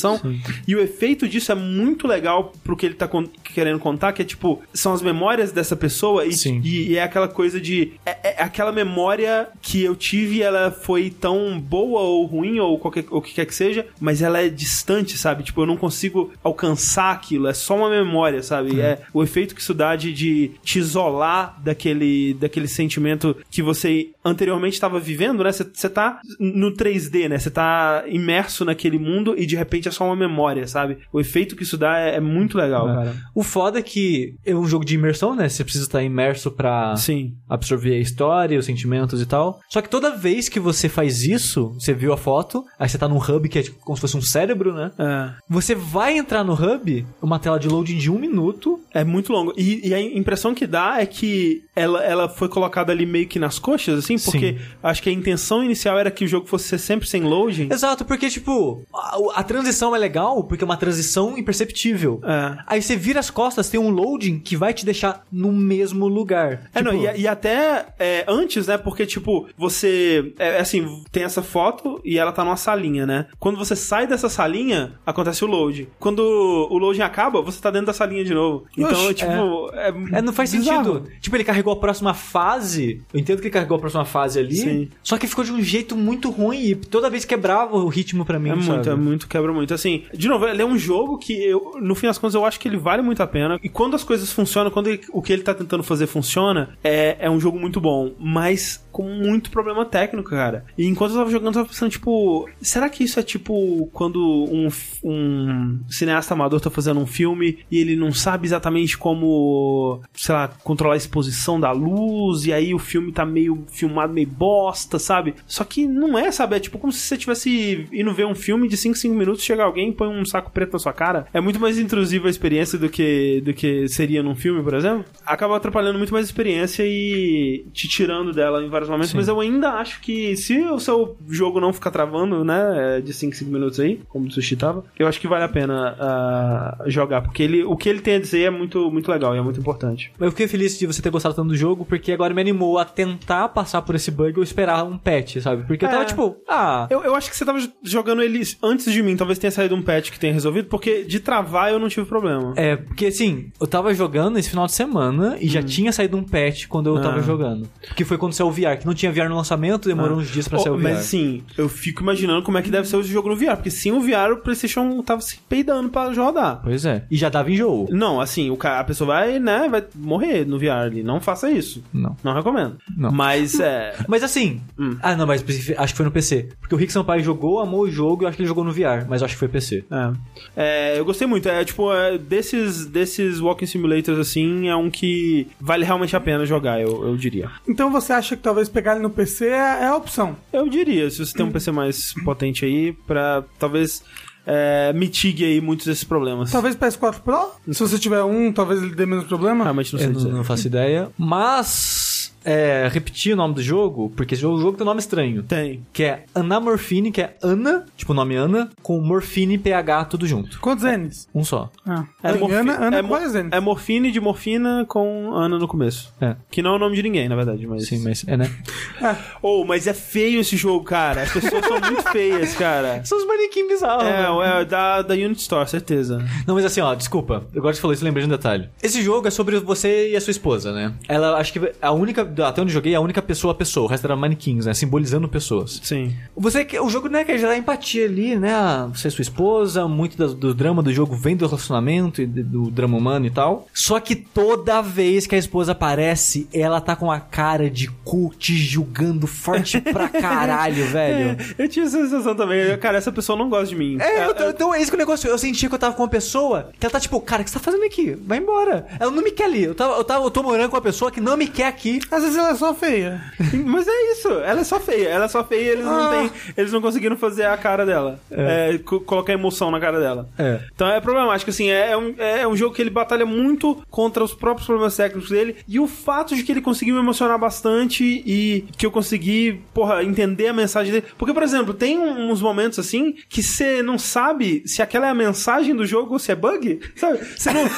E o efeito disso é muito legal pro que ele tá con- querendo contar, que é tipo, são as memórias dessa pessoa e, Sim. e- e é aquela coisa de. É, é aquela memória que eu tive, ela foi tão boa ou ruim, ou qualquer o que quer que seja, mas ela é distante, sabe? Tipo, eu não consigo alcançar aquilo, é só uma memória, sabe? É o efeito que isso dá de, de te isolar daquele, daquele sentimento que você anteriormente estava vivendo, né? Você tá no 3D, né? Você tá imerso naquele mundo e de repente é só uma memória, sabe? O efeito que isso dá é, é muito legal, cara. O foda é que é um jogo de imersão, né? Você precisa estar imerso pra Sim. absorver a história, os sentimentos e tal. Só que toda vez que você faz isso, você viu a foto, aí você tá num hub que é tipo como se fosse um cérebro, né? É. Você vai entrar no hub, uma tela de loading de um minuto. É muito longo. E, e a impressão que dá é que ela, ela foi colocada ali meio que nas coxas, assim, porque Sim. acho que a intenção inicial era que o jogo fosse ser sempre sem loading. Exato, porque, tipo, a, a transição é legal, porque é uma transição imperceptível. É. Aí você vira as costas, tem um loading que vai te deixar no mesmo lugar. É, Tipo, não, e, e até é, antes, né? Porque, tipo, você. É assim, tem essa foto e ela tá numa salinha, né? Quando você sai dessa salinha, acontece o load. Quando o loading acaba, você tá dentro da salinha de novo. Então, Oxe, tipo. É, É, não faz Bizarro. sentido. Tipo, ele carregou a próxima fase. Eu entendo que ele carregou a próxima fase ali. Sim. Só que ficou de um jeito muito ruim e toda vez quebrava o ritmo pra mim. É muito, sabe? é muito, quebra muito. Assim, de novo, ele é um jogo que, eu, no fim das contas, eu acho que ele vale muito a pena. E quando as coisas funcionam, quando ele- o que ele tá tentando fazer funciona, é, é um jogo muito bom. Mas com muito problema técnico, cara. E enquanto eu tava jogando, eu tava pensando, tipo, será que isso é tipo quando um, um cineasta amador tá fazendo um filme e ele não sabe exatamente como, sei lá, controlar a exposição da luz, e aí o filme tá meio filmado, meio bosta, sabe? Só que não é, sabe? É tipo como se você tivesse indo ver um filme de 5 5 minutos, chega alguém e põe um saco preto na sua cara. É muito mais intrusiva a experiência do que, do que seria num filme, por exemplo. Acaba atrapalhando muito mais a experiência e te tirando dela em vários momentos, Sim. mas eu ainda acho que se o seu jogo não ficar travando, né, de 5 5 minutos aí, como o Sushi tava, eu acho que vale a pena ah, jogar, porque ele, o que ele tem a dizer é muito, muito legal e é muito importante. Eu fiquei feliz de você ter gostado tanto do jogo, porque agora me animou a tentar passar por esse bug ou esperar um patch, sabe? Porque eu tava É. tipo, ah. Eu, eu acho que você tava jogando ele antes de mim, talvez tenha saído um patch que tenha resolvido, porque de travar eu não tive problema. É, porque assim, eu tava jogando esse final de semana e já tinha saído um patch quando eu tava Ah. jogando. Que foi quando saiu o VR, VR, que não tinha VR no lançamento, demorou uns dias pra sair Oh, o VR. mas assim, eu fico imaginando como é que deve ser o jogo no VR, porque sem o VR o PlayStation tava se peidando pra rodar. Pois é. E já dava enjoo. Não, assim, o cara, a pessoa vai, né, vai morrer no VR ali. Não faça isso. Não. Não recomendo. Não. Mas é. Mas assim, Hum. ah não, mas acho que foi no PC. Porque o Rick Sampaio jogou, amou o jogo e eu acho que ele jogou no VR, mas eu acho que foi PC. É. É, eu gostei muito. É tipo, é, desses, desses walking simulators assim, é um que vale realmente a pena jogar, eu, eu diria. Então você acha que talvez pegar ele no PC é, é a opção? Eu diria, se você tem um PC mais potente aí, pra talvez é, mitigue aí muitos desses problemas. Talvez PS4 Pro? Se você tiver um, talvez ele dê menos problema? Realmente não sei Eu não, não faço ideia. Mas, é, repetir o nome do jogo, porque esse jogo, o jogo tem um nome estranho. Tem. Que é Anamorphine, que é Ana, tipo o nome Ana, com Morfine PH tudo junto. Quantos N's? Um só. Ah, É, tem morfi- Ana, Ana é, mo- é morfine de morfina com Ana no começo. É. Que não é o nome de ninguém, na verdade, mas. Sim, mas é, né? Oh, mas é feio esse jogo, cara. As pessoas são muito feias, cara. São os manequins bizarros. É, velho. é da, da Unity Store, certeza. Não, mas assim, ó, desculpa. Agora você falou isso, lembrei de um detalhe. Esse jogo é sobre você e a sua esposa, né? Ela, acho que a única, até onde eu joguei, a única pessoa a pessoa. O resto era manequins, né? Simbolizando pessoas. Sim. Você, o jogo, né, quer gerar empatia ali, né? Você é sua esposa, muito do, do drama do jogo vem do relacionamento e do drama humano e tal. Só que toda vez que a esposa aparece, ela tá com a cara de cu te julgando forte pra caralho, velho. Eu tinha essa sensação também. Cara, essa pessoa não gosta de mim. É, eu tô- então é isso que o negócio. Eu sentia que eu tava com uma pessoa que ela tá tipo, cara, o que você tá fazendo aqui? Vai embora. Ela não me quer ali. Eu, tava, eu, tava, eu tô morando com uma pessoa que não me quer aqui. Vezes ela é só feia. Mas é isso, ela é só feia. Ela é só feia e eles não Ah. têm. Eles não conseguiram fazer a cara dela. É, co- colocar emoção na cara dela. É. Então é problemático, assim, é, é um, é um jogo que ele batalha muito contra os próprios problemas técnicos dele. E o fato de que ele conseguiu me emocionar bastante e que eu consegui, porra, entender a mensagem dele. Porque, por exemplo, tem uns momentos assim que você não sabe se aquela é a mensagem do jogo ou se é bug. Sabe? Você não.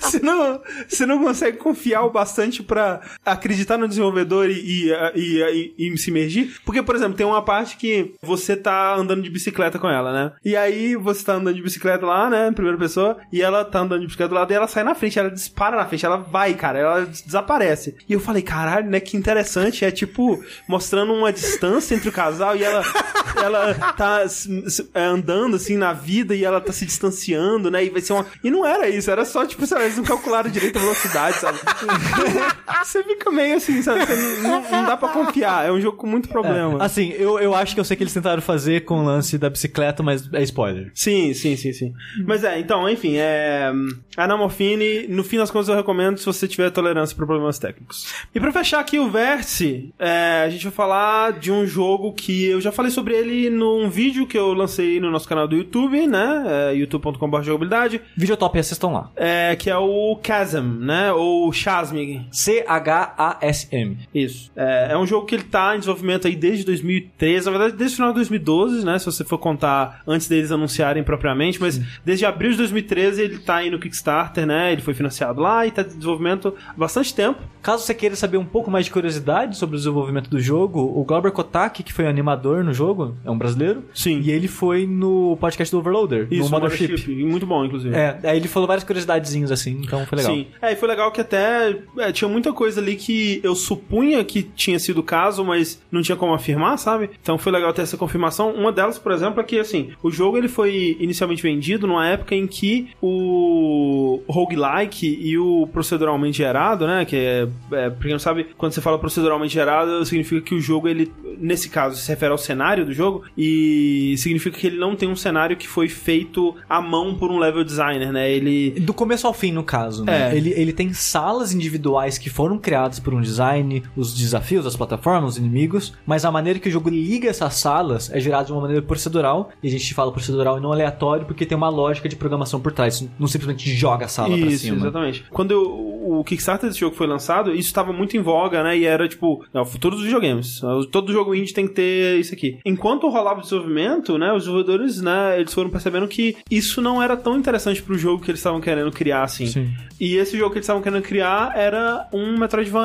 Você não, você não consegue confiar o bastante pra acreditar no desenvolvedor e, e, e, e- se imergir. Porque, por exemplo, tem uma parte que você tá andando de bicicleta com ela, né? E aí você tá andando de bicicleta lá, né? Primeira pessoa, e ela tá andando de bicicleta do lado e ela sai na frente, ela dispara na frente, ela vai, cara, ela des- desaparece. E eu falei, caralho, né? Que interessante. É tipo, mostrando uma distância entre o casal e ela, ela tá é, andando assim na vida e ela tá se distanciando, né? E vai ser uma. E não era isso, era só, tipo, sei lá, eles não calcularam direito a velocidade, sabe? Você fica meio assim, sabe? Não, não dá pra confiar. É um jogo com muito problema. Assim, eu, eu acho que eu sei que eles tentaram fazer com o lance da bicicleta, mas é spoiler. Sim, sim, sim, sim. Mas é, então, enfim, é. Anamorfine, no fim das contas eu recomendo se você tiver tolerância para problemas técnicos. E pra fechar aqui o vértice, é, a gente vai falar de um jogo que eu já falei sobre ele num vídeo que eu lancei no nosso canal do YouTube, né? É, youtube.com.br jogabilidade, Videotop, assistam lá. é, que é o Chasm, né? Ou Chasm, C-H-A-S-M. isso. É, é um jogo que ele tá em desenvolvimento aí desde 2013, na verdade desde o final de 2012, né? Se você for contar antes deles anunciarem propriamente, mas desde abril de 2013 ele tá aí no Kickstarter, né? Ele foi financiado lá e tá em desenvolvimento há bastante tempo. Caso você queira saber um pouco mais de curiosidade sobre o desenvolvimento do jogo, o Glauber Kotak, que foi animador no jogo, é um brasileiro. Sim. E ele foi no podcast do Overloader, Isso, no Mothership. e muito bom, inclusive. É, aí ele falou várias curiosidadezinhas assim, então foi legal. Sim. É, e foi legal que até é, tinha muita coisa ali que eu supunha que tinha sido o caso, mas não tinha como afirmar, sabe? Então foi legal ter essa confirmação. Uma delas, por exemplo, é que assim, o jogo ele foi inicialmente vendido numa época em que o roguelike e o proceduralmente gerado, né? Que é, é pra quem não sabe, quando você fala proceduralmente gerado, significa que o jogo, ele, nesse caso, se refere ao cenário do jogo, e significa que ele não tem um cenário que foi feito à mão por um level designer, né? Ele. Do começo ao fim, no caso, né? É. Ele, ele tem salas individuais que foram criadas por um design, os desafios, as plataformas, os inimigos, mas a maneira que o jogo liga essas salas é gerada de uma maneira procedural, e a gente fala procedural e não aleatório porque tem uma lógica de programação por trás, não simplesmente joga a sala pra Isso, cima. exatamente. Quando eu- o Kickstarter desse jogo foi lançado, isso estava muito em voga, né? E era tipo, é o futuro dos videogames. Todo jogo indie tem que ter isso aqui. Enquanto rolava o desenvolvimento, né? Os desenvolvedores, né? Eles foram percebendo que isso não era tão interessante pro jogo que eles estavam querendo criar, assim. Sim. E esse jogo que eles estavam querendo criar era um Metroidvania.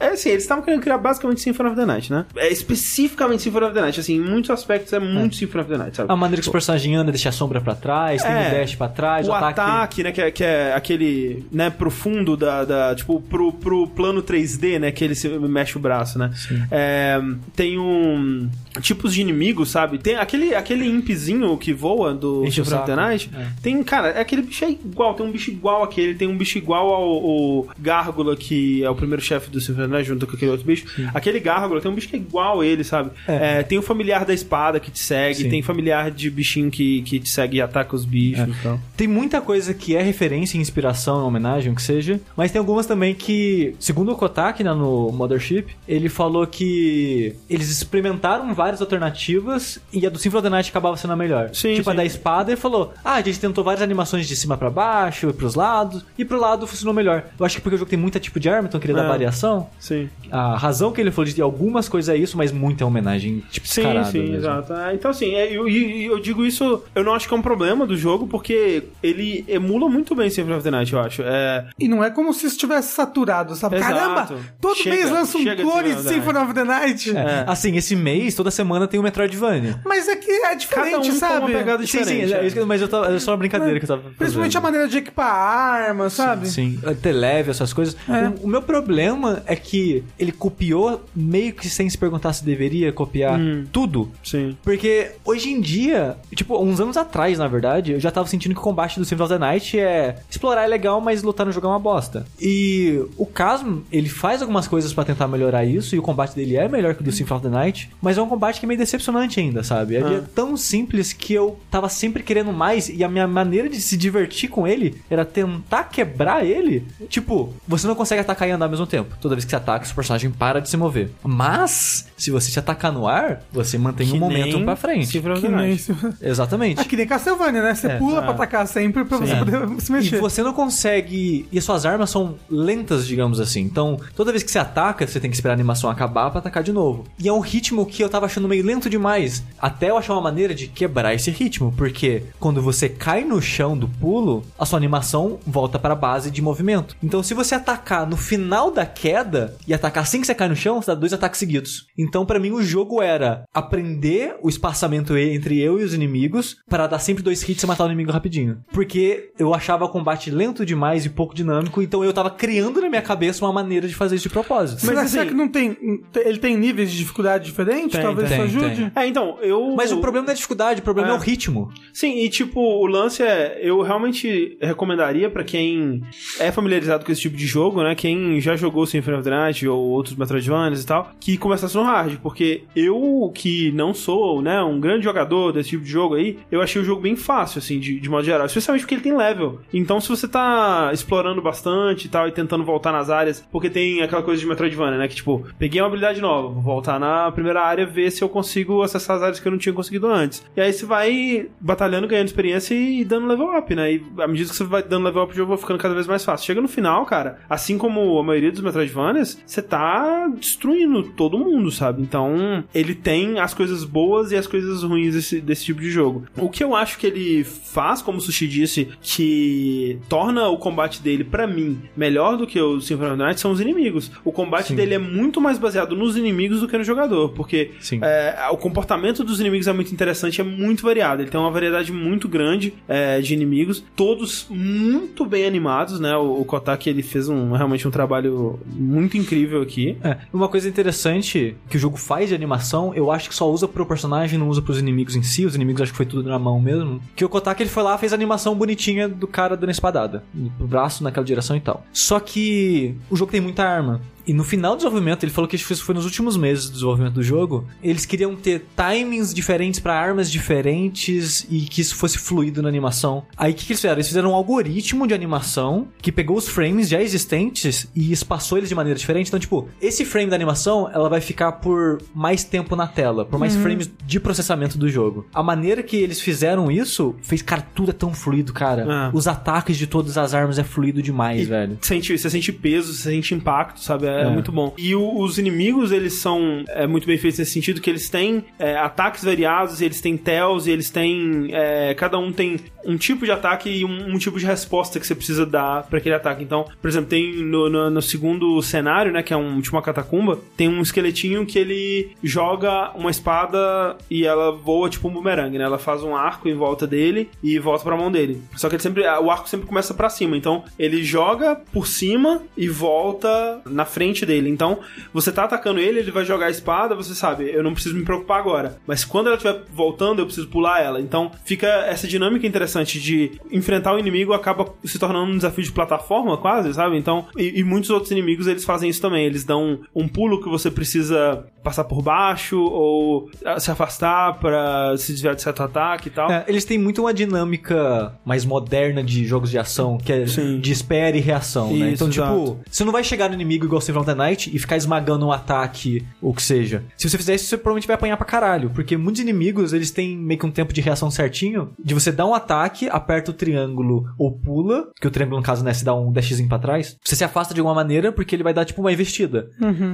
É assim, eles estavam querendo criar basicamente Symphony of the Night, né? É especificamente Symphony of the Night. Assim, em muitos aspectos é muito Symphony of the Night, sabe? A maneira que os personagens andam, deixa a sombra pra trás, tem É. o dash pra trás, o ataque, né, que é, que é aquele, né, pro fundo da, da tipo, pro, pro plano 3D, né, que ele se mexe o braço, né? É, tem um tipos de inimigos, sabe? Tem aquele aquele impzinho que voa do Enche. É. Tem, cara, é aquele bicho é igual, tem um bicho igual àquele, tem um bicho igual ao, ao Gárgula, que é o primeiro chefe do Night, junto com aquele outro bicho. Aquele Gárgula tem um bicho que é igual a ele, sabe? É. É, tem o familiar da espada que te segue, Sim. tem familiar de bichinho que, que te segue e ataca os bichos e tal. Tem muita coisa que é referência, inspiração, homenagem, o que seja, mas tem algumas também que, segundo o Kotak, né, no Mothership, ele falou que eles experimentaram várias alternativas e a do Symphony of the Night acabava sendo a melhor. Sim, tipo, a sim. da espada, ele falou, ah, a gente tentou várias animações de cima pra baixo, e pros lados, e pro lado funcionou melhor. Eu acho que porque o jogo tem muita tipo de arma, então queria dar É. variação. Sim. A razão que ele falou de algumas coisas é isso, mas muita homenagem, tipo, Sim, sim, mesmo. exato. É, então, assim, é, eu, eu digo isso, eu não acho que é um problema do jogo, porque ele emula muito bem Symphony of the Night, eu acho. É, E não é como se estivesse saturado, sabe? Exato. Caramba, todo Chega, mês lança um clone de Symphony Symphony of the Night. É. Assim, esse mês, toda semana tem o Metroidvania. Mas é que é diferente, cada um com sabe? uma pegada Sim, diferente. sim, é é. isso que- mas eu tava, é só uma brincadeira que eu tava fazendo. Principalmente a maneira de equipar arma, sabe? Sim, televe, essas coisas. É. O, o meu problema é que ele copiou meio que sem se perguntar se deveria copiar Hum. tudo. Sim. Porque hoje em dia, tipo, uns anos atrás, na verdade, eu já tava sentindo que o combate do Symphony of the Night é explorar é legal, mas lutar no jogo é uma bosta. E o Casmo, ele faz algumas coisas pra tentar melhorar isso, e o combate dele é melhor que o do Symphony of the Night, mas é um combate que é meio decepcionante ainda, sabe? Ele Ah. é tão simples que eu tava sempre querendo mais, e a minha maneira de se divertir com ele era tentar quebrar ele. Tipo, você não consegue atacar e andar ao mesmo tempo. Toda vez que você ataca, seu personagem para de se mover. Mas, se você se atacar no ar, você mantém Que um momento pra frente. Que nem. Exatamente. É que nem Castlevania, né? Você É. pula Ah. pra atacar sempre pra você É. poder se E mexer. você não consegue. E as suas armas são lentas, digamos assim. Então, toda vez que você ataca, você tem que esperar a animação acabar pra atacar de novo. E é um ritmo que eu tava achando meio lento demais. Até eu achar uma maneira de quebrar esse ritmo. Porque quando você cai no chão do pulo, a sua animação volta pra base de movimento. Então, se você atacar no final da queda e atacar assim que você cai no chão, você dá dois ataques seguidos. Então, pra mim, o jogo era aprender o espaçamento entre eu e os inimigos para dar sempre dois hits e matar o inimigo rapidinho. Porque eu achava o combate lento demais e pouco dinâmico, então eu tava criando na minha cabeça uma maneira de fazer isso de propósito. Mas será assim- que não tem. Ele tem níveis de dificuldade diferentes? Tem, Talvez tem, isso ajude? tem. É, então, eu. Mas o problema não é a dificuldade, o problema é, É. o ritmo. Sim, e tipo, o lance é. Eu realmente recomendaria pra quem é familiarizado com esse tipo de jogo, né? Quem já jogou Symphony of the Night ou outros Metroidvanias e tal, que começasse no hard. Porque eu, que não sou, né, um grande jogador desse tipo de jogo aí, eu achei o jogo bem fácil, assim, de, de modo geral. Especialmente porque ele tem level. Então, se você tá explorando bastante e tal, e tentando voltar nas áreas, porque tem aquela coisa de Metroidvania, né? Que tipo, peguei uma habilidade nova, vou voltar na primeira área, ver se eu consigo acessar as áreas que eu não tinha conseguido antes. E aí você vai batalhando, ganhando experiência e dando level up, né? E à medida que você vai dando level up, o jogo vai ficando cada vez mais fácil. Chega no final, cara, assim como a maioria dos Metroidvanias, você tá destruindo todo mundo, sabe? Então, ele tem as coisas boas e as coisas ruins desse, desse tipo de jogo. O que eu acho que ele faz, como o Sushi disse, que torna o combate dele, pra mim, melhor do que o Symphony of Night, são os inimigos. O combate Sim. dele é muito mais baseado nos inimigos do que no jogador, porque Sim. É, o comportamento dos inimigos é muito interessante, é muito variado. Ele tem uma variedade muito grande é, de inimigos, todos muito bem animados, né? O, o Kotak ele fez um, realmente um trabalho muito incrível aqui. É, uma coisa interessante que o jogo faz de animação, eu acho que só usa pro personagem, não usa pros inimigos em si. Os inimigos acho que foi tudo na mão mesmo. Que o Kotak ele foi lá fez a animação bonitinha do cara dando espadada. Pro braço naquela direção e tal. Só que o jogo tem muita arma. E no final do desenvolvimento, ele falou que isso foi nos últimos meses do desenvolvimento do jogo. Eles queriam ter timings diferentes pra armas diferentes e que isso fosse fluido na animação. Aí o que, que eles fizeram? Eles fizeram um algoritmo de animação que pegou os frames já existentes e espaçou eles de maneira diferente. Então, tipo, esse frame da animação, ela vai ficar por mais tempo na tela, por mais frames de processamento do jogo. A maneira que eles fizeram isso fez, cara, tudo é tão fluido, cara. Ah. Os ataques de todas as armas é fluido demais, E velho. Sente, você sente peso, você sente impacto, sabe? É, É. muito bom. E o- os inimigos, eles são é, muito bem feitos nesse sentido que eles têm é, ataques variados, eles têm tells, eles têm... é, cada um tem um tipo de ataque e um, um tipo de resposta que você precisa dar pra aquele ataque. Então, por exemplo, tem no, no- no segundo cenário, né, que é um tipo uma catacumba, tem um esqueletinho que ele joga uma espada e ela voa tipo um bumerangue, né? Ela faz um arco em volta dele e volta pra mão dele. Só que ele sempre, o arco sempre começa pra cima, então ele joga por cima e volta na frente dele. Então, você tá atacando ele, ele vai jogar a espada, você sabe, eu não preciso me preocupar agora. Mas quando ela estiver voltando, eu preciso pular ela. Então, fica essa dinâmica interessante de enfrentar o inimigo acaba se tornando um desafio de plataforma, quase, sabe? Então, e, e muitos outros inimigos eles fazem isso também. Eles dão um pulo que você precisa passar por baixo ou ah, se afastar pra se desviar de certo ataque e tal. É, eles têm muito uma dinâmica mais moderna de jogos de ação, que é Sim. de espera e reação, né? Isso, Então, tipo, exato. você não vai chegar no inimigo igual Symphony of the Night e ficar esmagando um ataque, ou que seja. Se você fizer isso, você provavelmente vai apanhar pra caralho, porque muitos inimigos, eles têm meio que um tempo de reação certinho, de você dar um ataque, aperta o triângulo ou pula, que o triângulo, no caso, né, se dá um dashzinho pra trás, você se afasta de alguma maneira, porque ele vai dar, tipo, uma investida.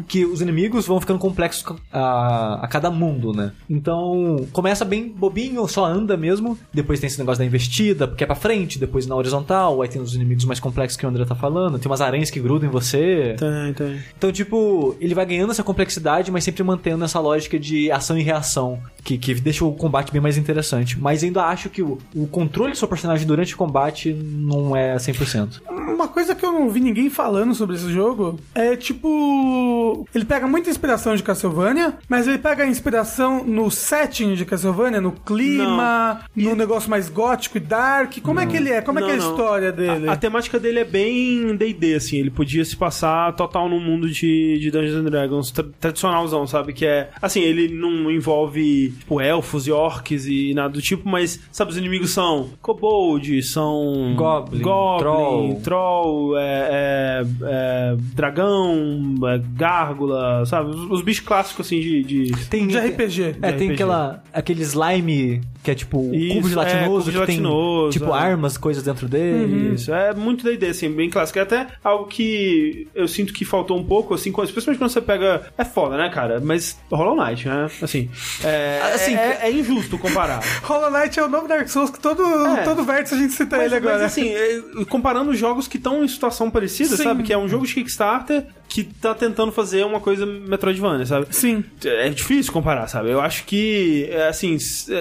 Que os inimigos vão ficando complexos a, a cada mundo, né? Então, começa bem bobinho, só anda mesmo. Depois tem esse negócio da investida, porque é pra frente, depois na horizontal. Aí tem os inimigos mais complexos que o André tá falando. Tem umas aranhas que grudam em você. Tem, tem. Então, tipo, ele vai ganhando essa complexidade, mas sempre mantendo essa lógica de ação e reação, que, que deixa o combate bem mais interessante. Mas ainda acho que o, o controle do seu personagem durante o combate não é 100%. Uma coisa que eu não vi ninguém falando sobre esse jogo é tipo. Ele pega muita inspiração de Castlevania, mas ele pega a inspiração no setting de Castlevania, no clima, no negócio mais gótico e dark. Como é que ele é? Como é que é a Não, não. história dele? A, a temática dele é bem D&D, assim. Ele podia se passar total no mundo de, de Dungeons and Dragons tra- tradicionalzão, sabe? Que é... Assim, ele não envolve, tipo, elfos e orcs e nada do tipo, mas, sabe, os inimigos são kobold, são... Goblin, Goblin, troll. troll, é, é- é dragão, é gárgula, sabe? Os, os bichos clássicos, assim, de... de... Tem, De RPG. É, de tem RPG. aquela, aquele slime que é tipo Isso, cubo é, gelatinoso, cubo que gelatinoso, tem tipo é. armas, coisas dentro dele. Isso, é muito D&D, assim, bem clássico. É até algo que eu sinto que faltou um pouco, assim, quando- especialmente quando você pega... É foda, né, cara? Mas Hollow Knight, né? Assim, é, Assim, é, é injusto comparar. Hollow Knight é o novo Dark Souls que todo, É. todo vértice a gente cita Mas, ele agora. mas, assim, é, comparando jogos que estão em situação parecida, Sim. sabe? Que é um jogo de Kickstarter que tá tentando fazer uma coisa Metroidvania, sabe? Sim. É difícil comparar, sabe? Eu acho que, é, assim, s-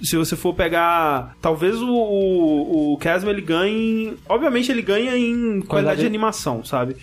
se você for pegar. Talvez o, o, o Chasm ele ganhe. Obviamente ele ganha em qualidade, de animação, sabe?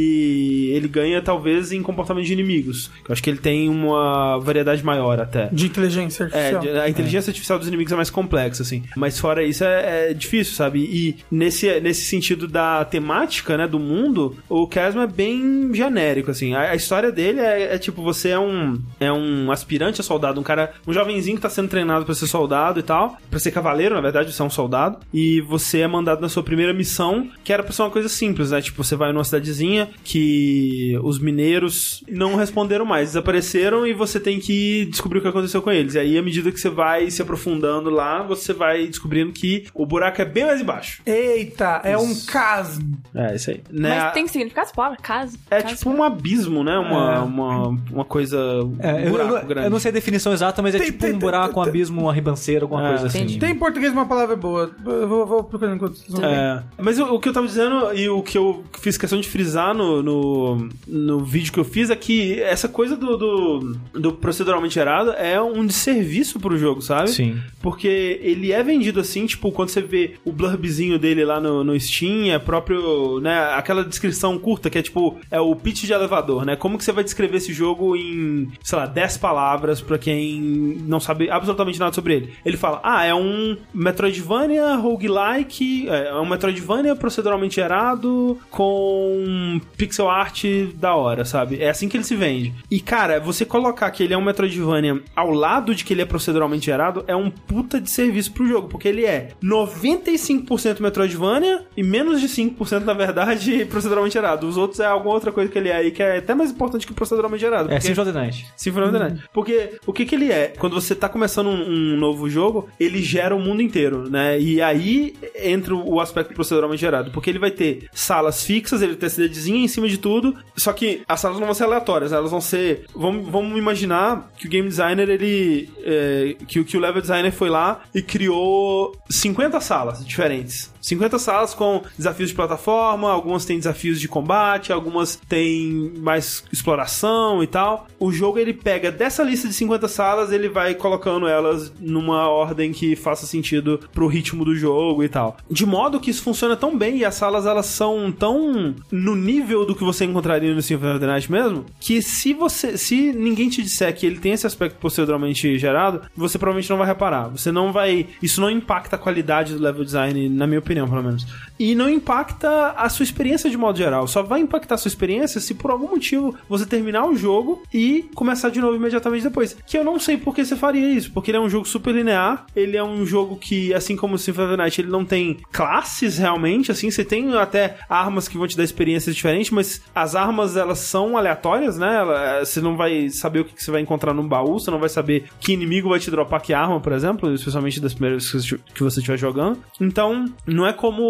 E ele ganha, talvez, em comportamento de inimigos. Eu acho que ele tem uma variedade maior até. De inteligência É, artificial. de- a inteligência artificial dos inimigos é mais complexa, assim. Mas fora isso, é, é difícil, sabe? E nesse, nesse sentido da temática, né, do mundo, o Chasm é bem genérico, assim. A, a história dele é, é tipo, você é um, é um aspirante a soldado, um cara, um jovenzinho que tá sendo treinado pra ser soldado e tal, pra ser cavaleiro, na verdade, você é um soldado, e você é mandado na sua primeira missão, que era pra ser uma coisa simples, né? Tipo, você vai numa cidadezinha que os mineiros não responderam mais, desapareceram e você tem que descobrir o que aconteceu com eles. E aí, à medida que você vai se aprofundando lá, você vai descobrindo que o buraco é bem mais embaixo. Eita, é um Isso. casm. É, isso aí. Né? Mas tem significado essa palavra? Casa? É tipo um abismo, né? Uma, É. uma, uma coisa. Um É, eu, buraco eu- grande. eu não sei a definição exata, mas é Tem- tipo tem- um buraco, um tem- abismo, uma ribanceira, alguma É, coisa assim. entendi. Tem em português uma palavra boa. Eu vou, vou procurar enquanto vocês vão ver. É, mas o, o que eu tava dizendo e o que eu fiz questão de frisar no, no, no vídeo que eu fiz é que essa coisa do, do, do proceduralmente gerado é um desserviço pro jogo, sabe? Sim. Porque ele é vendido assim, tipo, quando você vê o blurbzinho dele lá no, no Steam, é próprio, né, aquela descrição curta que é tipo, é o pitch de elevador, né? Como que você vai descrever esse jogo em, sei lá, 10 palavras pra quem não sabe absolutamente nada sobre ele? Ele fala, ah, é um Metroidvania roguelike, é um Metroidvania proceduralmente gerado com pixel art da hora, sabe? É assim que ele se vende. E, cara, você colocar que ele é um Metroidvania ao lado de que ele é proceduralmente gerado é um puta de serviço pro jogo, porque ele é 95% Metroidvania e menos de 5%, na verdade, proceduralmente gerado. Os outros é alguma outra outra coisa que ele é aí que é até mais importante que o proceduralmente gerado. É, Symphony of the Night. Symphony of the Night. Porque o que que ele é? Quando você tá começando um, um novo jogo, ele gera o mundo inteiro, né? E aí entra o aspecto proceduralmente gerado. Porque ele vai ter salas fixas, ele vai ter cidadezinha em cima de tudo, só que as salas não vão ser aleatórias, elas vão ser... Vamos, vamos imaginar que o game designer, ele... é, que, que o level designer foi lá e criou 50 salas diferentes. 50 salas com desafios de plataforma, algumas têm desafios de combate, algumas têm mais exploração e tal. O jogo ele pega dessa lista de 50 salas, ele vai colocando elas numa ordem que faça sentido pro ritmo do jogo e tal. De modo que isso funciona tão bem e as salas elas são tão no nível do que você encontraria no Symphony of the Night mesmo, que se você se ninguém te disser que ele tem esse aspecto proceduralmente gerado, você provavelmente não vai reparar. Você não vai, isso não impacta a qualidade do level design, na minha opinião, pelo menos. E não impacta a sua experiência de modo geral. Só vai impactar a sua experiência se por algum motivo você terminar o jogo e começar de novo imediatamente depois. Que eu não sei por que você faria isso, porque ele é um jogo super linear, ele é um jogo que, assim como o Symphony of the Night, ele não tem classes realmente, assim, você tem até armas que vão te dar experiências diferentes, mas as armas, elas são aleatórias, né? Ela- você não vai saber o que você vai encontrar no baú, você não vai saber que inimigo vai te dropar que arma, por exemplo, especialmente das primeiras vezes que você- que você estiver jogando. Então, não é como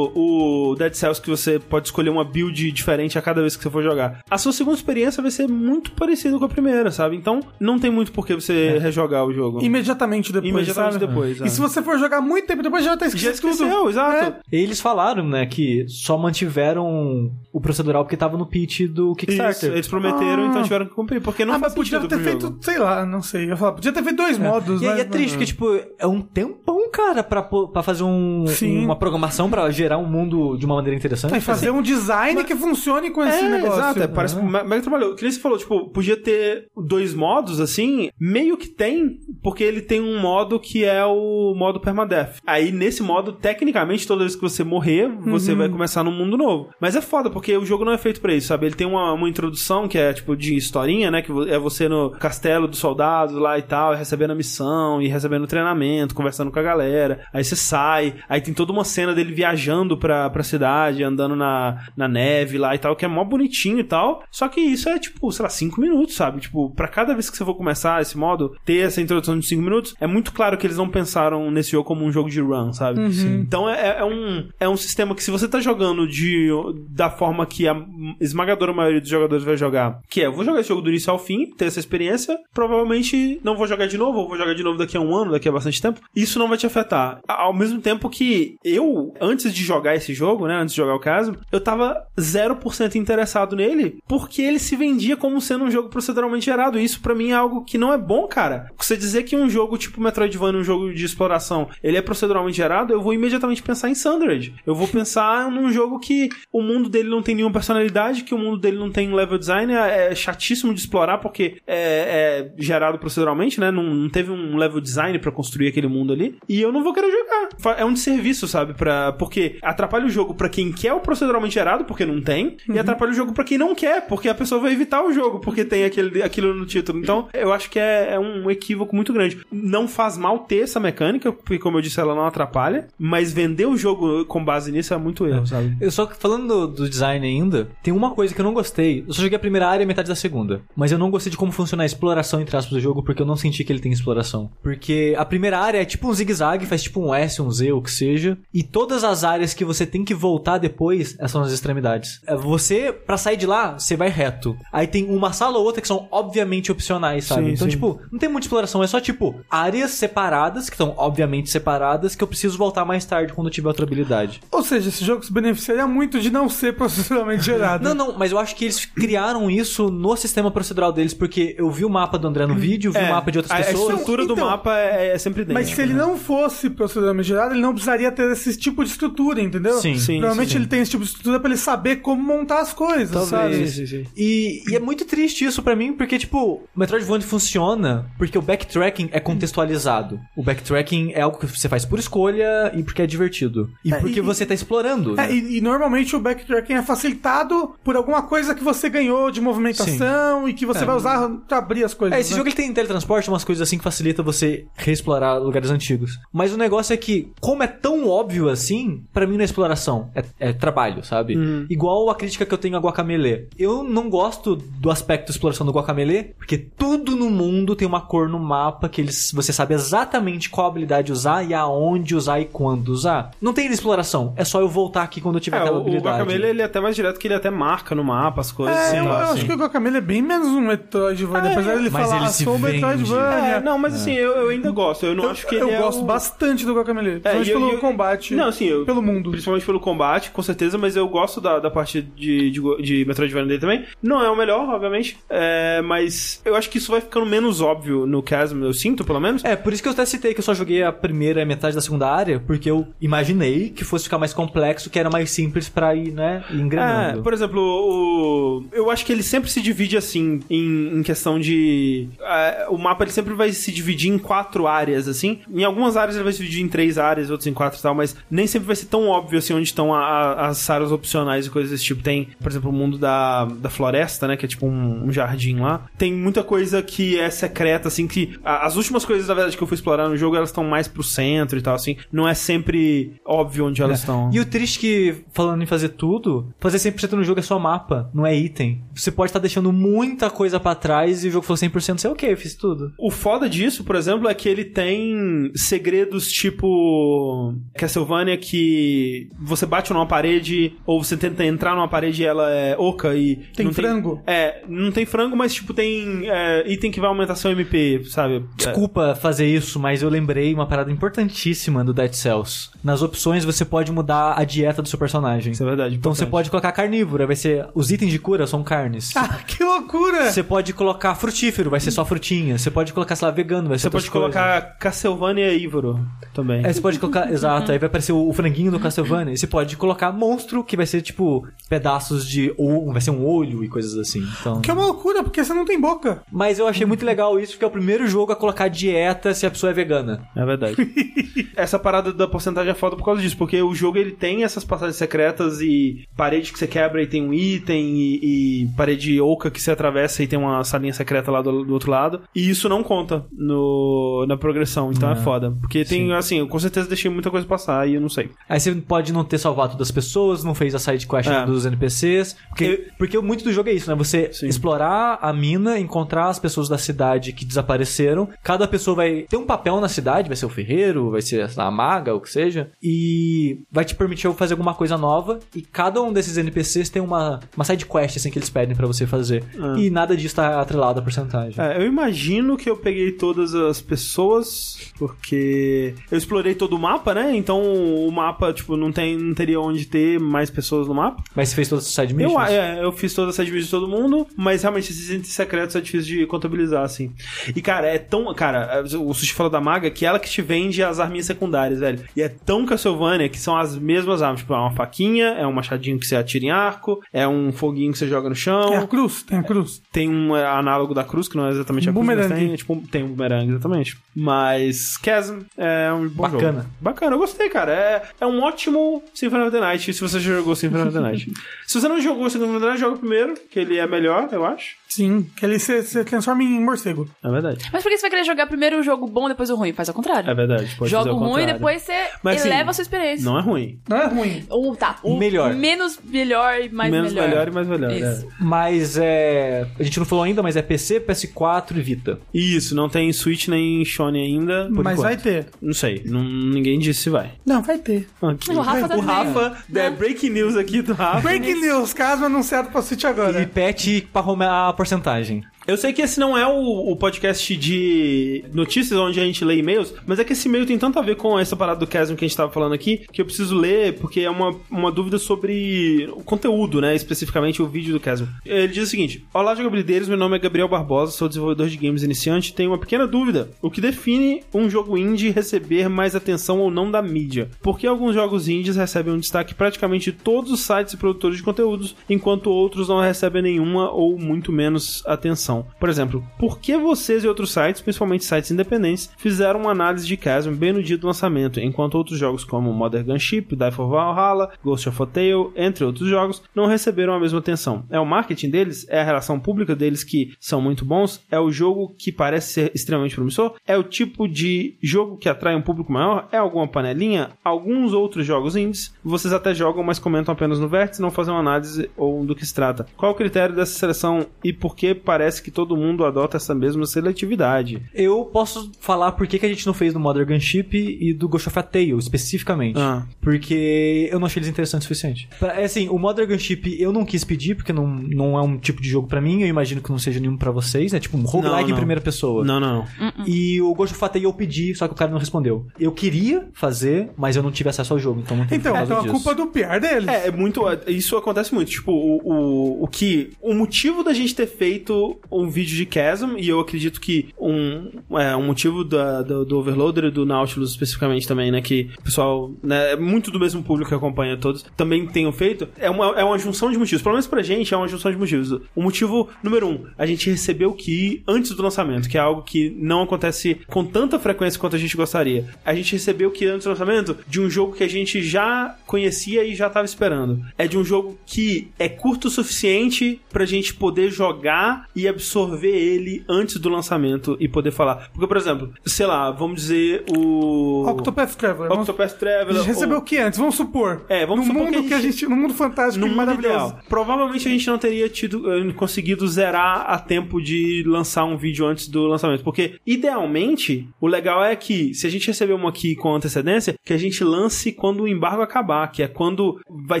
o Dead Cells que você pode escolher uma build diferente a cada vez que você for jogar. A sua segunda experiência vai ser muito parecida com a primeira, sabe? Então, não tem muito por que você rejogar o jogo. Imediatamente depois, Imediatamente sabe? depois, é. E se você for jogar muito tempo depois, já tá Já esquecido tudo. esqueceu, exato. Eles falaram, né, que só mantiveram o procedural porque tava no pitch do Isso, Kickstarter. eles prometeram, Ah. então tiveram que cumprir, porque não ah, faz mas podia ter feito, jogo. sei lá, não sei. Eu falar, podia ter feito dois modos, E né? aí é triste, porque, tipo, é um tempão, cara, pra, pra fazer um, Sim. uma programação pra gerar um mundo de uma maneira interessante. E fazer um design que funcione com esse É, negócio. exato, é, parece Né? me- mega trabalhou. Que nem você falou, tipo, podia ter dois modos, assim, meio que tem, porque ele tem um modo que é o modo permadeath. Aí, nesse modo, tecnicamente, toda vez que você morrer, você vai começar num mundo novo. Mas é foda, porque o jogo não é feito pra isso, sabe? Ele tem uma, uma introdução que é, tipo, de historinha, né? Que é você no castelo dos soldados lá e tal, recebendo a missão e recebendo treinamento, conversando com a galera. Aí você sai, aí tem toda uma cena dele viajando pra, pra cidade, andando na, na neve lá e tal, que é mó bonitinho e tal. Só que isso é, tipo, sei lá, 5 minutos, sabe? Tipo, pra cada vez que você for começar esse modo, ter essa introdução de 5 minutos, é muito claro que eles não pensaram nesse jogo como um jogo de run, sabe? Então é, é um, é um sistema que se você tá jogando de, da forma que a esmagadora maioria dos jogadores vai jogar, que é, eu vou jogar esse jogo do início ao fim, ter essa experiência, provavelmente não vou jogar de novo, ou vou jogar de novo daqui a um ano, daqui a bastante tempo, isso não vai te afetar. Ao mesmo tempo que eu, antes de jogar esse jogo, né, antes de jogar o caso, eu tava 0% interessado nele, porque ele se vendia como sendo um jogo proceduralmente gerado, e isso pra mim é algo que não é bom, cara. Você dizer que um jogo tipo Metroidvania, um jogo de exploração, ele é proceduralmente gerado, eu vou imediatamente pensar em Sundered. Eu vou pensar num jogo que o mundo dele não tem nenhuma personalidade, que o mundo dele não tem level design, é é chatíssimo de explorar porque é, é gerado proceduralmente, né? Não, não teve um level design pra construir aquele mundo ali. E eu não vou querer jogar. É um desserviço, sabe? Pra, porque atrapalha o jogo pra quem quer o proceduralmente gerado, porque não tem, e atrapalha o jogo pra quem não quer, porque a pessoa vai evitar o jogo, porque tem aquele, aquilo no título. Então, eu acho que é, é um equívoco muito grande. Não faz mal ter essa mecânica, porque, como eu disse, ela não atrapalha, mas vender o jogo com base nisso é muito erro, sabe? Eu só falando do, do design ainda, tem uma coisa que eu não gostei. Eu só joguei a primeira área e metade da segunda. Mas eu não gostei de como funciona a exploração, entre aspas, do jogo, porque eu não senti que ele tem exploração. Porque a primeira área é tipo um zigue-zague, faz tipo um S, um Z, o que seja. E todas as áreas que você tem que voltar depois são as extremidades. É, Você, pra sair de lá, você vai reto. Aí tem uma sala ou outra que são obviamente opcionais, sabe? Sim, então, sim. tipo, não tem muita exploração, é só tipo áreas separadas, que estão obviamente separadas, que eu preciso voltar mais tarde quando eu tiver outra habilidade. Ou seja, esse jogo se beneficiaria muito de não ser processualmente gerado. Não, não, mas eu acho que eles criaram isso no sistema procedural deles, porque eu vi o mapa do André no vídeo, vi o mapa de outras É, a, a pessoas. estrutura do Então, mapa é, é sempre idêntica. Mas se ele não fosse proceduralmente gerado, ele não precisaria ter esse tipo de estrutura, entendeu? Sim. Sim, Provavelmente sim, sim. ele tem esse tipo de estrutura pra ele saber como montar as coisas, sabe? Sim, sim, sim. E, e é muito triste isso pra mim, porque, tipo, o Metroidvania funciona porque o backtracking é contextualizado. O backtracking é algo que você faz por escolha e porque é divertido. E É, porque e- você tá explorando. É, né? e, e normalmente o backtracking é facilitado por alguma coisa que você ganhou de movimentação e que você vai usar pra abrir as coisas. É, esse né? jogo ele tem teletransporte, umas coisas assim que facilita você reexplorar lugares antigos. Mas o negócio é que, como é tão óbvio óbvio assim, pra mim não é exploração, é, é trabalho, sabe? Igual a crítica que eu tenho a Guacamele. Eu não gosto do aspecto de exploração do Guacamele, porque tudo no mundo tem uma cor no mapa que eles, você sabe exatamente qual habilidade usar e aonde usar e quando usar. Não tem exploração, é só eu voltar aqui quando eu tiver É, aquela o, o habilidade. Guacamele ele é até mais direto que ele até marca no mapa as coisas. É, assim, eu, eu assim. acho que o Guacamele é bem menos um Metroidvania, É, apesar dele mas falar, ele ah, sou vende. Metroidvania. É, não, mas assim, eu, eu ainda gosto. Eu não Eu, acho que eu ele é gosto o... bastante do Guacamele, É, e eu- pelo eu- combate, Não, assim, eu, pelo mundo. Principalmente pelo combate, com certeza, mas eu gosto da, da parte de, de, de Metroidvania dele também. Não é o melhor, obviamente, é, mas eu acho que isso vai ficando menos óbvio no Chasm, eu sinto, pelo menos. É, por isso que eu até citei que eu só joguei a primeira e metade da segunda área, porque eu imaginei que fosse ficar mais complexo, que era mais simples pra ir, né, ir É, engrenando. por exemplo, o, eu acho que ele sempre se divide assim, em, em questão de. é, o mapa ele sempre vai se dividir em quatro áreas, assim. Em algumas áreas ele vai se dividir em três áreas, outras em quatro e tal, mas nem sempre vai ser tão óbvio assim onde estão a- a- as áreas opcionais e coisas desse tipo. Tem, por exemplo, o mundo da, da floresta, né? Que é tipo um, um jardim lá. Tem muita coisa que é secreta, assim, que. a- as últimas coisas, na verdade, que eu fui explorar no jogo, elas estão mais pro centro e tal, assim. Não é sempre óbvio onde elas estão. E o triste que, falando em fazer tudo, fazer 100% no jogo é só mapa, não é item. Você pode estar deixando muita coisa pra trás e o jogo falou 100%, você é ok, eu fiz tudo. O foda disso, por exemplo, é que ele tem segredos tipo Castlevania que você bate numa parede ou você tenta entrar numa parede e ela é oca e Tem não frango? é, não tem frango, mas tipo tem é, item que vai aumentar seu MP, sabe? Desculpa fazer isso, mas eu lembrei uma parada importantíssima do Dead Cells. Nas opções você pode mudar a dieta do seu personagem. Isso é verdade. Então você pode colocar carnívora, vai ser. Os itens de cura são carnes. Ah, que loucura! Você pode colocar frutífero, vai ser só frutinha. Você pode colocar, sei lá, vegano, vai ser Você pode coisas. colocar Castlevania Ívoro também. Aí você pode colocar, exato, aí vai aparecer o, o franguinho do Castlevania. E você pode colocar monstro, que vai ser tipo pedaços de. ou vai ser um olho e coisas assim. Então... Que é uma loucura, porque você não tem boca. Mas eu achei muito legal isso, porque é o primeiro jogo a colocar dieta se a pessoa é vegana. É verdade. Essa parada da porcentagem é foda por causa disso, porque o jogo ele tem essas passagens secretas e parede que você quebra e tem um item, e, e parede oca que você atravessa e tem uma salinha secreta lá do, do outro lado. E isso não conta no, na progressão, então é, foda. Porque tem, assim, eu com certeza deixei muita coisa passar e eu não sei. Aí você pode não ter salvado todas as pessoas, não fez a side quest É. dos NPCs. Porque, porque muito do jogo é isso, né? Você Sim. explorar a mina, encontrar as pessoas da cidade que desapareceram. Cada pessoa vai ter um papel na cidade, vai ser o ferreiro, vai ser a maga, o que seja. E vai te permitir fazer alguma coisa nova. E cada um desses NPCs tem uma, uma side quest assim, que eles pedem pra você fazer. Ah. E nada disso tá atrelado à porcentagem. É, eu imagino que eu peguei todas as pessoas, porque eu explorei todo o mapa, né? Então o mapa, tipo, não, tem, não teria onde ter mais pessoas no mapa. Mas você fez todas as side Eu, missions? é, eu fiz toda essa divisão de todo mundo, mas realmente esses itens secretos é difícil de contabilizar, assim. E, cara, é tão. Cara, o Sushi falou da maga que ela que te vende as arminhas secundárias, velho. E é tão Castlevania que são as mesmas armas. Tipo, é uma faquinha, é um machadinho que você atira em arco, é um foguinho que você joga no chão. É a cruz, tem a cruz. Tem um é, análogo da cruz, que não é exatamente a cruz, mas Bumerangue. tem, é, tipo, tem um bumerangue, exatamente. Mas Chasm é um bom Bacana. jogo. Bacana, eu gostei, cara. É, é um ótimo Symphony of the Night, se você já jogou Symphony of the Night. se você não jogou Symphony of the Night, joga primeiro, que ele é melhor, eu acho. Sim, que ele se, se transforma em morcego. É verdade. Mas por que você vai querer jogar primeiro o jogo bom e depois o ruim? Faz ao contrário. É verdade. Pode Joga o ruim e depois você Mas, assim, eleva a sua experiência. Não é ruim. Não é ruim. Ou tá, o Melhor. Menos melhor e mais Menos melhor. melhor. e mais melhor. Isso. é. Mas é. A gente não falou ainda, mas é PC, PS4 e Vita. Isso, não tem Switch nem Sony ainda. por Mas enquanto. vai ter. Não sei, não, ninguém disse se vai. Não, vai ter. Aqui. O Rafa tá o. Rafa, é, breaking news aqui do Rafa. Breaking news, caso anunciado pra Switch E agora. patch pra arrumar a porcentagem. Eu sei que esse não é o, o podcast de notícias onde a gente lê e-mails, mas é que esse e-mail tem tanto a ver com essa parada do Chasm que a gente tava falando aqui, que eu preciso ler porque é uma, uma dúvida sobre o conteúdo, né? Especificamente o vídeo do Chasm. Ele diz o seguinte: Olá, jogabilideiros, meu nome é Gabriel Barbosa, sou desenvolvedor de games iniciante tenho uma pequena dúvida. O que define um jogo indie receber mais atenção ou não da mídia? Por que alguns jogos indies recebem um destaque praticamente de todos os sites e produtores de conteúdos, enquanto outros não recebem nenhuma ou muito menos atenção? Por exemplo, por que vocês e outros sites, principalmente sites independentes, fizeram uma análise de Chasm bem no dia do lançamento, enquanto outros jogos como Modern Gunship, Die for Valhalla, Ghost of a Tale, entre outros jogos, não receberam a mesma atenção? É o marketing deles? É a relação pública deles que são muito bons? É o jogo que parece ser extremamente promissor? É o tipo de jogo que atrai um público maior? É alguma panelinha? Alguns outros jogos indies, vocês até jogam, mas comentam apenas no vértice, não fazem uma análise ou do que se trata. Qual o critério dessa seleção e por que parece que todo mundo adota essa mesma seletividade? Eu posso falar por que, que a gente não fez do Modern Gunship e do Ghost of a Tale, especificamente. Ah. Porque eu não achei eles interessantes o suficiente. Pra- É assim, o Modern Gunship eu não quis pedir, porque não, não é um tipo de jogo pra mim, eu imagino que não seja nenhum pra vocês, né? Tipo um roguelike Não, em primeira pessoa. Não, não. E o Ghost of a Tale eu pedi, só que o cara não respondeu. Eu queria fazer, mas eu não tive acesso ao jogo, então não tem Então, então a culpa do PR deles. É, é muito. Isso acontece muito. Tipo, o, o, o que. O motivo da gente ter feito um vídeo de Chasm, e eu acredito que um, é, um motivo da, do, do Overloader e do Nautilus especificamente também, né? Que o pessoal, né, é muito do mesmo público que acompanha todos, também tenham feito, é uma, é uma junção de motivos. Pelo menos pra gente, é uma junção de motivos. O motivo número um, a gente recebeu o Key antes do lançamento, que é algo que não acontece com tanta frequência quanto a gente gostaria. A gente recebeu o Key antes do lançamento de um jogo que a gente já conhecia e já tava esperando. É de um jogo que é curto o suficiente pra gente poder jogar e absorver ele antes do lançamento e poder falar. Porque, por exemplo, sei lá, vamos dizer o. Octopath Traveler. Octopath A Traveler. gente recebeu ou- o que antes? Vamos supor. É, vamos no supor mundo que que a a gente- gente, no mundo fantástico no e maravilhoso. ideal. Provavelmente a gente não teria tido eh, conseguido zerar a tempo de lançar um vídeo antes do lançamento. Porque, idealmente, o legal é que, se a gente receber uma aqui com antecedência, que a gente lance quando o embargo acabar, que é quando vai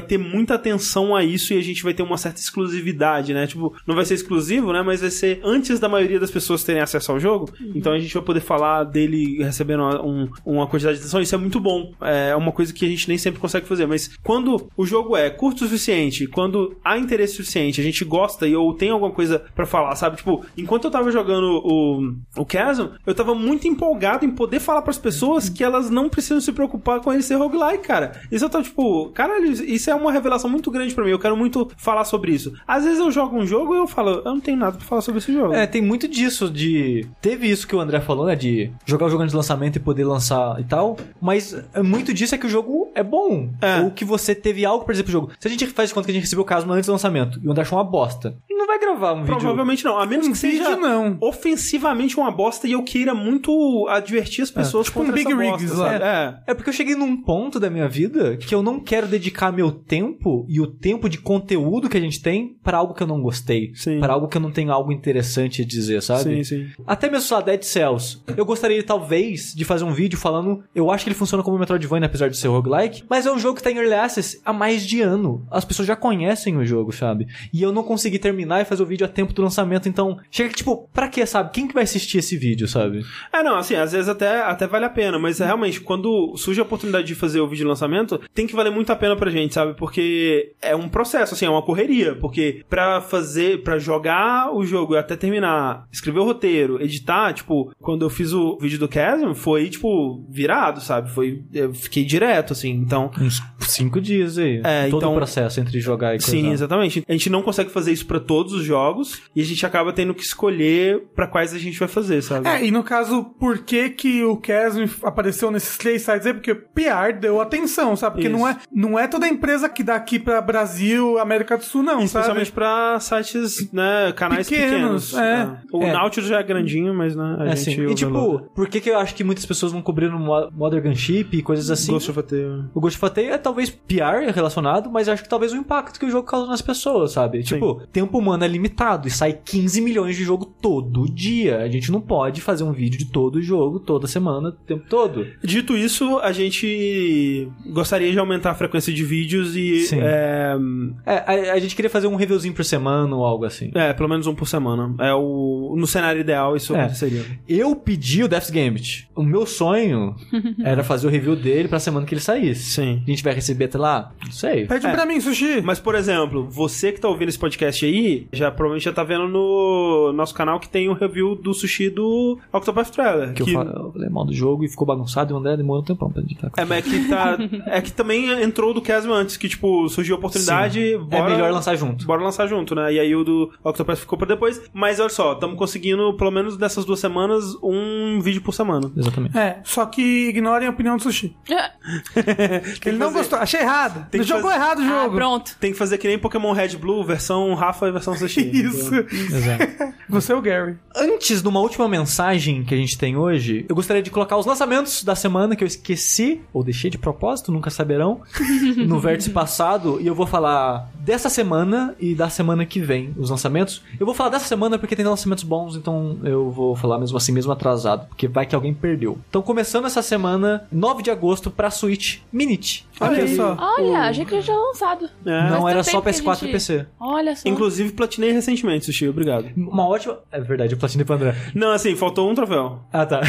ter muita atenção a isso e a gente vai ter uma certa exclusividade, né? Tipo, não vai ser exclusivo, né? Mas vai ser antes da maioria das pessoas terem acesso ao jogo. Então a gente vai poder falar dele recebendo uma, um- uma quantidade de atenção. Isso é muito bom. É uma coisa que a gente nem sempre consegue fazer. Mas quando o jogo é curto o suficiente, quando há interesse suficiente, a gente gosta e ou tem alguma coisa pra falar, sabe? Tipo, enquanto eu tava jogando o, o Chasm, eu tava muito empolgado em poder falar pras pessoas que elas não precisam se preocupar com ele ser roguelike, cara. Isso eu tava tipo, caralho, isso é uma revelação muito grande pra mim. Eu quero muito falar sobre isso. Às vezes eu jogo um jogo e eu falo, eu não tenho nada pra falar sobre esse jogo. É, tem muito disso de. Teve isso que o André falou, né? De jogar o jogo antes do lançamento e poder lançar e tal. Mas é, muito disso é que o jogo é bom. É. Ou que você teve algo pra dizer pro jogo. Se a gente faz de conta que a gente recebeu o caso antes do lançamento e o André achou uma bosta, não vai gravar um vídeo. Provavelmente não, a menos que seja vídeo, não. ofensivamente uma bosta e eu queira muito advertir as pessoas Tipo um contra Big Rigs lá. sabe? É. É porque eu cheguei num ponto da minha vida que eu não quero dedicar meu tempo e o tempo de conteúdo que a gente tem pra algo que eu não gostei. Pra algo que eu não tenho algo interessante a dizer, sabe? Sim, sim. Até mesmo, sei lá, Dead Cells. Eu gostaria, talvez, de fazer um vídeo falando. Eu acho que ele funciona como Metroidvania, apesar de ser roguelike. Mas é um jogo que tá em Early Access há mais de ano. As pessoas já conhecem o jogo, sabe? E eu não consegui terminar e fazer o vídeo a tempo do lançamento. Então, chega que, tipo, pra quê, sabe? Quem que vai assistir esse vídeo, sabe? É, não, assim, às vezes até, até vale a pena, mas é, realmente, quando surge a oportunidade de fazer o vídeo de lançamento, tem que valer muito a pena pra gente, sabe? Porque é um processo, assim, é uma correria. Porque pra fazer, pra jogar o jogo e até terminar, escrever o roteiro, editar, tipo, quando eu fiz o vídeo do Chasm, foi, tipo, virado, sabe? Foi, eu fiquei direto, assim, então. Uns cinco dias aí. É, Todo então- o processo entre jogar e coisa. Sim, exatamente. A gente não consegue fazer isso pra todos os jogos e a gente acaba tendo que escolher pra quais a gente vai fazer, sabe? É, e no caso, por que que o Chasm apareceu nesses três sites aí? Porque PR deu atenção, sabe? Porque Isso. não é, não é toda empresa que dá aqui pra Brasil, América do Sul, não, Especialmente sabe? pra sites, né, canais Pequenos, pequenos. é. né? O É. Nautilus já é grandinho, mas né, a É, gente... sim. E tipo, por que, que eu acho que muitas pessoas não cobriram Mo- Modern Gunship e coisas assim? Ghost of a Tale. O Ghost of a Tale é talvez PR relacionado, mas acho que talvez o impacto que o jogo causa nas pessoas, sabe? Tipo, tempo humano é limitado e sai 15 milhões de jogo todo dia. A gente não pode fazer um vídeo de todo jogo, toda semana, o tempo todo. Dito isso, a gente gostaria de aumentar a frequência de vídeos e... Sim. É, É, a, a gente queria fazer um reviewzinho por semana ou algo assim. é, pelo menos um por semana. É o... No cenário ideal, isso É. aconteceria. Eu pedi o Death's Gambit. O meu sonho era fazer o review dele pra semana que ele saísse. Sim. A gente vai receber até lá? Não sei. Pede É. pra mim, Sushi. Mas, por exemplo, você que tá ouvindo esse podcast aí, Já provavelmente já tá vendo no nosso canal que tem um review do sushi do Octopath Traveler. Que, eu, fa- eu falei mal do jogo e ficou bagunçado e o André demorou um tempão pra editar. É, mas é que tá. é que também entrou do Chasm antes, que, tipo, surgiu a oportunidade. É bora- melhor lançar junto. Bora lançar junto, né? E aí o do Octopath ficou pra depois. Mas olha só, estamos conseguindo, pelo menos dessas duas semanas, um vídeo por semana. Exatamente. É, só que ignorem a opinião do Sushi. Ele não fazer- gostou, achei errado. Tem Ele que jogou fazer- errado o Ah, jogo. pronto. Tem que fazer que nem Pokémon Red Blue, versão Rafa e versão Sushi. Isso. Exato. Você é o Gary. Antes de uma última mensagem que a gente tem hoje, eu gostaria de colocar os lançamentos da semana que eu esqueci, ou deixei de propósito, nunca saberão, no vértice passado, e eu vou falar dessa semana e da semana que vem, os lançamentos. Eu vou falar dessa semana porque tem lançamentos bons, então eu vou falar mesmo assim, mesmo atrasado, porque vai que alguém perdeu. Então, começando essa semana, 9 de agosto, pra Switch Minute. Olha Ok. só. Olha, achei que já tinha lançado. É. Não era só tempo que a PS4 e gente- PC. Olha só. Inclusive, platinei recentemente, Sushi, obrigado. Uma ótima. É verdade, eu platinei pro André. Não, assim, faltou um troféu. Ah, tá.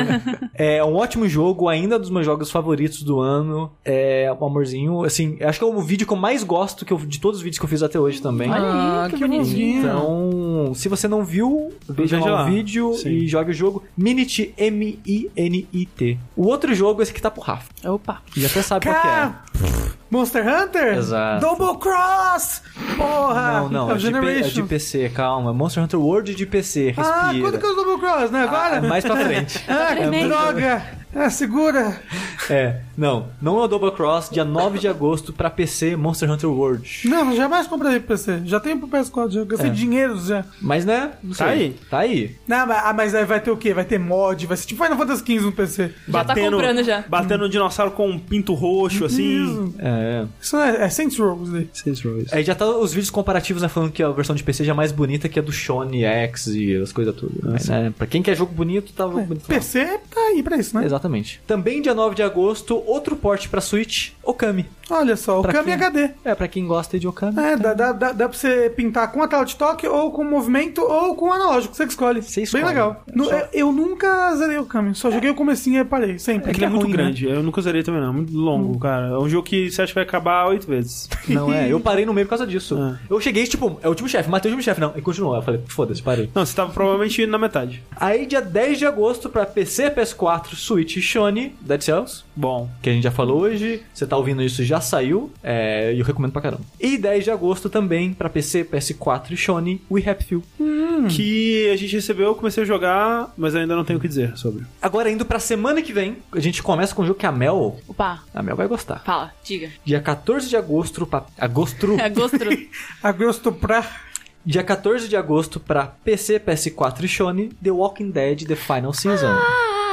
é um ótimo jogo, ainda dos meus jogos favoritos do ano. É um amorzinho. Assim, acho que é o vídeo que eu mais gosto que eu- de todos os vídeos que eu fiz até hoje também. Olha Ah, aí, que, que bonitinho. Então, se você não viu, veja lá o vídeo Sim. e jogue o jogo Minit M-I-N-I-T. O outro jogo, esse aqui tá pro Rafa. Opa. E até sabe qual que é. Monster Hunter? Exato. Double Cross! Porra! Não, não, É é o de, P- é de PC, calma. Monster Hunter World de PC, respira. Ah, quando que é o Double Cross, né? Agora? Ah, mais pra frente. Ah, que droga! É, segura! É, não, não é o Double Cross, dia 9 de agosto pra PC Monster Hunter World. Não, jamais comprei pro PC. Já tenho pro PS4, já gastei É. dinheiro já. Mas né, não Tá sei. aí. Tá aí. Não, mas, ah, mas aí vai ter o quê? Vai ter mod, vai ser tipo Final Fantasy XV no PC. Já tá comprando já. Batendo um dinossauro com um pinto roxo, assim. Isso, É. isso é, é Saints Row daí. Saints Row. Aí já tá os vídeos comparativos, né, falando que a versão de PC já é mais bonita que a do Shone X e as coisas todas. Mas, né, pra quem quer jogo bonito, tá jogo bonito. PC tá aí pra isso, né? Exatamente. Também dia 9 de agosto, outro porte pra Switch, Okami. Olha só, o Pra Kami quem? HD. É, pra quem gosta de Okami. É, dá, dá, dá, dá pra você pintar com a tela de toque, ou com movimento, ou com analógico. Você que escolhe. Você escolhe. Bem legal. No- Só- eu, eu nunca zerei o Kami, só joguei o comecinho e parei, sempre. É que ele é muito ruim, né? grande. Eu nunca zerei também, não. É muito longo, cara. É um jogo que você acha que vai acabar oito vezes. Não é, eu parei no meio por causa disso. Ah. Eu cheguei, tipo, é o último chefe, matei o último chefe, não. E continuou. Eu falei, foda-se, parei. Não, você tava provavelmente na metade. Aí, dia 10 de agosto, pra PC, PS4, Switch e Shone, Dead Cells. Bom. Que a gente já falou hoje. Você tá ouvindo isso, já saiu. É, eu recomendo pra caramba. E 10 de agosto também, pra PC, PS4 e Sony, We Happy Few. Que a gente recebeu, eu comecei a jogar, mas ainda não tenho o que dizer sobre. Agora, indo pra semana que vem, a gente começa com um jogo que a Mel... Opa. A Mel vai gostar. Fala, diga. Dia 14 de agosto pra... Agosto... Agosto. Agosto pra. Dia 14 de agosto pra PC, PS4 e Sony, The Walking Dead The Final Season. Ah,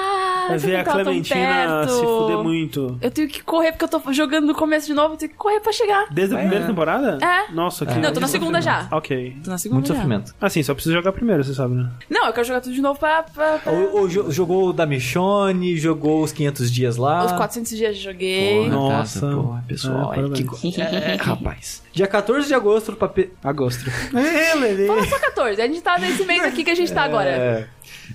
Você ver não a Clementina se fuder muito. Eu tenho que correr porque eu tô jogando no começo de novo, eu tenho que correr pra chegar. Desde a primeira temporada? É. Nossa, que. É. Não, eu tô na segunda já. Ok. Tô na segunda Muito já. sofrimento. Assim, só precisa jogar primeiro, você sabe, né? Não, eu quero jogar tudo de novo pra... pra, pra- O, o jo- jogou o da Michonne, jogou os 500 dias lá. Os 400 dias eu joguei. Porra, Nossa. casa, porra, pessoal. É, ai, parabéns. que co- é, rapaz. Dia 14 de agosto pra... P... Agosto. Ele, Fala só 14, a gente tá nesse mês aqui que a gente tá agora. É.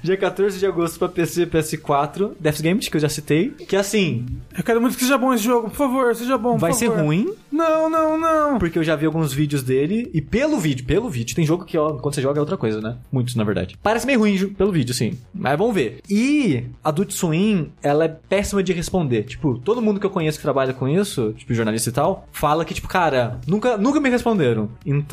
Dia 14 de agosto pra PC, PS4, Death Games, que eu já citei. Que assim, Eu quero muito que seja bom esse jogo, por favor, seja bom. vai ser favor. ruim, Não, não, não. porque eu já vi alguns vídeos dele. E pelo vídeo, pelo vídeo, tem jogo que, ó, quando você joga é outra coisa, né? Muitos, na verdade. Parece meio ruim pelo vídeo, sim. Mas vamos ver. E a Adult Swim, ela é péssima de responder. Tipo, todo mundo que eu conheço que trabalha com isso, tipo, jornalista e tal, fala que, tipo, cara, nunca, nunca me responderam.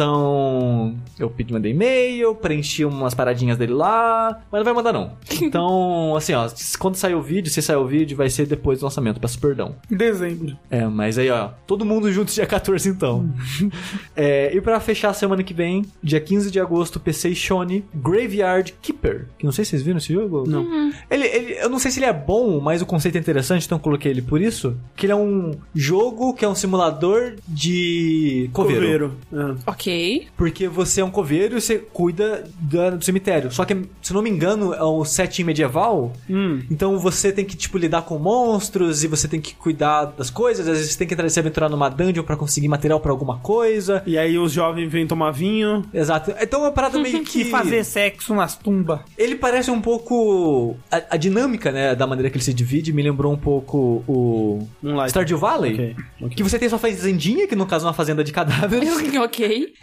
Então, eu pedi, mandei e-mail, preenchi umas paradinhas dele lá, mas não vai mandar não. Então, assim, ó, quando sair o vídeo, se sair o vídeo, vai ser depois do lançamento, pra Superdão. Dezembro. É, mas aí, ó, todo mundo junto dia 14 então. é, e pra fechar a semana que vem, dia 15 de agosto, PC e Shone, Graveyard Keeper. Que não sei se vocês viram esse jogo. Não. Ele, ele, eu não sei se ele é bom, mas o conceito é interessante, então eu coloquei ele por isso. Que ele é um jogo que é um simulador de coveiro. Coveiro. É. Ok. Porque você é um coveiro e você cuida da- do cemitério. Só que, se não me engano, é o setting medieval. Hum. Então você tem que, tipo, lidar com monstros e você tem que cuidar das coisas. Às vezes você tem que entrar, se aventurar numa dungeon pra conseguir material pra alguma coisa. E aí os jovens vêm tomar vinho. Exato. Então é uma parada meio que. E fazer sexo nas tumbas. Ele parece um pouco. A, a dinâmica, né, da maneira que ele se divide, me lembrou um pouco o. Moonlight. Stardew Valley. Ok, ok. Que você tem sua fazendinha, que no caso é uma fazenda de cadáveres. ok.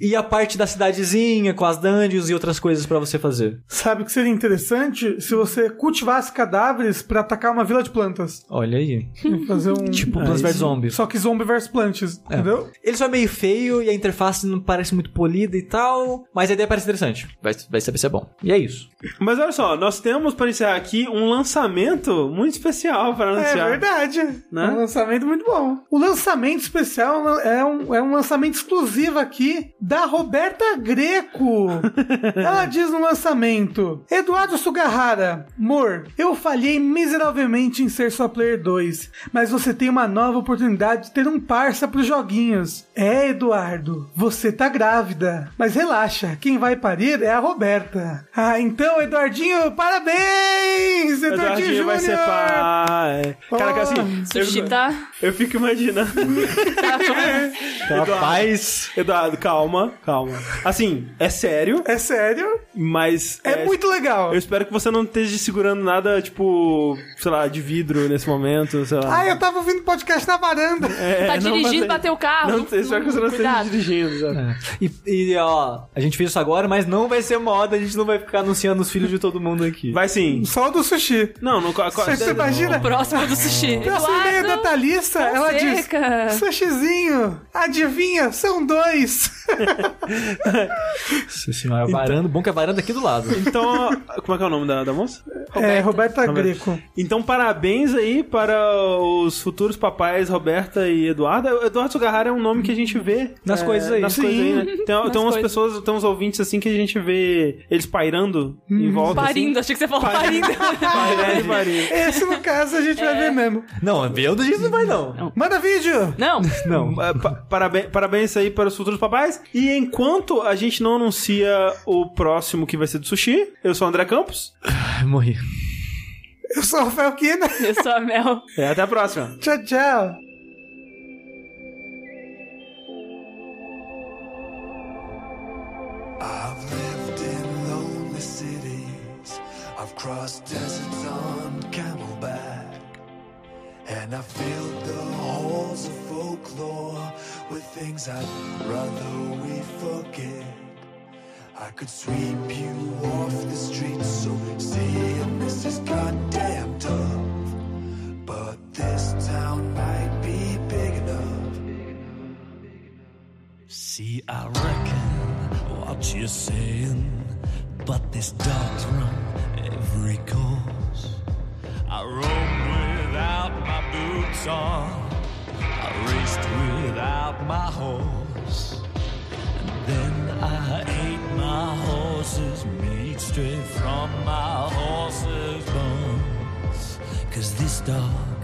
e a parte da cidadezinha, com as dungeons e outras coisas pra você fazer. Sabe o que seria interessante se você cultivasse cadáveres pra atacar uma vila de plantas? Olha aí. Fazer um. Tipo, Ah, Plants vs Zombies. Só que zombie versus plantas, É. entendeu? Ele só é meio feio e a interface não parece muito polida e tal, mas a ideia parece interessante. Vai, vai saber se é bom. E é isso. Mas olha só, nós temos para encerrar aqui um lançamento muito especial para É anunciar. verdade. Né? É um lançamento muito bom. O lançamento especial é um, é um lançamento exclusivo aqui da Roberta Greco. Ela diz no lançamento: Eduardo Sugarrara, amor, eu falhei miseravelmente em ser só player 2, mas você tem uma nova oportunidade de ter um parça pros joguinhos. É, Eduardo, você tá grávida. Mas relaxa, quem vai parir é a Roberta. Ah, então, Eduardinho, parabéns! Eduardinho, Eduardinho vai ser Júnior! pai. Assim, Sushi eu, tá. eu fico imaginando. Rapaz. Eduardo, calma, calma. Assim, é sério, É sério? mas. É, muito legal. Eu espero que você não esteja segurando nada, tipo, sei lá, de vidro nesse momento, sei lá. Ah, eu tava ouvindo podcast na varanda. É, tá dirigindo, mantenha- bateu o carro. Não, eu espero que você não esteja dirigindo, sabe? É. E, e, ó, a gente fez isso agora, mas não vai ser moda, a gente não vai ficar anunciando os filhos de todo mundo aqui. Vai sim. Só o do sushi. Não, não. Você, você imagina? Próximo do sushi. Nossa e-mail da Thalissa, ela diz. Sushizinho, adivinha? São dois. Nossa senhora, varanda, bom que a varanda é aqui do lado. Então, como é que é o nome da, da moça? É, Roberta Roberta. Greco. Então, parabéns aí para os futuros papais Roberta e Eduardo. Eduardo Sugarrara é um nome que a gente vê Nas é, coisas aí. Nas Sim. coisas aí, né? Tem, tem umas coisas. pessoas, tem uns ouvintes assim que a gente vê eles pairando em volta. Parindo, achei que você falou parindo. Assim. Parindo. Esse, no caso, a gente vai ver mesmo. Não, vendo a gente não vai não. Manda vídeo! Não. Não. É, pa- Parabéns, parabéns aí para os futuros papais. E enquanto a gente não anuncia o próximo que vai ser do sushi, eu sou o André Campos. Ai, morri. Eu sou o Rafael Kina. Eu sou a Mel. E até a próxima. Tchau, tchau. I've lived in lonely cities. I've crossed deserts on camelback. And I filled the halls of folklore things I'd rather we forget. I could sweep you off the streets, so saying this is goddamn tough. But this town might be big enough. See, I reckon what you're saying, but this dog's run every course. I roam without my boots on, I raced without my horse, and then I ate my horse's meat straight from my horse's bones. Cause this dog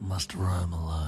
must roam alone.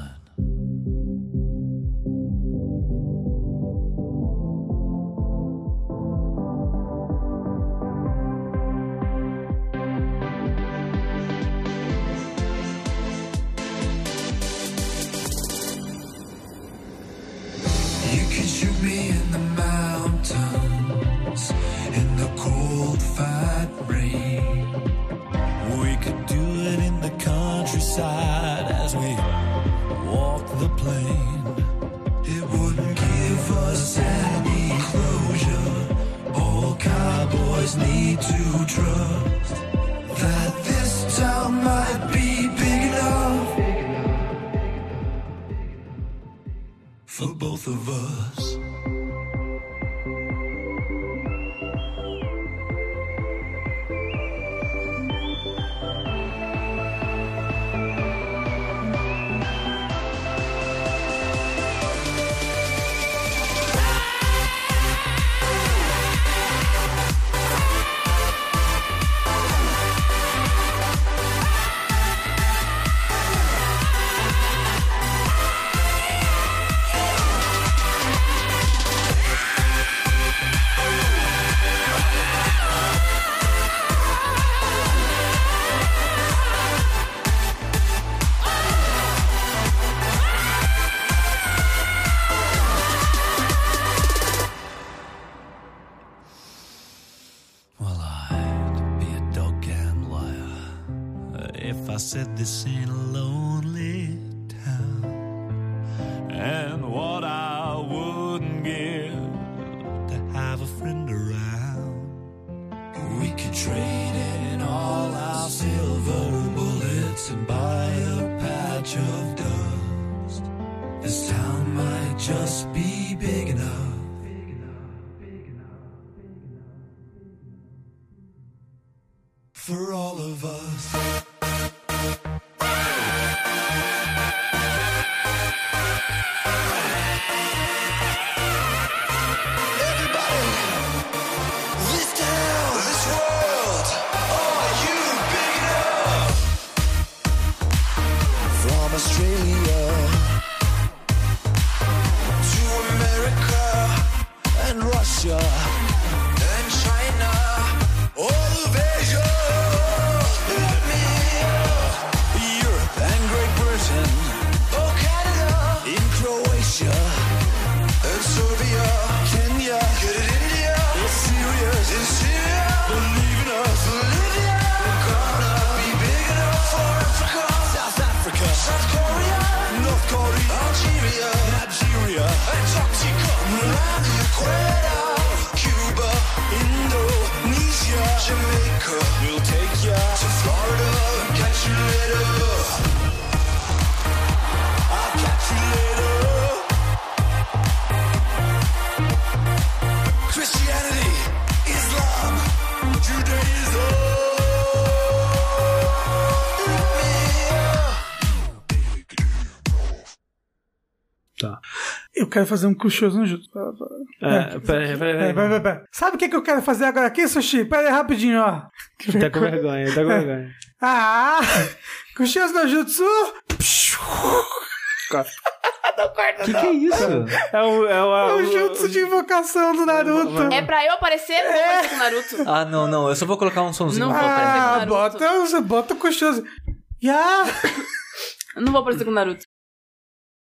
Quero fazer um crucioso no jutsu. É, peraí, peraí, É, peraí. vai, vai, vai. Sabe o que, que eu quero fazer agora aqui, Sushi? Pera aí, rapidinho, ó. Tá com vergonha, tá com vergonha. Ah! Crucioso no jutsu! Que que é isso? É o. É o, É o jutsu de invocação do Naruto. É pra eu aparecer, não vou aparecer com o Naruto. Ah, não, não. Eu só vou colocar um somzinho. Não pra vou aparecer. Ah, Naruto. bota, bota o. Ya! Eu Não vou aparecer com o Naruto.